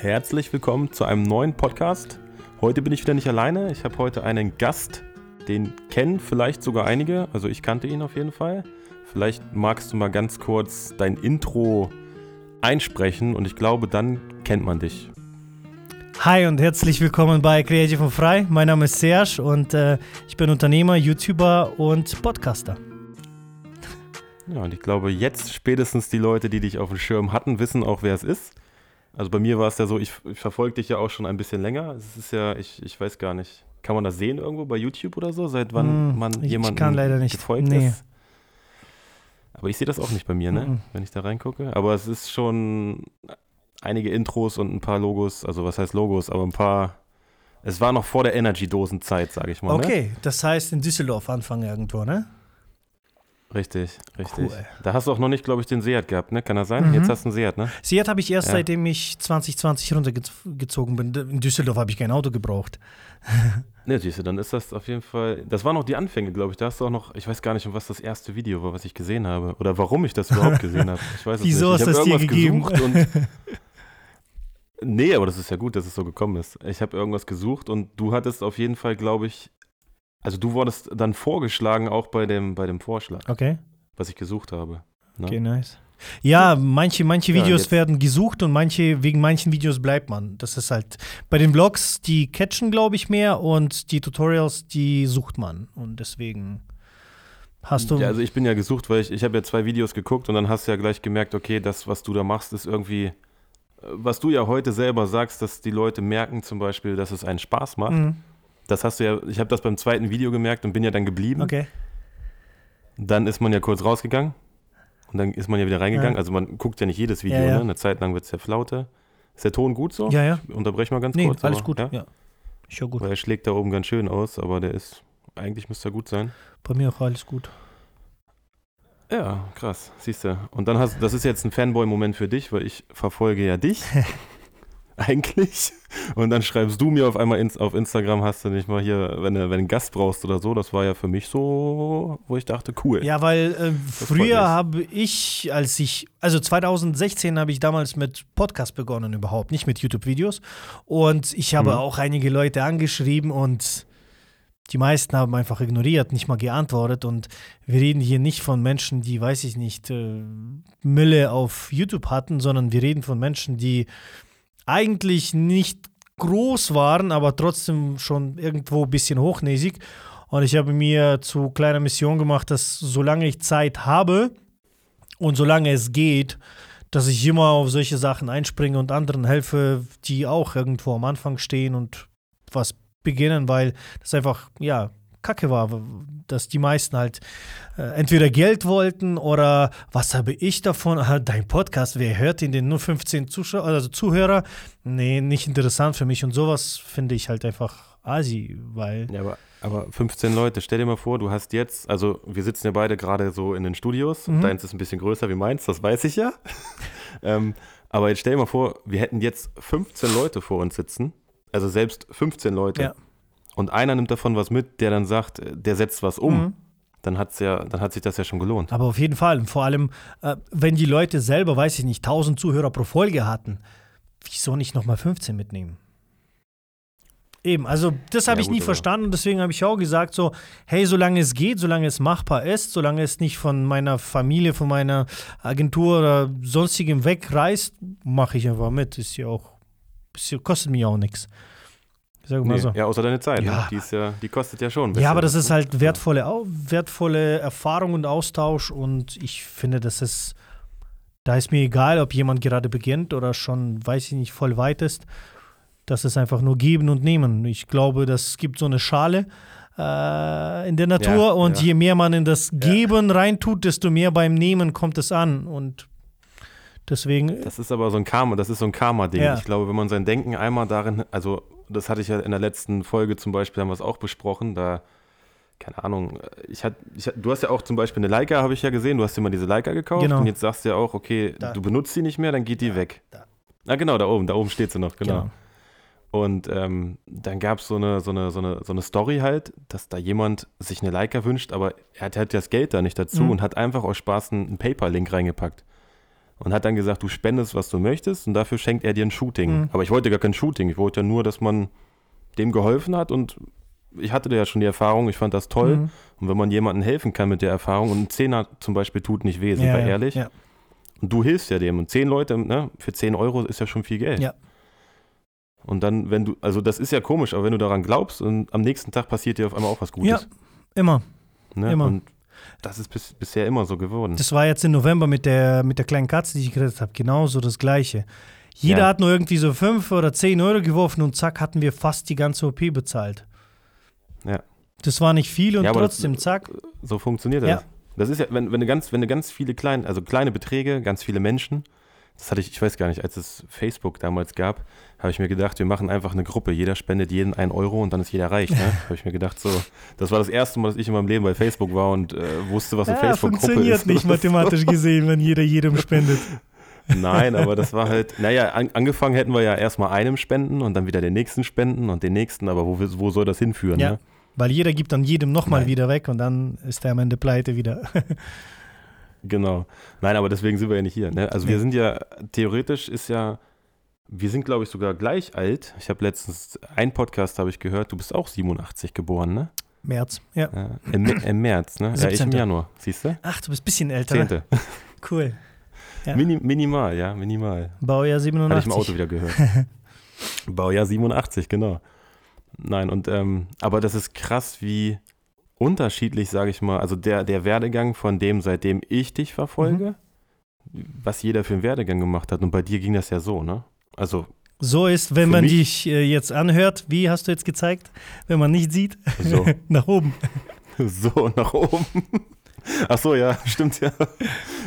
Herzlich willkommen zu einem neuen Podcast. Heute bin ich wieder nicht alleine. Ich habe heute einen Gast, den kennen vielleicht sogar einige. Also ich kannte ihn auf jeden Fall. Vielleicht magst du mal ganz kurz dein Intro einsprechen und ich glaube, dann kennt man dich. Hi und herzlich willkommen bei Creative und Frei. Mein Name ist Serge und äh, ich bin Unternehmer, YouTuber und Podcaster. Ja, und ich glaube, jetzt spätestens die Leute, die dich auf dem Schirm hatten, wissen auch, wer es ist. Also bei mir war es ja so, ich, ich verfolge dich ja auch schon ein bisschen länger. Es ist ja, ich, ich weiß gar nicht, kann man das sehen irgendwo bei YouTube oder so, seit wann Hm, man ich jemandem kann leider nicht. gefolgt Nee. ist? Aber ich sehe das auch nicht bei mir, ne? Mhm. Wenn ich da reingucke. Aber es ist schon einige Intros und ein paar Logos, also was heißt Logos, aber ein paar. Es war noch vor der Energy-Dosenzeit, sage ich mal. Ne? Okay, das heißt in Düsseldorf Anfang irgendwo, ne? Richtig, richtig. Cool. Da hast du auch noch nicht, glaube ich, den Seat gehabt, ne? Kann das sein? Mhm. Jetzt hast du einen Seat, ne? Seat habe ich erst Ja. seitdem ich 2020 runtergezogen bin. In Düsseldorf habe ich kein Auto gebraucht. Ne, siehst du, dann ist das auf jeden Fall. Das waren noch die Anfänge, glaube ich. Da hast du auch noch. Ich weiß gar nicht, um was das erste Video war, was ich gesehen habe. Oder warum ich das überhaupt gesehen habe. Ich weiß es Wieso nicht. hast Ich du das dir gegeben? gesucht und. Nee, aber das ist ja gut, dass es so gekommen ist. Ich habe irgendwas gesucht und du hattest auf jeden Fall, glaube ich. Also du wurdest dann vorgeschlagen, auch bei dem, bei dem Vorschlag, Okay, was ich gesucht habe. Ne? okay, nice. Ja, manche, manche Ja, Videos jetzt- werden gesucht und manche, wegen manchen Videos bleibt man. Das ist halt, bei den Vlogs, die catchen, glaube ich, mehr und die Tutorials, die sucht man. Und deswegen hast du. Ja, also ich bin ja gesucht, weil ich, ich habe ja zwei Videos geguckt und dann hast du ja gleich gemerkt, okay, das, was du da machst, ist irgendwie, äh, was du ja heute selber sagst, dass die Leute merken zum Beispiel, dass es einen Spaß macht. Mhm, Das hast du ja, ich habe das beim zweiten Video gemerkt und bin ja dann geblieben. okay. Dann ist man ja kurz rausgegangen und dann ist man ja wieder reingegangen. Ja. Also man guckt ja nicht jedes Video, Ja, ja. ne? Eine Zeit lang wird es ja Flaute. Ist der Ton gut so? Ja, ja. Unterbrech mal ganz Nee, kurz. alles aber- gut. Ja? Ja. Ich höre gut. Weil er schlägt da oben ganz schön aus, aber der ist, eigentlich müsste er gut sein. Bei mir auch alles gut. Ja, krass, siehst du. Und dann hast das ist jetzt ein Fanboy-Moment für dich, weil ich verfolge ja dich. Eigentlich. Und dann schreibst du mir auf einmal ins, auf Instagram, hast du nicht mal hier, wenn du, wenn einen Gast brauchst oder so, das war ja für mich so, wo ich dachte, cool. Ja, weil äh, früher habe ich, als ich, also 2016 habe ich damals mit Podcast begonnen überhaupt, nicht mit YouTube-Videos. Und ich habe Mhm. auch einige Leute angeschrieben und die meisten haben einfach ignoriert, nicht mal geantwortet. Und wir reden hier nicht von Menschen, die, weiß ich nicht, äh, Mülle auf YouTube hatten, sondern wir reden von Menschen, die eigentlich nicht groß waren, aber trotzdem schon irgendwo ein bisschen hochnäsig. Und ich habe mir zu kleiner Mission gemacht, dass solange ich Zeit habe und solange es geht, dass ich immer auf solche Sachen einspringe und anderen helfe, die auch irgendwo am Anfang stehen und was beginnen, weil das einfach, ja, Kacke war, dass die meisten halt äh, entweder Geld wollten oder was habe ich davon? Ah, dein Podcast, wer hört ihn denn? Nur 15 Zuschauer, also Zuhörer? Nee, nicht interessant für mich und sowas finde ich halt einfach asi, weil Ja, aber, aber 15 Leute, stell dir mal vor, du hast jetzt, also wir sitzen ja beide gerade so in den Studios, Mhm. deins ist ein bisschen größer wie meins, das weiß ich ja. ähm, aber jetzt stell dir mal vor, wir hätten jetzt 15 Leute vor uns sitzen, also selbst 15 Leute. Ja. Und einer nimmt davon was mit, der dann sagt, äh, der setzt was um. Mhm. Dann, hat's ja, dann hat sich das ja schon gelohnt. Aber auf jeden Fall. Und vor allem, äh, wenn die Leute selber, weiß ich nicht, 1000 Zuhörer pro Folge hatten, wieso nicht nochmal 15 mitnehmen? Eben, also das habe Ja, ich gut, nie aber- verstanden und deswegen habe ich auch gesagt so, hey, solange es geht, solange es machbar ist, solange es nicht von meiner Familie, von meiner Agentur oder sonstigem wegreißt, mache ich einfach mit. Ist ja auch, ist kostet mir auch nichts. Sag mal Nee, so. Ja, außer deine Zeit. Ja. Ne? Die, ist ja, die kostet ja schon. Ja, aber das ist halt wertvolle, wertvolle Erfahrung und Austausch und ich finde, das ist, da ist mir egal, ob jemand gerade beginnt oder schon, weiß ich nicht, voll weit ist. Das ist einfach nur geben und nehmen. Ich glaube, das gibt so eine Schale äh, in der Natur Ja, und ja. je mehr man in das Geben reintut, desto mehr beim Nehmen kommt es an und deswegen, Das ist aber so ein Karma, das ist so ein Karma-Ding. Ich glaube, wenn man sein Denken einmal darin, also das hatte ich ja in der letzten Folge zum Beispiel, haben wir es auch besprochen, da, keine Ahnung, ich hatte, ich, hat- du hast ja auch zum Beispiel eine Leica, habe ich ja gesehen, du hast dir mal diese Leica gekauft Genau. und jetzt sagst du ja auch, okay, Da. du benutzt sie nicht mehr, dann geht die weg. da. Ah, genau, da oben, da oben steht sie noch, genau. genau. Und ähm, dann gab es so eine, so, eine, so, eine, so eine Story halt, dass da jemand sich eine Leica wünscht, aber er hat halt das Geld da nicht dazu Mhm. und hat einfach aus Spaß einen, PayPal-Link reingepackt. Und hat dann gesagt, du spendest, was du möchtest und dafür schenkt er dir ein Shooting. Mhm. Aber ich wollte gar kein Shooting, ich wollte ja nur, dass man dem geholfen hat und ich hatte da ja schon die Erfahrung, ich fand das toll. Mhm. Und wenn man jemandem helfen kann mit der Erfahrung und ein Zehner zum Beispiel tut nicht weh, sind Ja, wir ja, ehrlich. ja. Und du hilfst ja dem. Und zehn Leute, ne, für zehn Euro ist ja schon viel Geld. Ja. Und dann, wenn du, also das ist ja komisch, aber wenn du daran glaubst und am nächsten Tag passiert dir auf einmal auch was Gutes. Ja, immer. ne? immer. Und das ist bis, bisher immer so geworden. Das war jetzt im November mit der, mit der kleinen Katze, die ich gerettet habe. Genauso das Gleiche. Jeder Ja. hat nur irgendwie so 5 oder 10 Euro geworfen und zack, hatten wir fast die ganze OP bezahlt. Ja. Das war nicht viel und Ja, aber das- trotzdem, zack. So funktioniert das. Ja. Das ist ja, wenn, wenn du ganz, wenn du ganz viele kleine, also kleine Beträge, ganz viele Menschen, das hatte ich, ich weiß gar nicht, als es Facebook damals gab, habe ich mir gedacht, wir machen einfach eine Gruppe, jeder spendet jeden einen Euro und dann ist jeder reich. Ne? habe ich mir gedacht, so, das war das erste Mal, dass ich in meinem Leben bei Facebook war und äh, wusste, was eine Ja, Facebook-Gruppe funktioniert ist. nicht mathematisch gesehen, wenn jeder jedem spendet. Nein, aber das war halt, naja, an, angefangen hätten wir ja erstmal einem spenden und dann wieder den nächsten spenden und den nächsten, aber wo, wo soll das hinführen? Ja. Ne? Weil jeder gibt dann jedem nochmal wieder weg und dann ist er am Ende pleite wieder. Genau. Nein, aber deswegen sind wir ja nicht hier. Ne? Also Nee. wir sind ja, theoretisch ist ja, wir sind glaube ich sogar gleich alt. Ich habe letztens, ein Podcast habe ich gehört, du bist auch 87 geboren, ne? März, ja. Ja, im, Im März, ne? Ja, ich im 17.. Januar, siehst du? Ach, du bist ein bisschen älter. Ne? Zehnte. Cool. Ja. Mini, minimal, ja, minimal. Baujahr Hatte ich 87. im Auto wieder gehört. Baujahr 87, genau. Nein, und ähm, aber das ist krass, wie unterschiedlich, sage ich mal, also der, der Werdegang von dem, seitdem ich dich verfolge, was jeder für einen Werdegang gemacht hat. Und bei dir ging das ja so, ne? Also So ist, wenn man mich- dich äh, jetzt anhört, wie hast du jetzt gezeigt? Wenn man nicht sieht, so, nach oben. so nach oben. Ach so, ja, stimmt ja.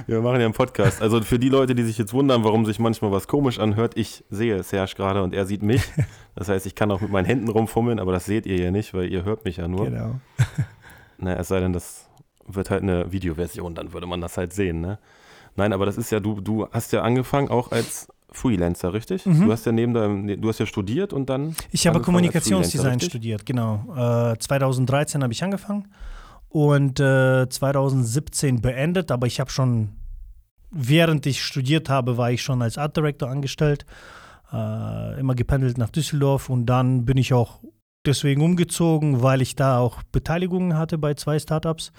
Wir machen ja einen Podcast. Also für die Leute, die sich jetzt wundern, warum sich manchmal was komisch anhört, ich sehe Serge gerade und er sieht mich. Das heißt, ich kann auch mit meinen Händen rumfummeln, aber das seht ihr ja nicht, weil ihr hört mich ja nur. Genau. Na, es sei denn, das wird halt eine Videoversion, dann würde man das halt sehen, ne? Nein, aber das ist ja, du, du hast ja angefangen auch als Freelancer, richtig? Mhm. Du hast ja neben deinem, du hast ja studiert und dann. Ich habe Kommunikationsdesign studiert, genau. Äh, 2013 habe ich angefangen und äh, 2017 beendet, aber ich habe schon, während ich studiert habe, war ich schon als Art Director angestellt, äh, immer gependelt nach Düsseldorf und dann bin ich auch deswegen umgezogen, weil ich da auch Beteiligungen hatte bei zwei Startups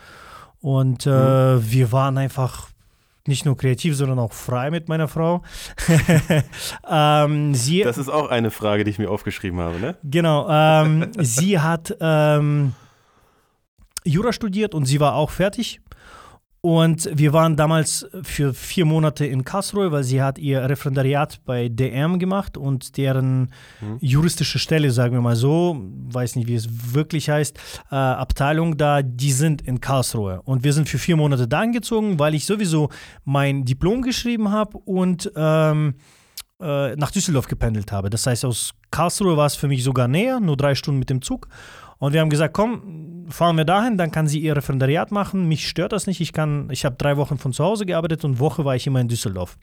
und äh, wir waren einfach nicht nur kreativ, sondern auch frei mit meiner Frau. ähm, sie, Das ist auch eine Frage, die ich mir aufgeschrieben habe, ne? Genau, ähm, sie hat ähm, Jura studiert und sie war auch fertig. Und wir waren damals für vier Monate in Karlsruhe, weil sie hat ihr Referendariat bei DM gemacht und deren Mhm. juristische Stelle, sagen wir mal so, weiß nicht, wie es wirklich heißt, äh, Abteilung da, die sind in Karlsruhe. Und wir sind für vier Monate da angezogen, weil ich sowieso mein Diplom geschrieben habe und ähm, äh, nach Düsseldorf gependelt habe. Das heißt, aus Karlsruhe war es für mich sogar näher, nur drei Stunden mit dem Zug. Und wir haben gesagt, komm, fahren wir dahin, dann kann sie ihr Referendariat machen. Mich stört das nicht. Ich kann, ich habe drei Wochen von zu Hause gearbeitet und Woche war ich immer in Düsseldorf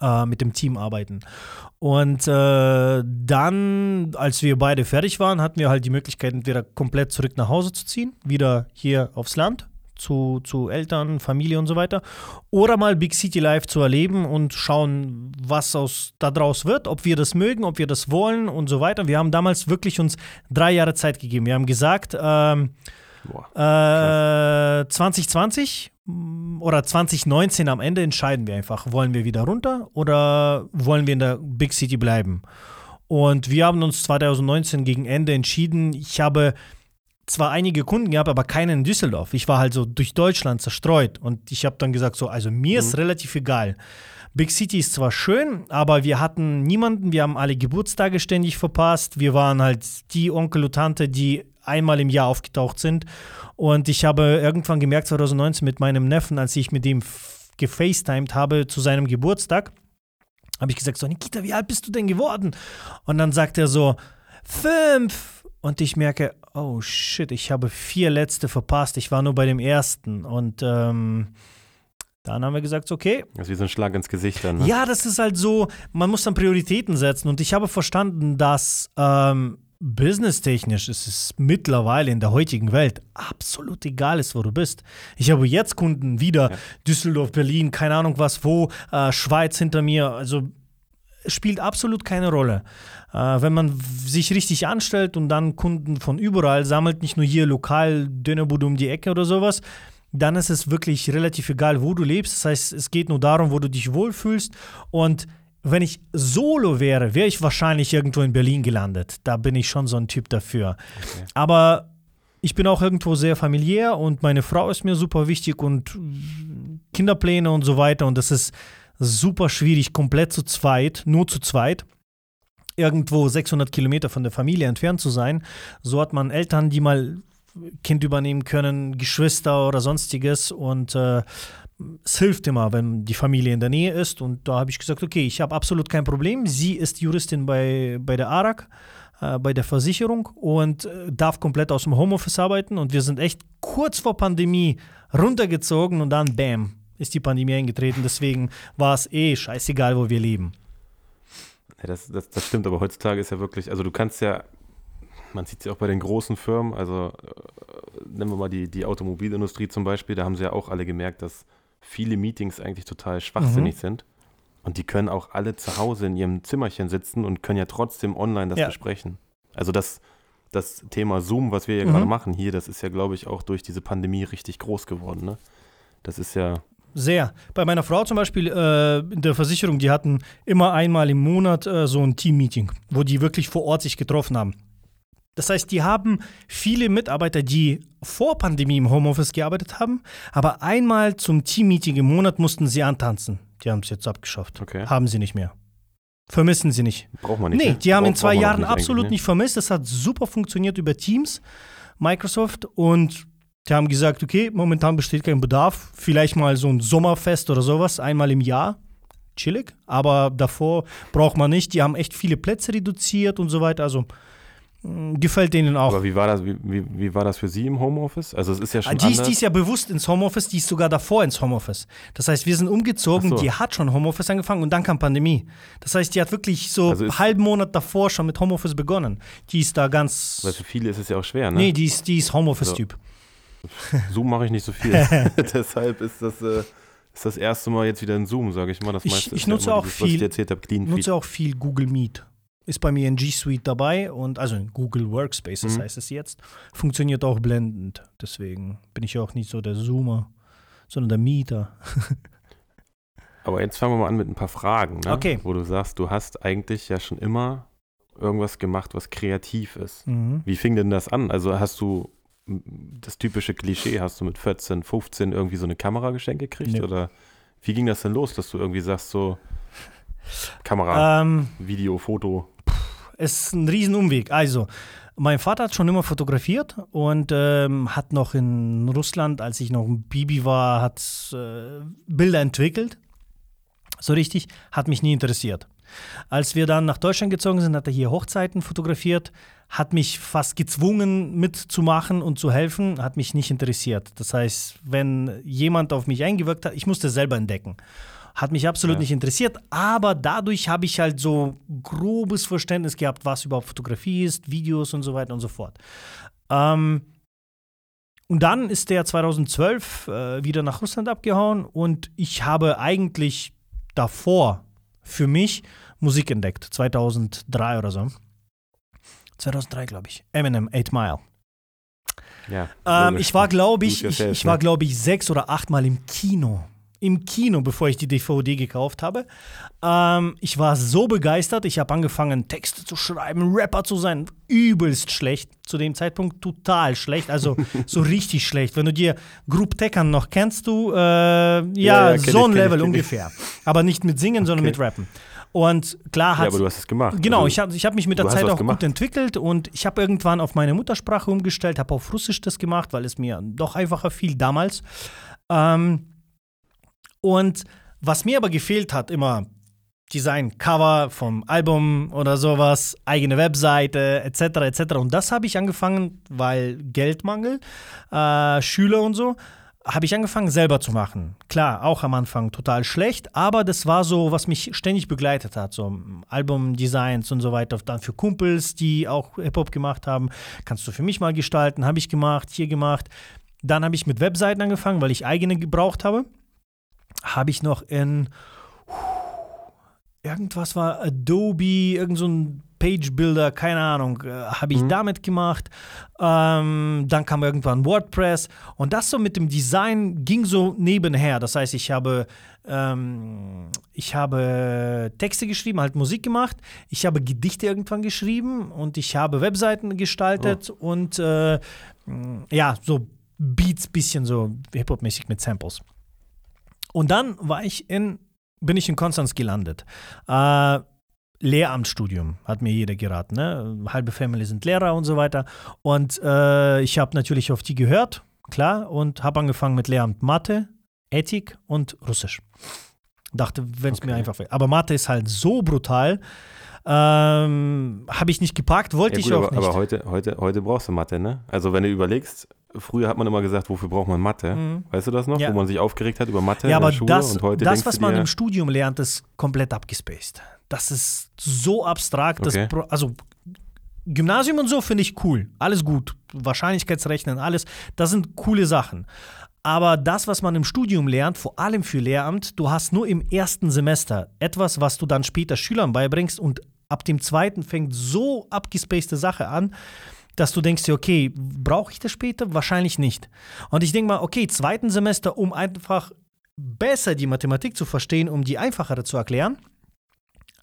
äh, mit dem Team arbeiten. Und äh, dann, als wir beide fertig waren, hatten wir halt die Möglichkeit, entweder komplett zurück nach Hause zu ziehen, wieder hier aufs Land, zu, zu Eltern, Familie und so weiter, oder mal Big City Life zu erleben und schauen, was aus da draus wird, ob wir das mögen, ob wir das wollen und so weiter. Wir haben damals wirklich uns drei Jahre Zeit gegeben. Wir haben gesagt, ähm, Boah. äh, 2020 mm, oder 2019 am Ende entscheiden wir einfach, wollen wir wieder runter oder wollen wir in der Big City bleiben. Und wir haben uns 2019 gegen Ende entschieden. Ich habe zwar einige Kunden gehabt, aber keinen in Düsseldorf. Ich war halt so durch Deutschland zerstreut und ich habe dann gesagt, so, also mir ist relativ egal. Big City ist zwar schön, aber wir hatten niemanden, wir haben alle Geburtstage ständig verpasst. Wir waren halt die Onkel und Tante, die einmal im Jahr aufgetaucht sind. Und ich habe irgendwann gemerkt, 2019 mit meinem Neffen, als ich mit ihm gefacetimed habe zu seinem Geburtstag, habe ich gesagt, so, Nikita, wie alt bist du denn geworden? Und dann sagt er so, fünf. Und ich merke, oh shit, ich habe vier letzte verpasst. Ich war nur bei dem ersten. Und ähm, dann haben wir gesagt, okay, Das ist wie so ein Schlag ins Gesicht dann. Ne? ja, das ist halt so, man muss dann Prioritäten setzen. Und ich habe verstanden, dass ähm, businesstechnisch ist es mittlerweile in der heutigen Welt absolut egal ist, wo du bist. Ich habe jetzt Kunden wieder, ja. Düsseldorf, Berlin, keine Ahnung was, wo, äh, Schweiz hinter mir. Also spielt absolut keine Rolle. Äh, wenn man sich richtig anstellt und dann Kunden von überall sammelt, nicht nur hier lokal Dönerbude um die Ecke oder sowas, dann ist es wirklich relativ egal, wo du lebst. Das heißt, es geht nur darum, wo du dich wohlfühlst und wenn ich solo wäre, wäre ich wahrscheinlich irgendwo in Berlin gelandet. Da bin ich schon so ein Typ dafür. Okay. Aber ich bin auch irgendwo sehr familiär und meine Frau ist mir super wichtig und Kinderpläne und so weiter. Und das ist super schwierig, komplett zu zweit, nur zu zweit, irgendwo 600 Kilometer von der Familie entfernt zu sein. So hat man Eltern, die mal Kind übernehmen können, Geschwister oder sonstiges. Und äh, es hilft immer, wenn die Familie in der Nähe ist. Und da habe ich gesagt, okay, ich habe absolut kein Problem. Sie ist Juristin bei, bei der ARAG, äh, bei der Versicherung und äh, darf komplett aus dem Homeoffice arbeiten. Und wir sind echt kurz vor Pandemie runtergezogen und dann, bam, ist die Pandemie eingetreten. Deswegen war es eh scheißegal, wo wir leben. Ja, das, das, das stimmt, aber heutzutage ist ja wirklich, also du kannst ja man sieht es ja auch bei den großen Firmen, also äh, nehmen wir mal die, die Automobilindustrie zum Beispiel, da haben sie ja auch alle gemerkt, dass viele Meetings eigentlich total schwachsinnig mhm. sind. Und die können auch alle zu Hause in ihrem Zimmerchen sitzen und können ja trotzdem online das ja. besprechen. Also das, das Thema Zoom, was wir ja mhm. gerade machen hier, das ist ja, glaube ich, auch durch diese Pandemie richtig groß geworden. Ne? Das ist ja. Sehr. Bei meiner Frau zum Beispiel äh, in der Versicherung, die hatten immer einmal im Monat äh, so ein Team-Meeting, wo die wirklich vor Ort sich getroffen haben. Das heißt, die haben viele Mitarbeiter, die vor Pandemie im Homeoffice gearbeitet haben, aber einmal zum Teammeeting im Monat mussten sie antanzen. Die haben es jetzt abgeschafft. Okay. Haben sie nicht mehr. Vermissen sie nicht. Braucht man nicht. Nee, ne? die haben in zwei Jahren nicht absolut ne? nicht vermisst. Das hat super funktioniert über Teams, Microsoft und die haben gesagt, okay, momentan besteht kein Bedarf. Vielleicht mal so ein Sommerfest oder sowas, einmal im Jahr. Chillig. Aber davor braucht man nicht. Die haben echt viele Plätze reduziert und so weiter. Also hm, gefällt denen auch. Aber wie war das, wie, wie, wie, war das für Sie im Homeoffice? Also es ist ja schon Die ist, die ist ja bewusst ins Homeoffice, die ist sogar davor ins Homeoffice. Das heißt, wir sind umgezogen, so. die hat schon Homeoffice angefangen und dann kam Pandemie. Das heißt, die hat wirklich so also einen halben Monat davor schon mit Homeoffice begonnen. Die ist da ganz. Weil für viele ist es ja auch schwer, ne? Nee, die ist, die ist Homeoffice-Typ. So. Zoom mache ich nicht so viel. Deshalb ist das. Äh ist das erste Mal jetzt wieder in Zoom, sage ich mal. Das ich, ich nutze ja auch dieses, viel, ich, hab, nutze auch viel Google Meet ist bei mir in G Suite dabei und also in Google Workspaces mhm. heißt es jetzt. Funktioniert auch blendend. Deswegen bin ich auch nicht so der Zoomer, sondern der Mieter. Aber jetzt fangen wir mal an mit ein paar Fragen, ne? okay. wo du sagst, du hast eigentlich ja schon immer irgendwas gemacht, was kreativ ist. Mhm. Wie fing denn das an? Also hast du das typische Klischee, hast du mit 14, 15 irgendwie so eine Kamera geschenkt gekriegt? Nee. Oder wie ging das denn los, dass du irgendwie sagst, so Kamera, ähm, Video, Foto? ist ein Riesenumweg. Also, mein Vater hat schon immer fotografiert und ähm, hat noch in Russland, als ich noch ein Bibi war, hat äh, Bilder entwickelt. So richtig, hat mich nie interessiert. Als wir dann nach Deutschland gezogen sind, hat er hier Hochzeiten fotografiert, hat mich fast gezwungen mitzumachen und zu helfen, hat mich nicht interessiert. Das heißt, wenn jemand auf mich eingewirkt hat, ich musste selber entdecken. Hat mich absolut ja. nicht interessiert, aber dadurch habe ich halt so grobes Verständnis gehabt, was überhaupt Fotografie ist, Videos und so weiter und so fort. Ähm, und dann ist der 2012 äh, wieder nach Russland abgehauen und ich habe eigentlich davor für mich Musik entdeckt, 2003 oder so. 2003, glaube ich. Eminem, 8 Mile. Ja, ähm, ich war, glaube ich, ich, ich war, glaube ich, sechs oder acht Mal im Kino im Kino, bevor ich die DVD gekauft habe. Ähm, ich war so begeistert, ich habe angefangen, Texte zu schreiben, Rapper zu sein. Übelst schlecht zu dem Zeitpunkt, total schlecht, also so richtig schlecht. Wenn du dir Group Teckern noch kennst, du, äh, ja, ja, ja so ein Level ich, ungefähr. Aber nicht mit Singen, sondern mit Rappen. Und klar hat. Ja, aber du hast es gemacht. Genau, also, ich habe ich hab mich mit der Zeit auch gemacht. gut entwickelt und ich habe irgendwann auf meine Muttersprache umgestellt, habe auf Russisch das gemacht, weil es mir doch einfacher fiel damals. Ähm, und was mir aber gefehlt hat, immer Design, Cover vom Album oder sowas, eigene Webseite etc. etc. Und das habe ich angefangen, weil Geldmangel, äh, Schüler und so. habe ich angefangen selber zu machen. Klar, auch am Anfang total schlecht, aber das war so, was mich ständig begleitet hat. So Albumdesigns und so weiter. Dann für Kumpels, die auch Hip-Hop gemacht haben. Kannst du für mich mal gestalten? Habe ich gemacht, hier gemacht. Dann habe ich mit Webseiten angefangen, weil ich eigene gebraucht habe. Habe ich noch in irgendwas war Adobe, irgend so ein Page Builder, keine Ahnung, äh, habe ich mhm. damit gemacht. Ähm, dann kam irgendwann WordPress und das so mit dem Design ging so nebenher. Das heißt, ich habe, ähm, ich habe Texte geschrieben, halt Musik gemacht. Ich habe Gedichte irgendwann geschrieben und ich habe Webseiten gestaltet oh. und äh, ja, so Beats, bisschen so Hip-Hop-mäßig mit Samples. Und dann war ich in, bin ich in Konstanz gelandet. Äh, Lehramtsstudium, hat mir jeder geraten. Ne? Halbe Family sind Lehrer und so weiter. Und äh, ich habe natürlich auf die gehört, klar, und habe angefangen mit Lehramt Mathe, Ethik und Russisch. Dachte, wenn es okay. mir einfach will. Aber Mathe ist halt so brutal. Ähm, habe ich nicht gepackt, wollte ja, gut, ich auch aber, nicht. Aber heute, heute, heute brauchst du Mathe, ne? Also wenn du überlegst, früher hat man immer gesagt, wofür braucht man Mathe? Mhm. Weißt du das noch? Ja. Wo man sich aufgeregt hat über Mathe ja, aber in der Schule das, und heute das, was man im Studium lernt, ist komplett abgespaced. Das ist so abstrakt. Okay. Das, also Gymnasium und so finde ich cool. Alles gut. Wahrscheinlichkeitsrechnen, alles. Das sind coole Sachen. Aber das, was man im Studium lernt, vor allem für Lehramt, du hast nur im ersten Semester etwas, was du dann später Schülern beibringst und ab dem zweiten fängt so abgespacede Sache an, dass du denkst okay, brauche ich das später? Wahrscheinlich nicht. Und ich denke mal, okay, zweiten Semester, um einfach besser die Mathematik zu verstehen, um die einfachere zu erklären.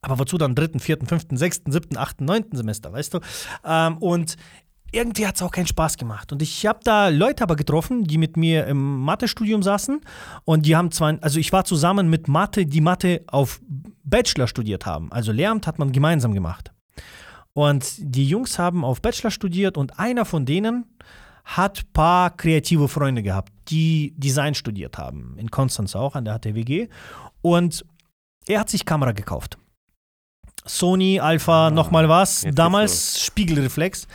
Aber wozu dann dritten, vierten, fünften, sechsten, siebten, achten, neunten Semester, weißt du? Ähm, und irgendwie hat es auch keinen Spaß gemacht. Und ich habe da Leute aber getroffen, die mit mir im Mathe-Studium saßen. Und die haben zwar, also ich war zusammen mit Mathe, die Mathe auf Bachelor studiert haben. Also Lehramt hat man gemeinsam gemacht. Und die Jungs haben auf Bachelor studiert und einer von denen hat ein paar kreative Freunde gehabt, die Design studiert haben. In Konstanz auch, an der HTWG. Und er hat sich Kamera gekauft. Sony, Alpha, ah, nochmal was. Damals Spiegelreflex.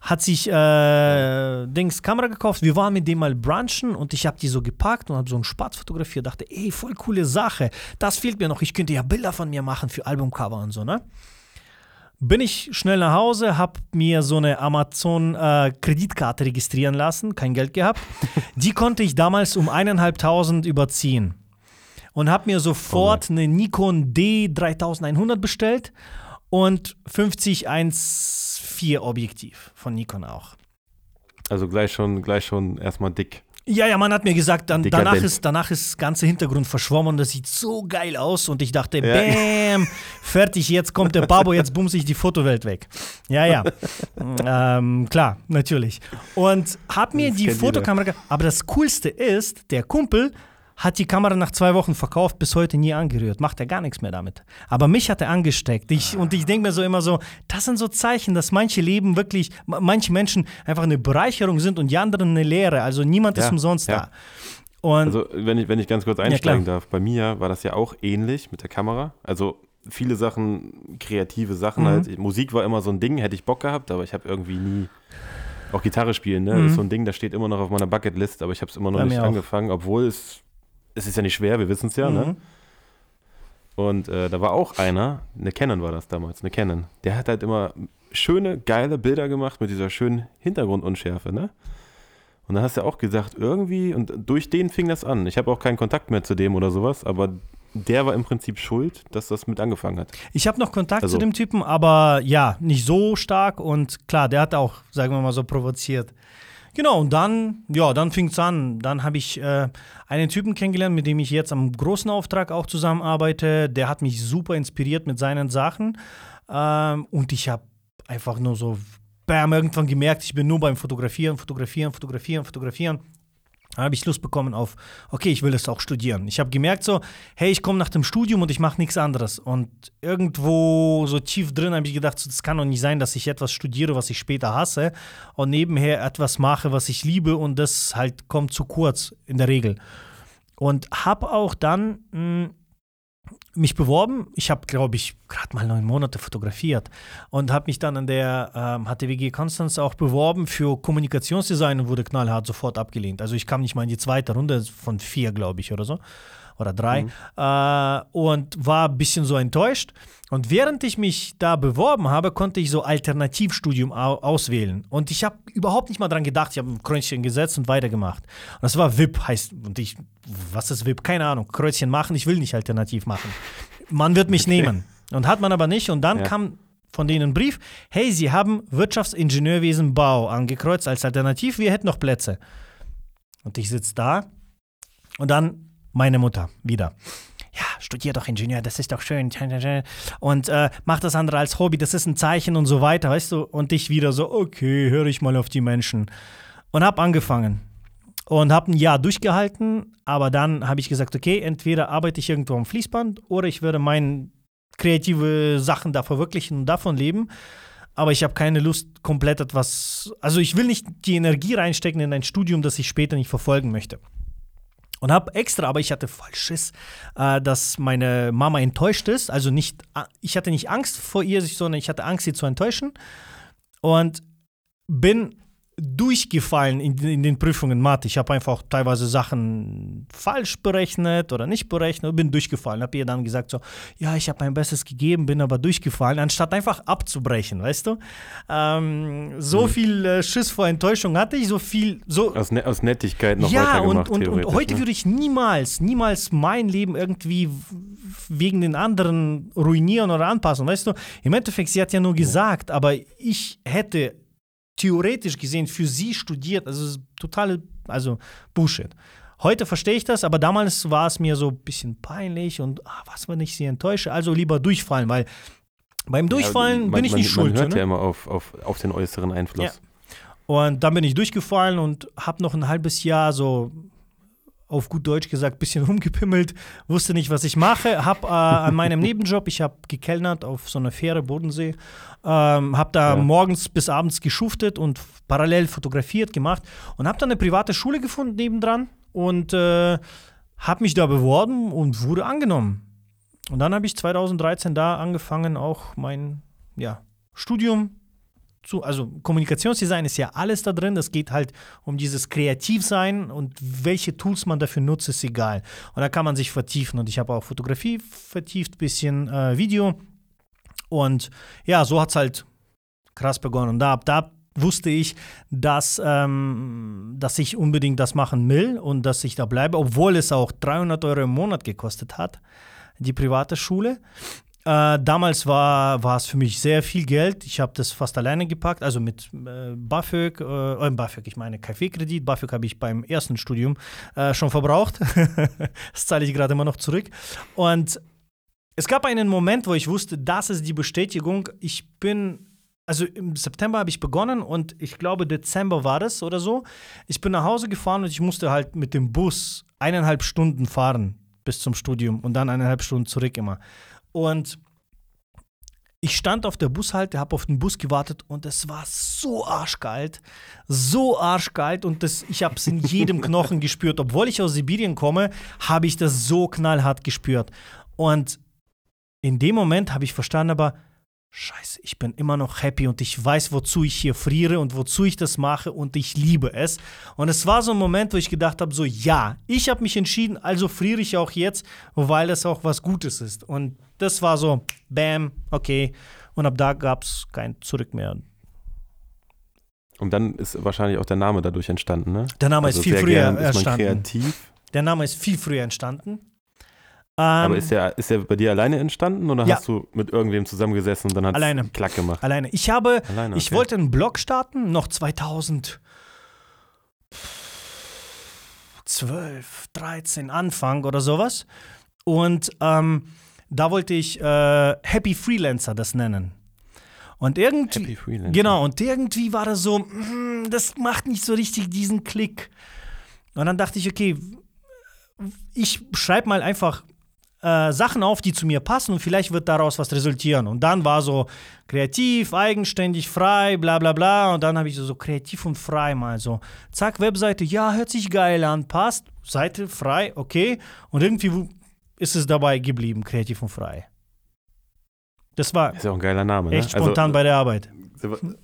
Hat sich äh, Dings Kamera gekauft. Wir waren mit dem mal brunchen und ich habe die so gepackt und habe so einen Spatz fotografiert. Dachte, ey, voll coole Sache. Das fehlt mir noch. Ich könnte ja Bilder von mir machen für Albumcover und so, ne? Bin ich schnell nach Hause, habe mir so eine Amazon-Kreditkarte äh, registrieren lassen, kein Geld gehabt. Die konnte ich damals um eineinhalbtausend überziehen und habe mir sofort oh eine Nikon D3100 bestellt und 50 1.4 Objektiv von Nikon auch. Also gleich schon, gleich schon erstmal dick. Ja, ja, man hat mir gesagt, dann, danach, ist, danach ist das ganze Hintergrund verschwommen. Das sieht so geil aus. Und ich dachte, ja. bam, fertig, jetzt kommt der Babo, jetzt bumse ich die Fotowelt weg. Ja, ja. ähm, klar, natürlich. Und hab mir das die Fotokamera. Aber das Coolste ist, der Kumpel hat die Kamera nach zwei Wochen verkauft, bis heute nie angerührt. Macht er gar nichts mehr damit. Aber mich hat er angesteckt. Ich, und ich denke mir so immer so, das sind so Zeichen, dass manche Leben wirklich, manche Menschen einfach eine Bereicherung sind und die anderen eine Lehre. Also niemand ja, ist umsonst ja. da. Und also wenn ich, wenn ich ganz kurz einsteigen ja, darf, bei mir war das ja auch ähnlich mit der Kamera. Also viele Sachen, kreative Sachen mhm. halt. Musik war immer so ein Ding, hätte ich Bock gehabt, aber ich habe irgendwie nie auch Gitarre spielen, ne? Mhm. ist so ein Ding, das steht immer noch auf meiner Bucketlist, aber ich habe es immer noch Bei nicht angefangen, obwohl es es ist ja nicht schwer, wir wissen es ja, ne? mhm. ne? Und äh, da war auch einer, eine Canon war das damals, eine Canon. Der hat halt immer schöne, geile Bilder gemacht mit dieser schönen Hintergrundunschärfe, ne? Und dann hast du auch gesagt, irgendwie, und durch den fing das an. Ich habe auch keinen Kontakt mehr zu dem oder sowas, aber der war im Prinzip schuld, dass das mit angefangen hat. Ich habe noch Kontakt also. zu dem Typen, aber ja, nicht so stark und klar, der hat auch, sagen wir mal so, provoziert. Genau, und dann, ja, dann fing es an. Dann habe ich äh, einen Typen kennengelernt, mit dem ich jetzt am großen Auftrag auch zusammenarbeite. Der hat mich super inspiriert mit seinen Sachen. Ähm, und ich habe einfach nur so, bam, irgendwann gemerkt, ich bin nur beim Fotografieren, Fotografieren, Fotografieren, Fotografieren habe ich Lust bekommen auf, okay, ich will das auch studieren. Ich habe gemerkt so, hey, ich komme nach dem Studium und ich mache nichts anderes. Und irgendwo so tief drin habe ich gedacht, so, das kann doch nicht sein, dass ich etwas studiere, was ich später hasse und nebenher etwas mache, was ich liebe und das halt kommt zu kurz in der Regel. Und habe auch dann mh, hm, mich beworben. Ich habe, glaube ich, gerade mal neun Monate fotografiert und habe mich dann an der ähm, HTWG Konstanz auch beworben für Kommunikationsdesign und wurde knallhart sofort abgelehnt. Also ich kam nicht mal in die zweite Runde von vier, glaube ich, oder so oder drei mhm. äh, und war ein bisschen so enttäuscht. Und während ich mich da beworben habe, konnte ich so Alternativstudium au auswählen. Und ich habe überhaupt nicht mal dran gedacht. Ich habe ein Kreuzchen gesetzt und weitergemacht. Und das war VIP, heißt, und ich, was ist VIP? Keine Ahnung. Kreuzchen machen, ich will nicht alternativ machen. Man wird mich okay. nehmen. Und hat man aber nicht. Und dann ja. kam von denen ein Brief: Hey, Sie haben Wirtschaftsingenieurwesen Bau angekreuzt als Alternativ, wir hätten noch Plätze. Und ich sitze da und dann meine Mutter wieder. Ja, studier doch Ingenieur, das ist doch schön. Und äh, mach das andere als Hobby, das ist ein Zeichen und so weiter, weißt du? Und ich wieder so, okay, höre ich mal auf die Menschen. Und hab angefangen. Und hab ein Jahr durchgehalten, aber dann habe ich gesagt, okay, entweder arbeite ich irgendwo am Fließband oder ich würde meine kreative Sachen da verwirklichen und davon leben aber ich habe keine Lust, komplett etwas. Also, ich will nicht die Energie reinstecken in ein Studium, das ich später nicht verfolgen möchte. Und habe extra, aber ich hatte voll Schiss, äh, dass meine Mama enttäuscht ist. Also nicht, ich hatte nicht Angst vor ihr, sondern ich hatte Angst, sie zu enttäuschen. Und bin durchgefallen in, in, den Prüfungen Mathe. Ich habe einfach teilweise Sachen falsch berechnet oder nicht berechnet und bin durchgefallen. Habe ihr dann gesagt so, ja, ich habe mein Bestes gegeben, bin aber durchgefallen, anstatt einfach abzubrechen, weißt du? Ähm, so mhm. viel äh, Schiss vor Enttäuschung hatte ich, so viel, so aus, ne aus Nettigkeit noch ja, weitergemacht. und, und, und heute ne? würde ich niemals, niemals mein Leben irgendwie wegen den anderen ruinieren oder anpassen, weißt du? Im Endeffekt, sie hat ja nur gesagt, aber ich hätte theoretisch gesehen für sie studiert. Also totale, also Bullshit. Heute verstehe ich das, aber damals war es mir so ein bisschen peinlich und ah, was, wenn ich sie enttäusche. Also lieber durchfallen, weil beim Durchfallen ja, man, bin ich nicht man, schuld. Man hört ne? ja immer auf, auf, auf den äußeren Einfluss. Ja. Und dann bin ich durchgefallen und habe noch ein halbes Jahr so auf gut Deutsch gesagt, ein bisschen rumgepimmelt, wusste nicht, was ich mache, habe äh, an meinem Nebenjob, ich habe gekellnert auf so einer Fähre Bodensee, ähm, habe da ja. morgens bis abends geschuftet und parallel fotografiert gemacht und habe dann eine private Schule gefunden nebendran und äh, habe mich da beworben und wurde angenommen. Und dann habe ich 2013 da angefangen, auch mein ja, Studium zu, also Kommunikationsdesign ist ja alles da drin. Es geht halt um dieses Kreativsein und welche Tools man dafür nutzt, ist egal. Und da kann man sich vertiefen. Und ich habe auch Fotografie vertieft, bisschen äh, Video. Und ja, so hat es halt krass begonnen. Und da, da wusste ich, dass, ähm, dass ich unbedingt das machen will und dass ich da bleibe, obwohl es auch 300 Euro im Monat gekostet hat, die private Schule. Äh, damals war, es für mich sehr viel Geld. Ich habe das fast alleine gepackt, also mit äh, BAföG, äh, äh BAföG, ich meine Kaffeekredit. BAföG habe ich beim ersten Studium äh, schon verbraucht. das zahle ich gerade immer noch zurück. Und es gab einen Moment, wo ich wusste, das ist die Bestätigung. Ich bin also im September habe ich begonnen und ich glaube Dezember war das oder so. Ich bin nach Hause gefahren und ich musste halt mit dem Bus eineinhalb Stunden fahren bis zum Studium und dann eineinhalb Stunden zurück immer. Und ich stand auf der Bushalte, habe auf den Bus gewartet und es war so arschkalt, so arschkalt und das, ich habe es in jedem Knochen gespürt. Obwohl ich aus Sibirien komme, habe ich das so knallhart gespürt. Und in dem Moment habe ich verstanden, aber Scheiße, ich bin immer noch happy und ich weiß, wozu ich hier friere und wozu ich das mache und ich liebe es. Und es war so ein Moment, wo ich gedacht habe, so ja, ich habe mich entschieden, also friere ich auch jetzt, weil das auch was Gutes ist. Und das war so, bam, okay. Und ab da gab es kein Zurück mehr. Und dann ist wahrscheinlich auch der Name dadurch entstanden, ne? Der Name also ist viel früher entstanden. kreativ. Der Name ist viel früher entstanden. Aber ähm, ist der, ist der bei dir alleine entstanden oder ja. hast du mit irgendwem zusammengesessen und dann hat es Klack gemacht? Alleine. Ich habe, alleine, okay. ich wollte einen Blog starten, noch 2012, 13, Anfang oder sowas. Und ähm, da wollte ich äh, Happy Freelancer das nennen. Und irgendwie, genau, und irgendwie war das so, mm, das macht nicht so richtig diesen Klick. Und dann dachte ich, okay, ich schreibe mal einfach äh, Sachen auf, die zu mir passen und vielleicht wird daraus was resultieren. Und dann war so kreativ, eigenständig, frei, bla bla bla. Und dann habe ich so, so kreativ und frei mal so. Zack, Webseite, ja, hört sich geil an, passt. Seite frei, okay. Und irgendwie ist es dabei geblieben, kreativ und frei. Das war Ist ja auch ein geiler Name, ne? echt spontan also, bei der Arbeit. Sind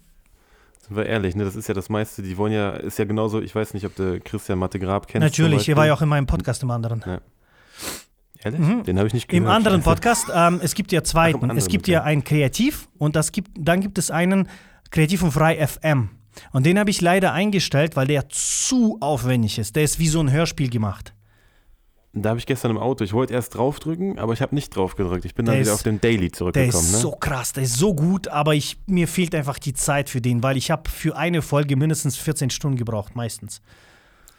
wir, ehrlich, ne? Das ist ja das meiste, die wollen ja, ist ja genauso, ich weiß nicht, ob du Christian Matte Grab kennst. zum Natürlich, er war ja auch in meinem Podcast im anderen. Ehrlich? Mhm. Den habe ich nicht gehört. Im anderen Podcast, ähm, es gibt ja zweiten. anderen, es gibt okay. ja einen Kreativ und das gibt, dann gibt es einen Kreativ und Frei FM. Und den habe ich leider eingestellt, weil der zu aufwendig ist. Der ist wie so ein Hörspiel gemacht. Da habe ich gestern im Auto, ich wollte erst draufdrücken, aber ich habe nicht drauf gedrückt. Ich bin dann Der wieder ist- auf den Daily Der zurückgekommen. ist ne? so krass, der ist so gut, aber ich, mir fehlt einfach die Zeit für den, weil ich habe für eine Folge mindestens 14 Stunden gebraucht, meistens.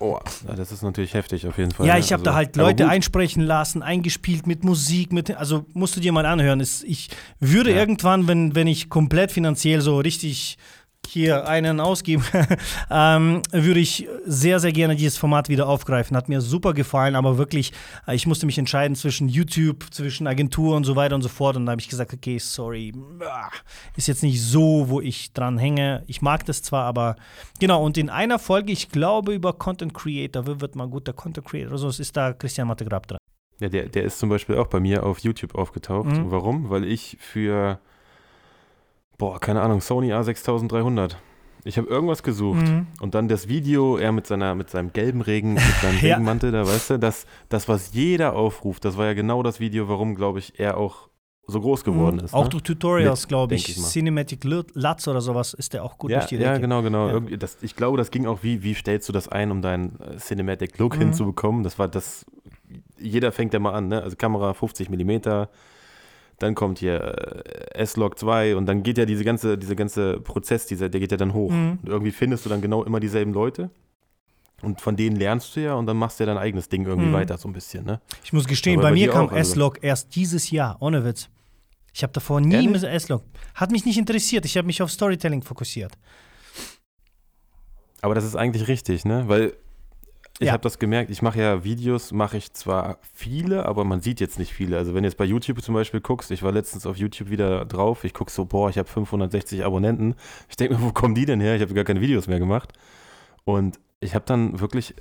Oh, ja, das ist natürlich heftig auf jeden Fall. Ja, ne? ich habe Also, da halt Leute einsprechen lassen, eingespielt mit Musik, mit, also musst du dir mal anhören. Ich würde Ja. irgendwann, wenn, wenn ich komplett finanziell so richtig hier einen ausgeben, ähm, würde ich sehr, sehr gerne dieses Format wieder aufgreifen. Hat mir super gefallen, aber wirklich, äh, ich musste mich entscheiden zwischen YouTube, zwischen Agentur und so weiter und so fort. Und da habe ich gesagt, okay, sorry, ah, ist jetzt nicht so, wo ich dran hänge. Ich mag das zwar, aber genau. Und in einer Folge, ich glaube, über Content Creator, wer wird mal guter Content Creator? Also es ist da Christian Mattegrab dran. Ja, der, der ist zum Beispiel auch bei mir auf YouTube aufgetaucht. Mhm. Warum? Weil ich für, boah, keine Ahnung, Sony A6300. Ich habe irgendwas gesucht Mhm. und dann das Video, er mit, seiner, mit seinem gelben Regen, mit seinem Ja. Regenmantel, da weißt du, das, das, was jeder aufruft, das war ja genau das Video, warum, glaube ich, er auch so groß geworden Mhm. ist. Auch ne? durch Tutorials, glaube ich. ich. Cinematic Lutz oder sowas ist der auch gut ja, durch die ja, Decke. genau, genau. Ja. Das, ich glaube, das ging auch, wie, wie stellst du das ein, um deinen äh, Cinematic Look Mhm. hinzubekommen? Das war das, jeder fängt ja mal an, ne? Also Kamera 50 mm, dann kommt hier äh, S-Log 2 und dann geht ja diese ganze, diese ganze Prozess, dieser, der geht ja dann hoch. Mhm. Und irgendwie findest du dann genau immer dieselben Leute. Und von denen lernst du ja und dann machst du ja dein eigenes Ding irgendwie Mhm. weiter, so ein bisschen, ne? Ich muss gestehen, bei bei mir kam also- S-Log erst dieses Jahr, ohne Witz. Ich habe davor nie mit S-Log. Hat mich nicht interessiert. Ich habe mich auf Storytelling fokussiert. Aber das ist eigentlich richtig, ne? Weil ich Ja. habe das gemerkt, ich mache ja Videos, mache ich zwar viele, aber man sieht jetzt nicht viele. Also wenn du jetzt bei YouTube zum Beispiel guckst, ich war letztens auf YouTube wieder drauf, ich gucke so, boah, ich habe 560 Abonnenten. Ich denke mir, wo kommen die denn her? Ich habe gar keine Videos mehr gemacht. Und ich habe dann wirklich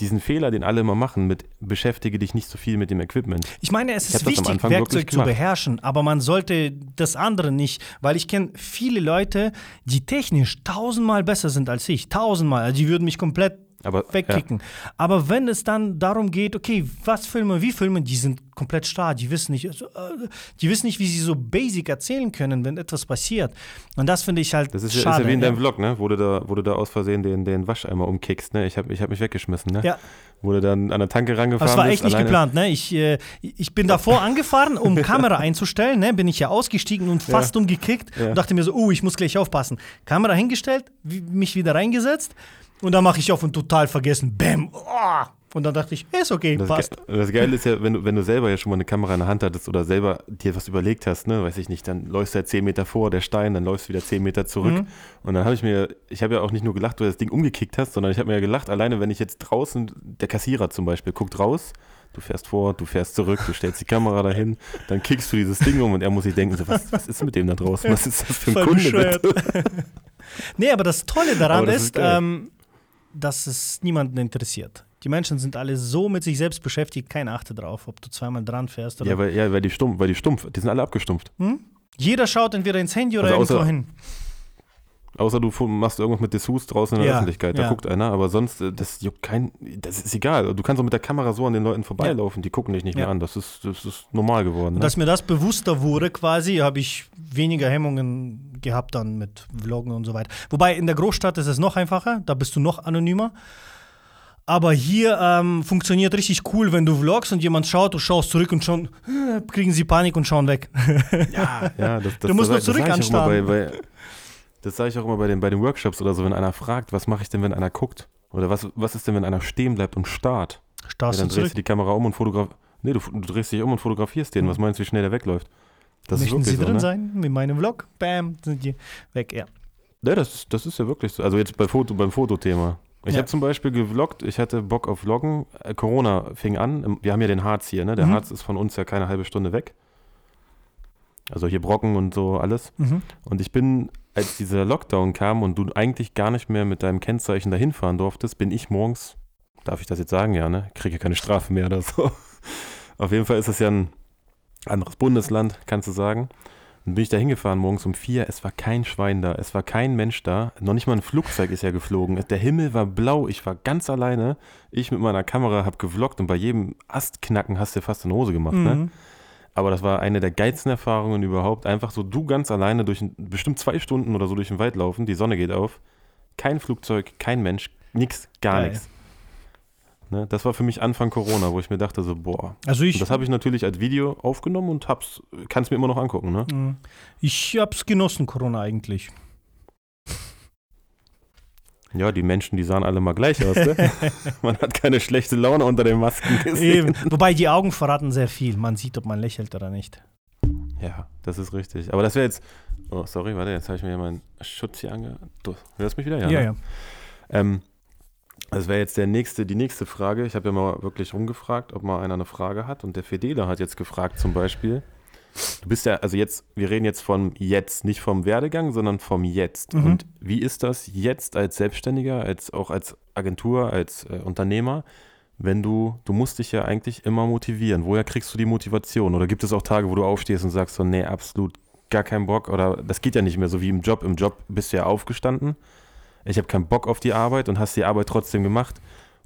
diesen Fehler, den alle immer machen, mit beschäftige dich nicht so viel mit dem Equipment. Ich meine, es ist wichtig, Werkzeug zu beherrschen, aber man sollte das andere nicht, weil ich kenne viele Leute, die technisch tausendmal besser sind als ich. Tausendmal. Also die würden mich komplett Aber ja, wegkicken. Aber wenn es dann darum geht, okay, was filmen, wie filmen, die sind komplett starr, die wissen nicht, also, äh, die wissen nicht, wie sie so basic erzählen können, wenn etwas passiert. Und das finde ich halt das ist, ja- schade. ist ja wie in deinem ja. Vlog, ne? Wo du da, wo du da aus Versehen den, den Wascheimer umkickst, ne? Ich habe ich hab mich weggeschmissen, ne? Ja. Wo du dann an der Tanke rangefahren es war bist. echt nicht alleine. geplant, ne? Ich, äh, ich bin davor angefahren, um Kamera einzustellen, ne? Bin ich ja ausgestiegen und fast umgekickt Ja. und dachte mir so, oh, ich muss gleich aufpassen. Kamera hingestellt, mich wieder reingesetzt und dann mache ich auf und total vergessen. Bäm! Oh! Und dann dachte ich, ist okay, Das, passt. Ge das Geile ist ja, wenn du, wenn du selber ja schon mal eine Kamera in der Hand hattest oder selber dir was überlegt hast, ne, weiß ich nicht, dann läufst du ja 10 Meter vor, der Stein, dann läufst du wieder 10 Meter zurück. Mhm. Und dann habe ich mir, ich habe ja auch nicht nur gelacht, weil du das Ding umgekickt hast, sondern ich habe mir ja gelacht, alleine wenn ich jetzt draußen, der Kassierer zum Beispiel, guckt raus, du fährst vor, du fährst zurück, du stellst die Kamera dahin, dann kickst du dieses Ding um und er muss sich denken, so, was, was ist mit dem da draußen? Was ist das für ein Voll Kunde? Nee, aber das Tolle daran Aber das ist, ist ähm, dass es niemanden interessiert. Die Menschen sind alle so mit sich selbst beschäftigt, keiner achtet drauf, ob du zweimal dran fährst oder. Ja, weil, ja, weil die stumpf, weil die stumpf, die sind alle abgestumpft. hm? Jeder schaut entweder ins Handy oder Also irgendwo hin. Außer du machst irgendwas mit Dessous draußen in der Ja, Öffentlichkeit, da ja. guckt einer, aber sonst, äh, das juckt kein, das ist egal. Du kannst auch mit der Kamera so an den Leuten vorbeilaufen, die gucken dich nicht Ja. mehr an. Das ist, das ist normal geworden. Ne? dass mir das bewusster wurde, quasi, habe ich weniger Hemmungen gehabt dann mit Vloggen und so weiter. Wobei in der Großstadt ist es noch einfacher, da bist du noch anonymer. Aber hier ähm, funktioniert richtig cool, wenn du vlogst und jemand schaut, du schaust zurück und schon äh, kriegen sie Panik und schauen weg. ja, ja, das, das, Du musst das, nur zurück bei, Das sage ich auch immer bei den, bei den Workshops oder so, wenn einer fragt, was mache ich denn, wenn einer guckt? Oder was, was ist denn, wenn einer stehen bleibt und starrt? Ja, Starrst dann du drehst du die Kamera um und fotografierst. Nee, du, du drehst dich um und fotografierst den. Mhm. Was meinst du, wie schnell der wegläuft? Das Möchten ist Sie wirklich drin so, ne? sein in meinem Vlog? Bam, sind die weg, ja. Ja, das, ist- das ist ja wirklich so. Also jetzt bei Foto, beim Fotothema. Ich Ja. habe zum Beispiel gevloggt, ich hatte Bock auf Vloggen. Äh, Corona fing an. Wir haben ja den Harz hier, ne? Der Mhm. Harz ist von uns ja keine halbe Stunde weg. Also hier Brocken und so alles. Mhm. Und ich bin, als dieser Lockdown kam und du eigentlich gar nicht mehr mit deinem Kennzeichen dahin fahren durftest, bin ich morgens, darf ich das jetzt sagen, ja, ne? Kriege keine Strafe mehr oder so. Auf jeden Fall ist das ja ein anderes Bundesland, kannst du sagen. Dann bin ich da hingefahren morgens um vier. Es war kein Schwein da. Es war kein Mensch da. Noch nicht mal ein Flugzeug ist ja geflogen. Der Himmel war blau. Ich war ganz alleine. Ich mit meiner Kamera habe gevloggt und bei jedem Astknacken hast du fast eine Hose gemacht. Ne? Aber das war eine der geilsten Erfahrungen überhaupt. Einfach so du ganz alleine durch ein, bestimmt zwei Stunden oder so durch den Wald laufen. Die Sonne geht auf. Kein Flugzeug, kein Mensch, nix, gar Geil. nichts. Ne? Das war für mich Anfang Corona, wo ich mir dachte so, boah. Also Und ich, das habe ich natürlich als Video aufgenommen und hab's, kann es mir immer noch angucken. Ne? Mhm. ich hab's genossen, Corona eigentlich. Ja, die Menschen, die sahen alle mal gleich aus. Ne? Man hat keine schlechte Laune unter den Masken gesehen. Eben. Wobei die Augen verraten sehr viel. Man sieht, ob man lächelt oder nicht. Ja, das ist richtig. Aber das wäre jetzt. Oh, sorry, warte, jetzt habe ich mir hier meinen Schutz hier ange. Du hörst mich wieder? Ja, ne? ja. Ähm, das wäre jetzt der nächste, die nächste Frage. Ich habe ja mal wirklich rumgefragt, ob mal einer eine Frage hat. Und der Fedela hat jetzt gefragt zum Beispiel. Du bist ja, also jetzt, wir reden jetzt vom Jetzt, nicht vom Werdegang, sondern vom Jetzt. Mhm. Und wie ist das jetzt als Selbstständiger, als auch als Agentur, als äh, Unternehmer, wenn du, du musst dich ja eigentlich immer motivieren. Woher kriegst du die Motivation? Oder gibt es auch Tage, wo du aufstehst und sagst so, nee, absolut gar keinen Bock? Oder das geht ja nicht mehr so wie im Job. Im Job bist du ja aufgestanden. Ich habe keinen Bock auf die Arbeit und hast die Arbeit trotzdem gemacht.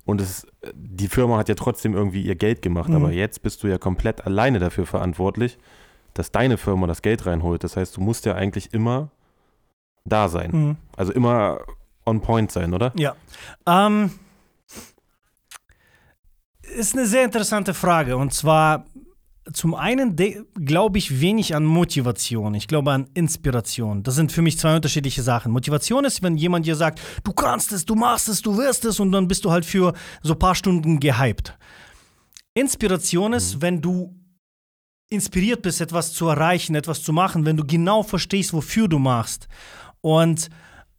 Und es, die Firma hat ja trotzdem irgendwie ihr Geld gemacht. Mhm. Aber jetzt bist du ja komplett alleine dafür verantwortlich, dass deine Firma das Geld reinholt. Das heißt, du musst ja eigentlich immer da sein. Mhm. Also immer on point sein, oder? Ja. Ähm, ist eine sehr interessante Frage. Und zwar, zum einen glaube ich wenig an Motivation. Ich glaube an Inspiration. Das sind für mich zwei unterschiedliche Sachen. Motivation ist, wenn jemand dir sagt, du kannst es, du machst es, du wirst es und dann bist du halt für so ein paar Stunden gehypt. Inspiration ist, wenn du inspiriert bist, etwas zu erreichen, etwas zu machen, wenn du genau verstehst, wofür du machst. Und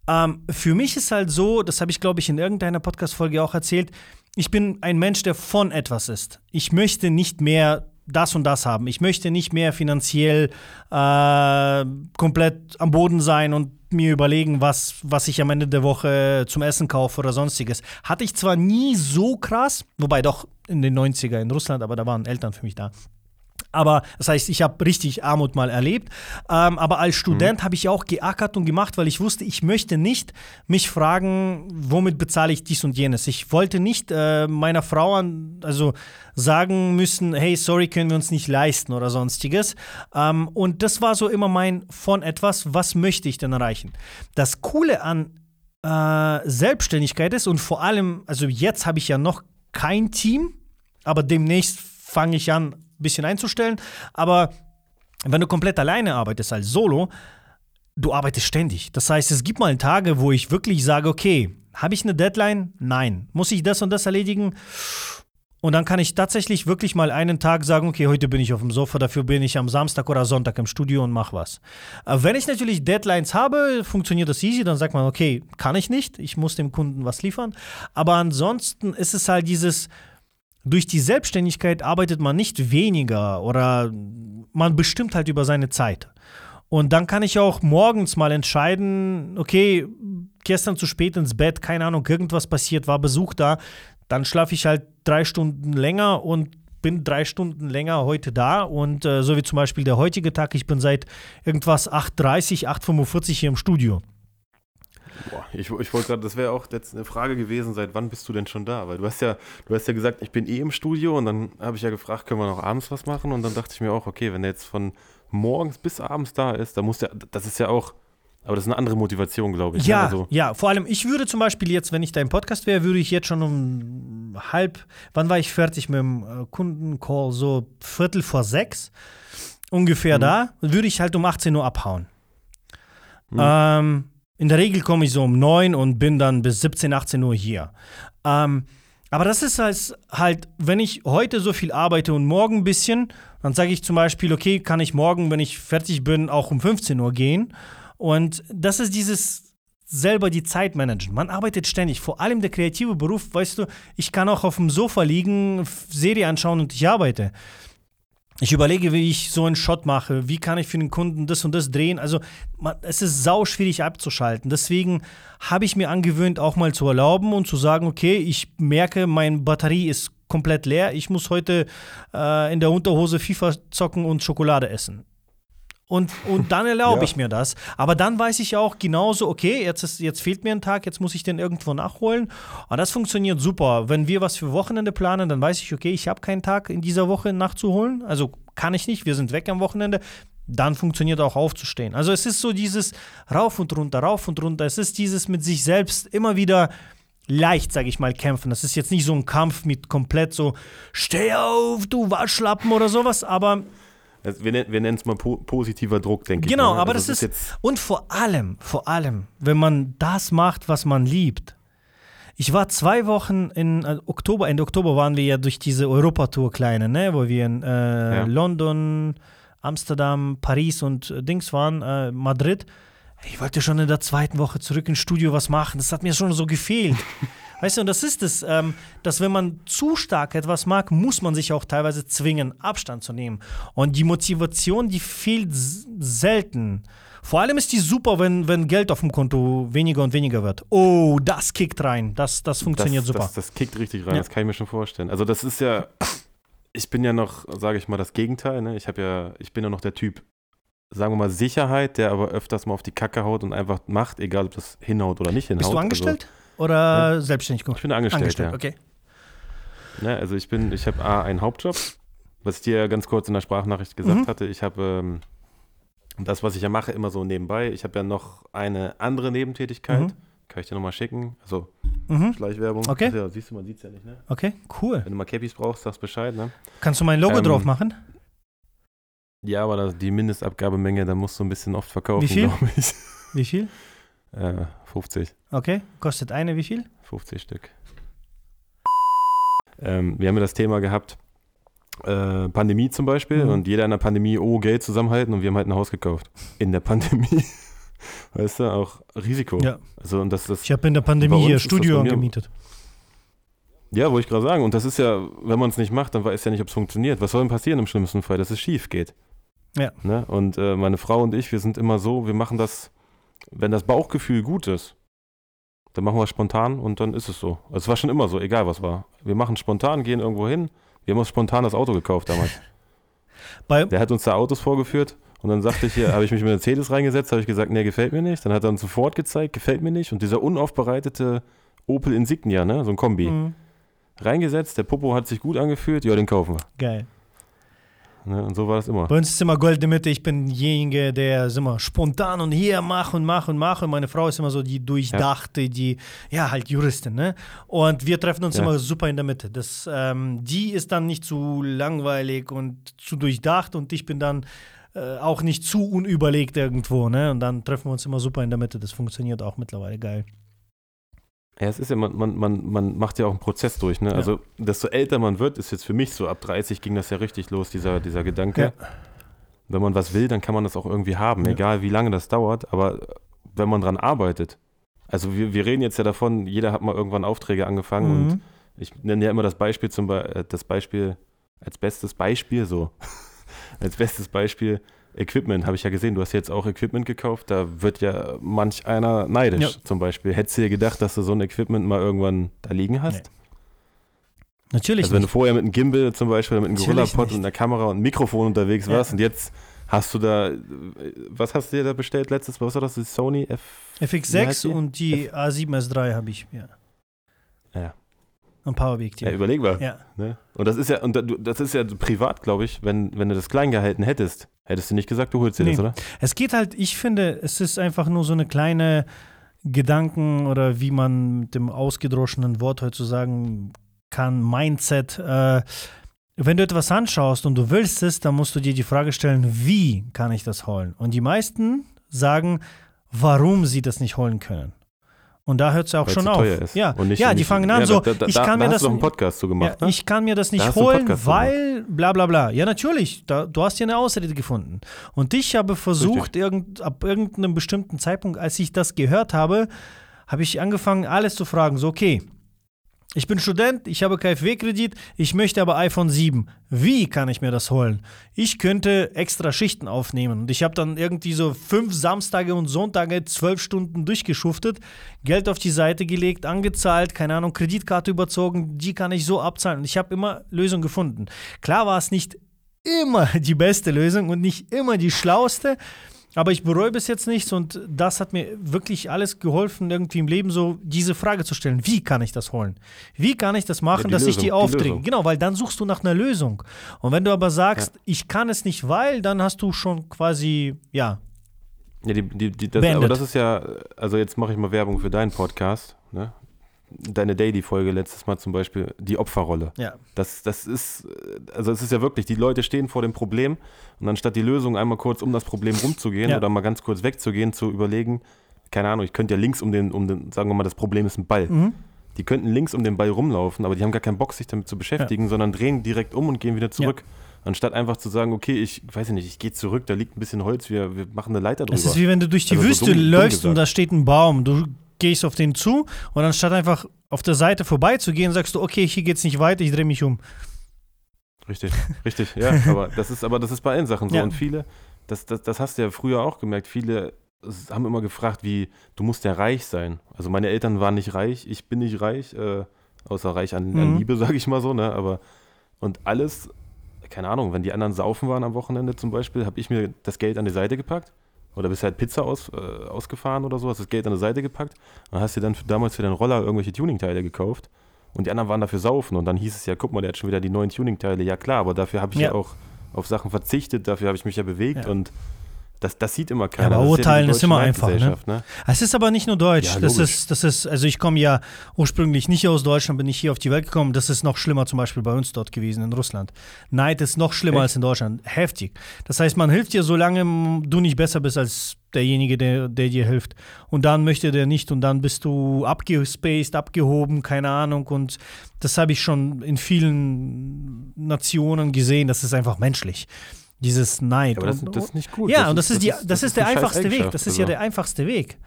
ähm, für mich ist halt so, das habe ich glaube ich in irgendeiner Podcast-Folge auch erzählt, ich bin ein Mensch, der von etwas ist. Ich möchte nicht mehr das und das haben. Ich möchte nicht mehr finanziell äh, komplett am Boden sein und mir überlegen, was, was ich am Ende der Woche zum Essen kaufe oder sonstiges. Hatte ich zwar nie so krass, wobei doch in den 90er in Russland, aber da waren Eltern für mich da. Aber das heißt, ich habe richtig Armut mal erlebt. Ähm, aber als Student habe ich auch geackert und gemacht, weil ich wusste, ich möchte nicht mich fragen, womit bezahle ich dies und jenes. Ich wollte nicht äh, meiner Frau an, also sagen müssen, hey, sorry, können wir uns nicht leisten oder sonstiges. Ähm, und das war so immer mein von etwas, was möchte ich denn erreichen. Das Coole an äh, Selbstständigkeit ist und vor allem, also jetzt habe ich ja noch kein Team, aber demnächst fange ich an, bisschen einzustellen. Aber wenn du komplett alleine arbeitest als Solo, du arbeitest ständig. Das heißt, es gibt mal Tage, wo ich wirklich sage, okay, habe ich eine Deadline? Nein. Muss ich das und das erledigen? Und dann kann ich tatsächlich wirklich mal einen Tag sagen, okay, heute bin ich auf dem Sofa, dafür bin ich am Samstag oder Sonntag im Studio und mach was. Äh, Wenn ich natürlich Deadlines habe, funktioniert das easy, dann sagt man, okay, kann ich nicht, ich muss dem Kunden was liefern. Aber ansonsten ist es halt dieses, durch die Selbstständigkeit arbeitet man nicht weniger oder man bestimmt halt über seine Zeit. Und dann kann ich auch morgens mal entscheiden, okay, gestern zu spät ins Bett, keine Ahnung, irgendwas passiert, war Besuch da, dann schlafe ich halt drei Stunden länger und bin drei Stunden länger heute da und äh, so wie zum Beispiel der heutige Tag, ich bin seit irgendwas 8.30, 8.45 hier im Studio. Boah, ich, ich wollte gerade, das wäre auch jetzt eine Frage gewesen, seit wann bist du denn schon da? Weil du hast ja, du hast ja gesagt, ich bin eh im Studio und dann habe ich ja gefragt, können wir noch abends was machen? Und dann dachte ich mir auch, okay, wenn er jetzt von morgens bis abends da ist, dann muss der, das ist ja auch, aber das ist eine andere Motivation, glaube ich. ne? Ja, Also, ja, vor allem, ich würde zum Beispiel jetzt, wenn ich dein Podcast wäre, würde ich jetzt schon um halb, wann war ich fertig mit dem äh, Kundencall? So Viertel vor sechs, ungefähr da, würde ich halt um 18 Uhr abhauen. Ähm, in der Regel komme ich so um 9 und bin dann bis 17, 18 Uhr hier. Ähm, aber das ist halt, halt, wenn ich heute so viel arbeite und morgen ein bisschen, dann sage ich zum Beispiel, okay, kann ich morgen, wenn ich fertig bin, auch um 15 Uhr gehen. Und das ist dieses selber die Zeit managen. Man arbeitet ständig, vor allem der kreative Beruf, weißt du, ich kann auch auf dem Sofa liegen, Serie anschauen und ich arbeite. Ich überlege, wie ich so einen Shot mache, wie kann ich für den Kunden das und das drehen. Also man, es ist sau schwierig abzuschalten. Deswegen habe ich mir angewöhnt, auch mal zu erlauben und zu sagen, okay, ich merke, meine Batterie ist komplett leer. Ich muss heute äh, in der Unterhose FIFA zocken und Schokolade essen. Und, und dann erlaube ja. ich mir das. Aber dann weiß ich auch genauso, okay, jetzt, ist, jetzt fehlt mir ein Tag, jetzt muss ich den irgendwo nachholen. Und das funktioniert super. Wenn wir was für Wochenende planen, dann weiß ich, okay, ich habe keinen Tag in dieser Woche nachzuholen. Also kann ich nicht, wir sind weg am Wochenende. Dann funktioniert auch aufzustehen. Also es ist so dieses rauf und runter, rauf und runter. Es ist dieses mit sich selbst immer wieder leicht, sage ich mal, kämpfen. Das ist jetzt nicht so ein Kampf mit komplett so, steh auf, du Waschlappen oder sowas, aber wir, wir nennen es mal po positiver Druck, denke genau, ich. Genau, aber also das ist, jetzt und vor allem, vor allem, wenn man das macht, was man liebt. Ich war zwei Wochen in äh, Oktober, Ende Oktober waren wir ja durch diese Europatour kleine, ne, wo wir in äh, ja. London, Amsterdam, Paris und äh, Dings waren, äh, Madrid. Ich wollte schon in der zweiten Woche zurück ins Studio was machen. Das hat mir schon so gefehlt. Weißt du, und das ist es, ähm, dass wenn man zu stark etwas mag, muss man sich auch teilweise zwingen, Abstand zu nehmen. Und die Motivation, die fehlt selten. Vor allem ist die super, wenn, wenn Geld auf dem Konto weniger und weniger wird. Oh, das kickt rein. Das, das funktioniert das, super. Das, das kickt richtig rein, ja. das kann ich mir schon vorstellen. Also das ist ja, ich bin ja noch, sage ich mal, das Gegenteil. Ne? Ich, ja, ich bin ja noch der Typ, sagen wir mal, Sicherheit, der aber öfters mal auf die Kacke haut und einfach macht, egal ob das hinhaut oder nicht hinhaut. Bist du angestellt? Also, oder ja. selbstständig? Ich bin angestellt, angestellt ja. okay. Ja, also ich bin, ich habe A, einen Hauptjob, was ich dir ganz kurz in der Sprachnachricht gesagt mhm. hatte. Ich habe ähm, das, was ich ja mache, immer so nebenbei. Ich habe ja noch eine andere Nebentätigkeit. Mhm. Kann ich dir nochmal schicken. Also mhm. Schleichwerbung. Okay. Ja, siehst du, man sieht es ja nicht, ne? Okay, cool. Wenn du mal Cappies brauchst, sagst Bescheid, ne? Kannst du mein Logo ähm, drauf machen? Ja, aber das, die Mindestabgabemenge, da musst du ein bisschen oft verkaufen, glaube ich. Wie viel? Äh, 50. Okay, kostet eine wie viel? 50 Stück. Ähm, wir haben ja das Thema gehabt, äh, Pandemie zum Beispiel, mhm. und jeder in der Pandemie, oh, Geld zusammenhalten und wir haben halt ein Haus gekauft. In der Pandemie. weißt du, auch Risiko. Ja. Also, und das, das, ich habe in der Pandemie hier Studio angemietet. Ja, wollte ich gerade sagen. Und das ist ja, wenn man es nicht macht, dann weiß ja nicht, ob es funktioniert. Was soll denn passieren im schlimmsten Fall, dass es schief geht? Ja. Ne? Und äh, meine Frau und ich, wir sind immer so, wir machen das wenn das Bauchgefühl gut ist, dann machen wir es spontan und dann ist es so. Also es war schon immer so, egal was war. Wir machen spontan, gehen irgendwo hin. Wir haben uns spontan das Auto gekauft damals. Bei Der hat uns da Autos vorgeführt und dann sagte ich hier, habe ich mich mit Mercedes reingesetzt, habe ich gesagt, nee, gefällt mir nicht. Dann hat er uns sofort gezeigt, gefällt mir nicht. Und dieser unaufbereitete Opel Insignia, ne, so ein Kombi, mhm. reingesetzt, der Popo hat sich gut angefühlt, ja, den kaufen wir. Geil. Ne? Und so war das immer. Bei uns ist immer goldene Mitte. Ich bin derjenige, der ist immer spontan und hier mach und mach und mach. Und meine Frau ist immer so die durchdachte, ja. die, ja, halt Juristin. Ne? Und wir treffen uns ja. immer super in der Mitte. Das, ähm, die ist dann nicht zu langweilig und zu durchdacht und ich bin dann äh, auch nicht zu unüberlegt irgendwo. Ne? Und dann treffen wir uns immer super in der Mitte. Das funktioniert auch mittlerweile geil. Ja, es ist ja, man, man, man, man macht ja auch einen Prozess durch, ne? Ja. Also, desto älter man wird, ist jetzt für mich so, ab 30 ging das ja richtig los, dieser, dieser Gedanke. Ja. Wenn man was will, dann kann man das auch irgendwie haben, ja. egal wie lange das dauert, aber wenn man dran arbeitet. Also wir, wir reden jetzt ja davon, jeder hat mal irgendwann Aufträge angefangen mhm. und ich nenne ja immer das Beispiel zum Be äh, das Beispiel als bestes Beispiel so. als bestes Beispiel, Equipment, habe ich ja gesehen. Du hast jetzt auch Equipment gekauft. Da wird ja manch einer neidisch ja. zum Beispiel. Hättest du dir gedacht, dass du so ein Equipment mal irgendwann da liegen hast? Nee. Natürlich. Also, wenn nicht. du vorher mit einem Gimbal zum Beispiel, mit einem Gorilla-Pod und einer Kamera und einem Mikrofon unterwegs ja. warst und jetzt hast du da, was hast du dir da bestellt letztes Mal? Was war das? Die Sony F FX6 und die A7S3 habe ich, ja. Ja. Ein paar Objektive. Ja, überlegbar. Ja. Ne? Und das ist ja, und das ist ja privat, glaube ich, wenn, wenn du das klein gehalten hättest, hättest du nicht gesagt, du holst dir nee. das, oder? Es geht halt, ich finde, es ist einfach nur so eine kleine Gedanken oder wie man mit dem ausgedroschenen Wort heute sagen kann, Mindset. Äh, wenn du etwas anschaust und du willst es, dann musst du dir die Frage stellen, wie kann ich das holen? Und die meisten sagen, warum sie das nicht holen können. Und da hört es ja auch Weil's schon auf. Ist. Ja, nicht, ja die fangen an ja, so, da, da, ich kann da mir das du einen Podcast zu gemacht, ja, ne? ich kann mir das nicht holen, weil bla bla bla. Ja, natürlich, da, du hast ja eine Ausrede gefunden. Und ich habe versucht, irgend, ab irgendeinem bestimmten Zeitpunkt, als ich das gehört habe, habe ich angefangen, alles zu fragen. So, okay, Ich bin Student, ich habe KfW-Kredit, ich möchte aber iPhone 7. Wie kann ich mir das holen? Ich könnte extra Schichten aufnehmen und ich habe dann irgendwie so fünf Samstage und Sonntage zwölf Stunden durchgeschuftet, Geld auf die Seite gelegt, angezahlt, keine Ahnung, Kreditkarte überzogen, die kann ich so abzahlen und ich habe immer Lösungen gefunden. Klar war es nicht immer die beste Lösung und nicht immer die schlauste, aber ich bereue bis jetzt nichts und das hat mir wirklich alles geholfen, irgendwie im Leben so diese Frage zu stellen: Wie kann ich das holen? Wie kann ich das machen, Ja, dass ich Lösung, die die aufdringe? Genau, weil dann suchst du nach einer Lösung. Und wenn du aber sagst, ich kann es nicht, weil, dann hast du schon quasi, ja, Ja, die, die, die, das, aber das ist ja, also jetzt mache ich mal Werbung für deinen Podcast, ne? Deine Daily-Folge letztes Mal zum Beispiel, die Opferrolle. ja. Das, das ist, äh, also es ist ja wirklich, die Leute stehen vor dem Problem und anstatt die Lösung einmal kurz um das Problem rumzugehen Ja. oder mal ganz kurz wegzugehen, zu überlegen, keine Ahnung, ich könnte ja links um den, um den, sagen wir mal, das Problem ist ein Ball. Mhm. Die könnten links um den Ball rumlaufen, aber die haben gar keinen Bock, sich damit zu beschäftigen, sondern drehen direkt um und gehen wieder zurück. Anstatt einfach zu sagen, okay, ich weiß ich nicht, ich gehe zurück, da liegt ein bisschen Holz, wir, wir machen eine Leiter drüber. Es ist wie wenn du durch die Also so Wüste dumm- dumm läufst und gesagt. da steht ein Baum. Du gehst auf den zu und anstatt einfach auf der Seite vorbeizugehen, sagst du, okay, hier geht's nicht weiter, ich drehe mich um. Richtig, richtig, ja. Aber das ist, aber das ist bei allen Sachen so. Ja. Und viele, das, das, das hast du ja früher auch gemerkt, viele haben immer gefragt, wie, du musst ja reich sein. Also meine Eltern waren nicht reich, ich bin nicht reich, äh, außer reich an, an Mhm. Liebe, sage ich mal so, ne? Aber und alles, keine Ahnung, wenn die anderen saufen waren am Wochenende zum Beispiel, habe ich mir das Geld an die Seite gepackt. Oder bist halt Pizza aus, äh, ausgefahren oder so, hast das Geld an die Seite gepackt und hast dir dann für, damals für deinen Roller irgendwelche Tuningteile gekauft. Und die anderen waren dafür saufen. Und dann hieß es ja, guck mal, der hat schon wieder die neuen Tuningteile. Ja klar, aber dafür habe ich ja. Ja. auch auf Sachen verzichtet, dafür habe ich mich ja bewegt Ja. und das, das sieht immer keiner. aber Das urteilen ist deutsche immer einfach, ne? Ne? Es ist aber nicht nur Deutsch. Ja, das, ist, das ist, also ich komme ja ursprünglich nicht aus Deutschland, bin ich hier auf die Welt gekommen. Das ist noch schlimmer zum Beispiel bei uns dort gewesen in Russland. Neid ist noch schlimmer Echt? als in Deutschland. Heftig. Das heißt, man hilft dir, solange du nicht besser bist als derjenige, der, der dir hilft. Und dann möchte der nicht und dann bist du abgespaced, abgehoben, keine Ahnung. Und das habe ich schon in vielen Nationen gesehen. Das ist einfach menschlich. Dieses Neid. Aber das, und, das ist nicht gut. ja, und das, ist, die, das, ist, der eine einfachste Weg. Das ist ja also. der einfachste Weg.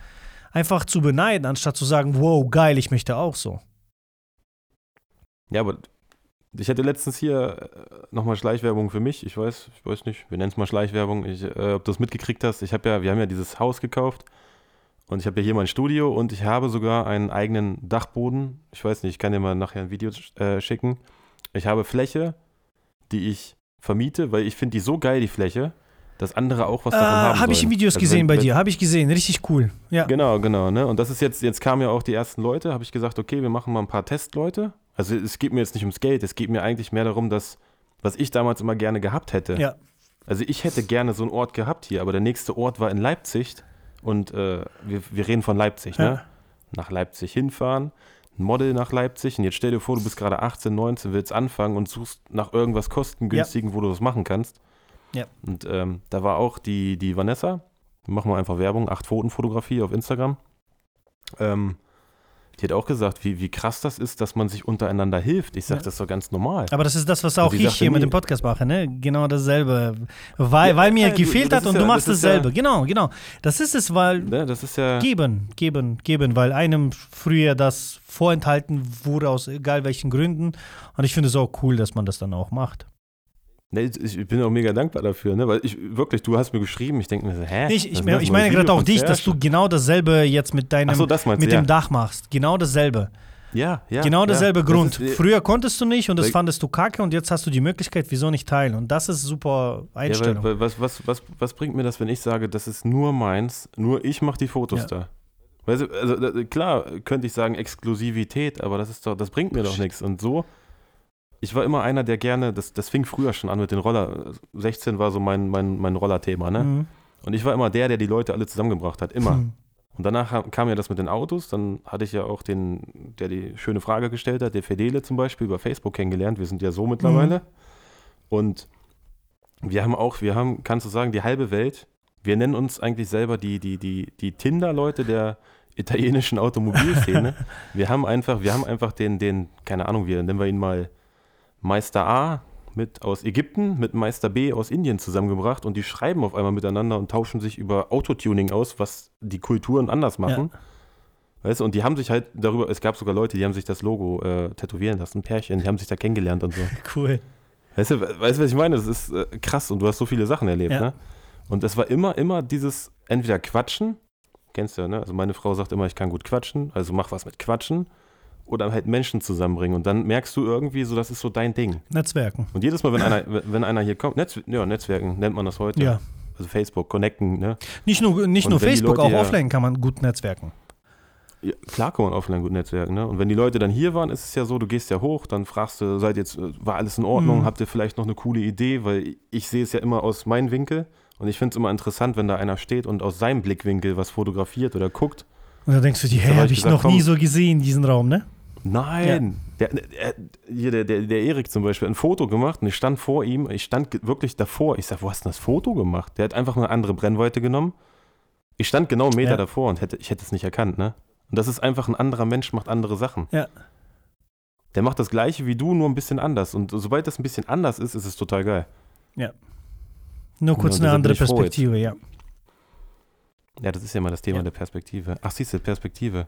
Einfach zu beneiden, anstatt zu sagen, wow, geil, ich möchte auch so. Ja, aber ich hatte letztens hier nochmal Schleichwerbung für mich. Ich weiß, ich weiß nicht, wir nennen es mal Schleichwerbung. Ich, äh, ob du es mitgekriegt hast. Ich habe ja, wir haben ja dieses Haus gekauft und ich habe ja hier mein Studio und ich habe sogar einen eigenen Dachboden. Ich weiß nicht, ich kann dir mal nachher ein Video äh, schicken. Ich habe Fläche, die ich vermiete, weil ich finde die so geil, die Fläche, dass andere auch was Äh, davon haben Habe ich in sollen. Videos Also gesehen wenn- bei dir, habe ich gesehen, richtig cool. Ja. Genau, genau, ne? Und das ist jetzt, jetzt kamen ja auch die ersten Leute, habe ich gesagt, okay, wir machen mal ein paar Testleute. Also es geht mir jetzt nicht ums Geld, es geht mir eigentlich mehr darum, dass, was ich damals immer gerne gehabt hätte. Ja. Also ich hätte gerne so einen Ort gehabt hier, aber der nächste Ort war in Leipzig und äh, wir, wir reden von Leipzig, Ja. ne? Nach Leipzig hinfahren, Model nach Leipzig und jetzt stell dir vor, du bist gerade 18, 19, willst anfangen und suchst nach irgendwas kostengünstigen, wo du das machen kannst. Ja. Und ähm, da war auch die, die Vanessa, machen wir einfach Werbung, acht Pfotenfotografie auf Instagram. Ähm, die hat auch gesagt, wie, wie krass das ist, dass man sich untereinander hilft. Ich sage, Ja. das ist doch ganz normal. Aber das ist das, was auch ich hier mit dem Podcast mache, ne? Genau dasselbe. Weil, Ja, weil mir ja, gefehlt hat und ja- du machst das ja- dasselbe. Genau, genau. Das ist es, weil Ne, das ist ja. geben, geben, geben, weil einem früher das vorenthalten wurde aus egal welchen Gründen. Und ich finde es auch cool, dass man das dann auch macht. Ne, ich, bin auch mega dankbar dafür, ne? Weil ich wirklich, du hast mir geschrieben, ich denke mir so, hä? Ich, ich, ich ein meine gerade auch dich, dass du genau dasselbe jetzt mit deinem so, das meinst mit du, dem ja. Dach machst. Genau dasselbe. Ja, ja. genau ja. derselbe Das Grund. ist, äh, Früher konntest du nicht und das fandest du kacke und jetzt hast du die Möglichkeit, wieso nicht teilen? Und das ist super Ja, Einstellung. weil, weil, was, was, was, was bringt mir das, wenn ich sage, das ist nur meins, nur ich mache die Fotos Ja. da? Weißt du, also klar könnte ich sagen Exklusivität, aber das ist doch, das bringt mir doch nichts. Und so, ich war immer einer, der gerne, das, das fing früher schon an mit den Roller. 16 war so mein, mein, mein Rollerthema, ne? Mhm. Und ich war immer der, der die Leute alle zusammengebracht hat, immer. Mhm. Und danach kam ja das mit den Autos. Dann hatte ich ja auch den, der die schöne Frage gestellt hat, der Fedele zum Beispiel, über Facebook kennengelernt. Wir sind ja so mittlerweile. Und wir haben auch, wir haben, kannst du sagen, die halbe Welt. Wir nennen uns eigentlich selber die, die, die, die Tinder-Leute der italienischen Automobilszene. wir haben einfach, wir haben einfach den, den, keine Ahnung, wir nennen wir ihn mal Meister A mit aus Ägypten mit Meister B aus Indien zusammengebracht und die schreiben auf einmal miteinander und tauschen sich über Autotuning aus, was die Kulturen anders machen. Weißt du, und die haben sich halt darüber, es gab sogar Leute, die haben sich das Logo äh, tätowieren lassen, Pärchen, die haben sich da kennengelernt und so. Cool. Weißt du, weißt du, was ich meine? Das ist äh, krass und du hast so viele Sachen erlebt, Ja. ne? Und es war immer, immer dieses entweder Quatschen, kennst du ja, ne? Also meine Frau sagt immer, ich kann gut quatschen, also mach was mit Quatschen oder halt Menschen zusammenbringen und dann merkst du irgendwie so, das ist so dein Ding. Netzwerken. Und jedes Mal, wenn einer, wenn einer hier kommt, Netz, ja, Netzwerken nennt man das heute. Ja. Also Facebook, Connecten, ne? Nicht nur, nicht Und nur Facebook, auch offline kann man gut netzwerken. Ja, klar kann man offline gut netzwerken, ne? Und wenn die Leute dann hier waren, ist es ja so, du gehst ja hoch, dann fragst du, seid jetzt, äh, war alles in Ordnung, Mhm. habt ihr vielleicht noch eine coole Idee, weil ich sehe es ja immer aus meinem Winkel und ich finde es immer interessant, wenn da einer steht und aus seinem Blickwinkel was fotografiert oder guckt. Und da denkst du dir, hä, hab habe ich gesagt, noch nie so gesehen, diesen Raum, ne? Nein, der, der, hier, der, der, der Erik zum Beispiel, hat ein Foto gemacht und ich stand vor ihm, ich stand wirklich davor. Ich sag, wo hast du denn das Foto gemacht? Der hat einfach eine andere Brennweite genommen. Ich stand genau einen Meter Ja. davor und hätte, ich hätte es nicht erkannt, ne? Und das ist einfach ein anderer Mensch, macht andere Sachen. Ja. Der macht das gleiche wie du, nur ein bisschen anders. Und sobald das ein bisschen anders ist, ist es total geil. Nur kurz eine andere. Perspektive, ja. Ja, das ist ja mal das Thema Ja. der Perspektive. Ach, siehst du, Perspektive.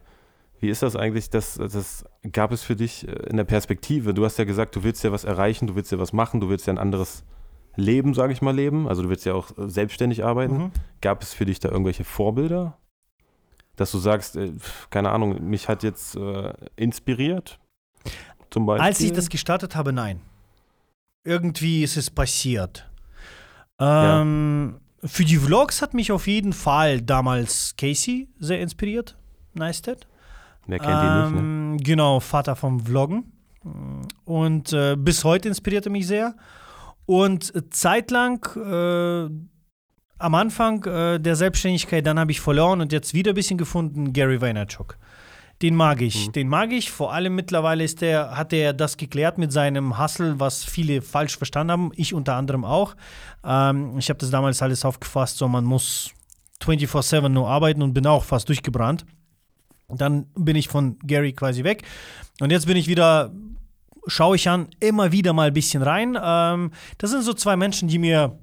Wie ist das eigentlich, das, das gab es für dich äh, in der Perspektive? Du hast ja gesagt, du willst ja was erreichen, du willst ja was machen, du willst ja ein anderes Leben, sage ich mal, leben. Also du willst ja auch äh, selbstständig arbeiten. Mhm. Gab es für dich da irgendwelche Vorbilder? Dass du sagst, äh, keine Ahnung, mich hat jetzt äh, inspiriert? Zum Beispiel. Als ich das gestartet habe, nein. Irgendwie ist es passiert. Ähm, Für die Vlogs hat mich auf jeden Fall damals Casey sehr inspiriert. Neistat. Wer kennt ihn nicht, ne? Ähm, Genau, Vater vom Vloggen. Und äh, bis heute inspiriert er mich sehr. Und zeitlang, äh, am Anfang äh, der Selbstständigkeit, dann habe ich verloren und jetzt wieder ein bisschen gefunden, Gary Vaynerchuk. Den mag ich. Mhm. Den mag ich. Vor allem mittlerweile ist der, hat er das geklärt mit seinem Hustle, was viele falsch verstanden haben. Ich unter anderem auch. Ähm, ich habe das damals alles aufgefasst, so man muss 24-7 nur arbeiten und bin auch fast durchgebrannt. Dann bin ich von Gary quasi weg. Und jetzt bin ich wieder, schaue ich an, immer wieder mal ein bisschen rein. Ähm, das sind so zwei Menschen, die mir,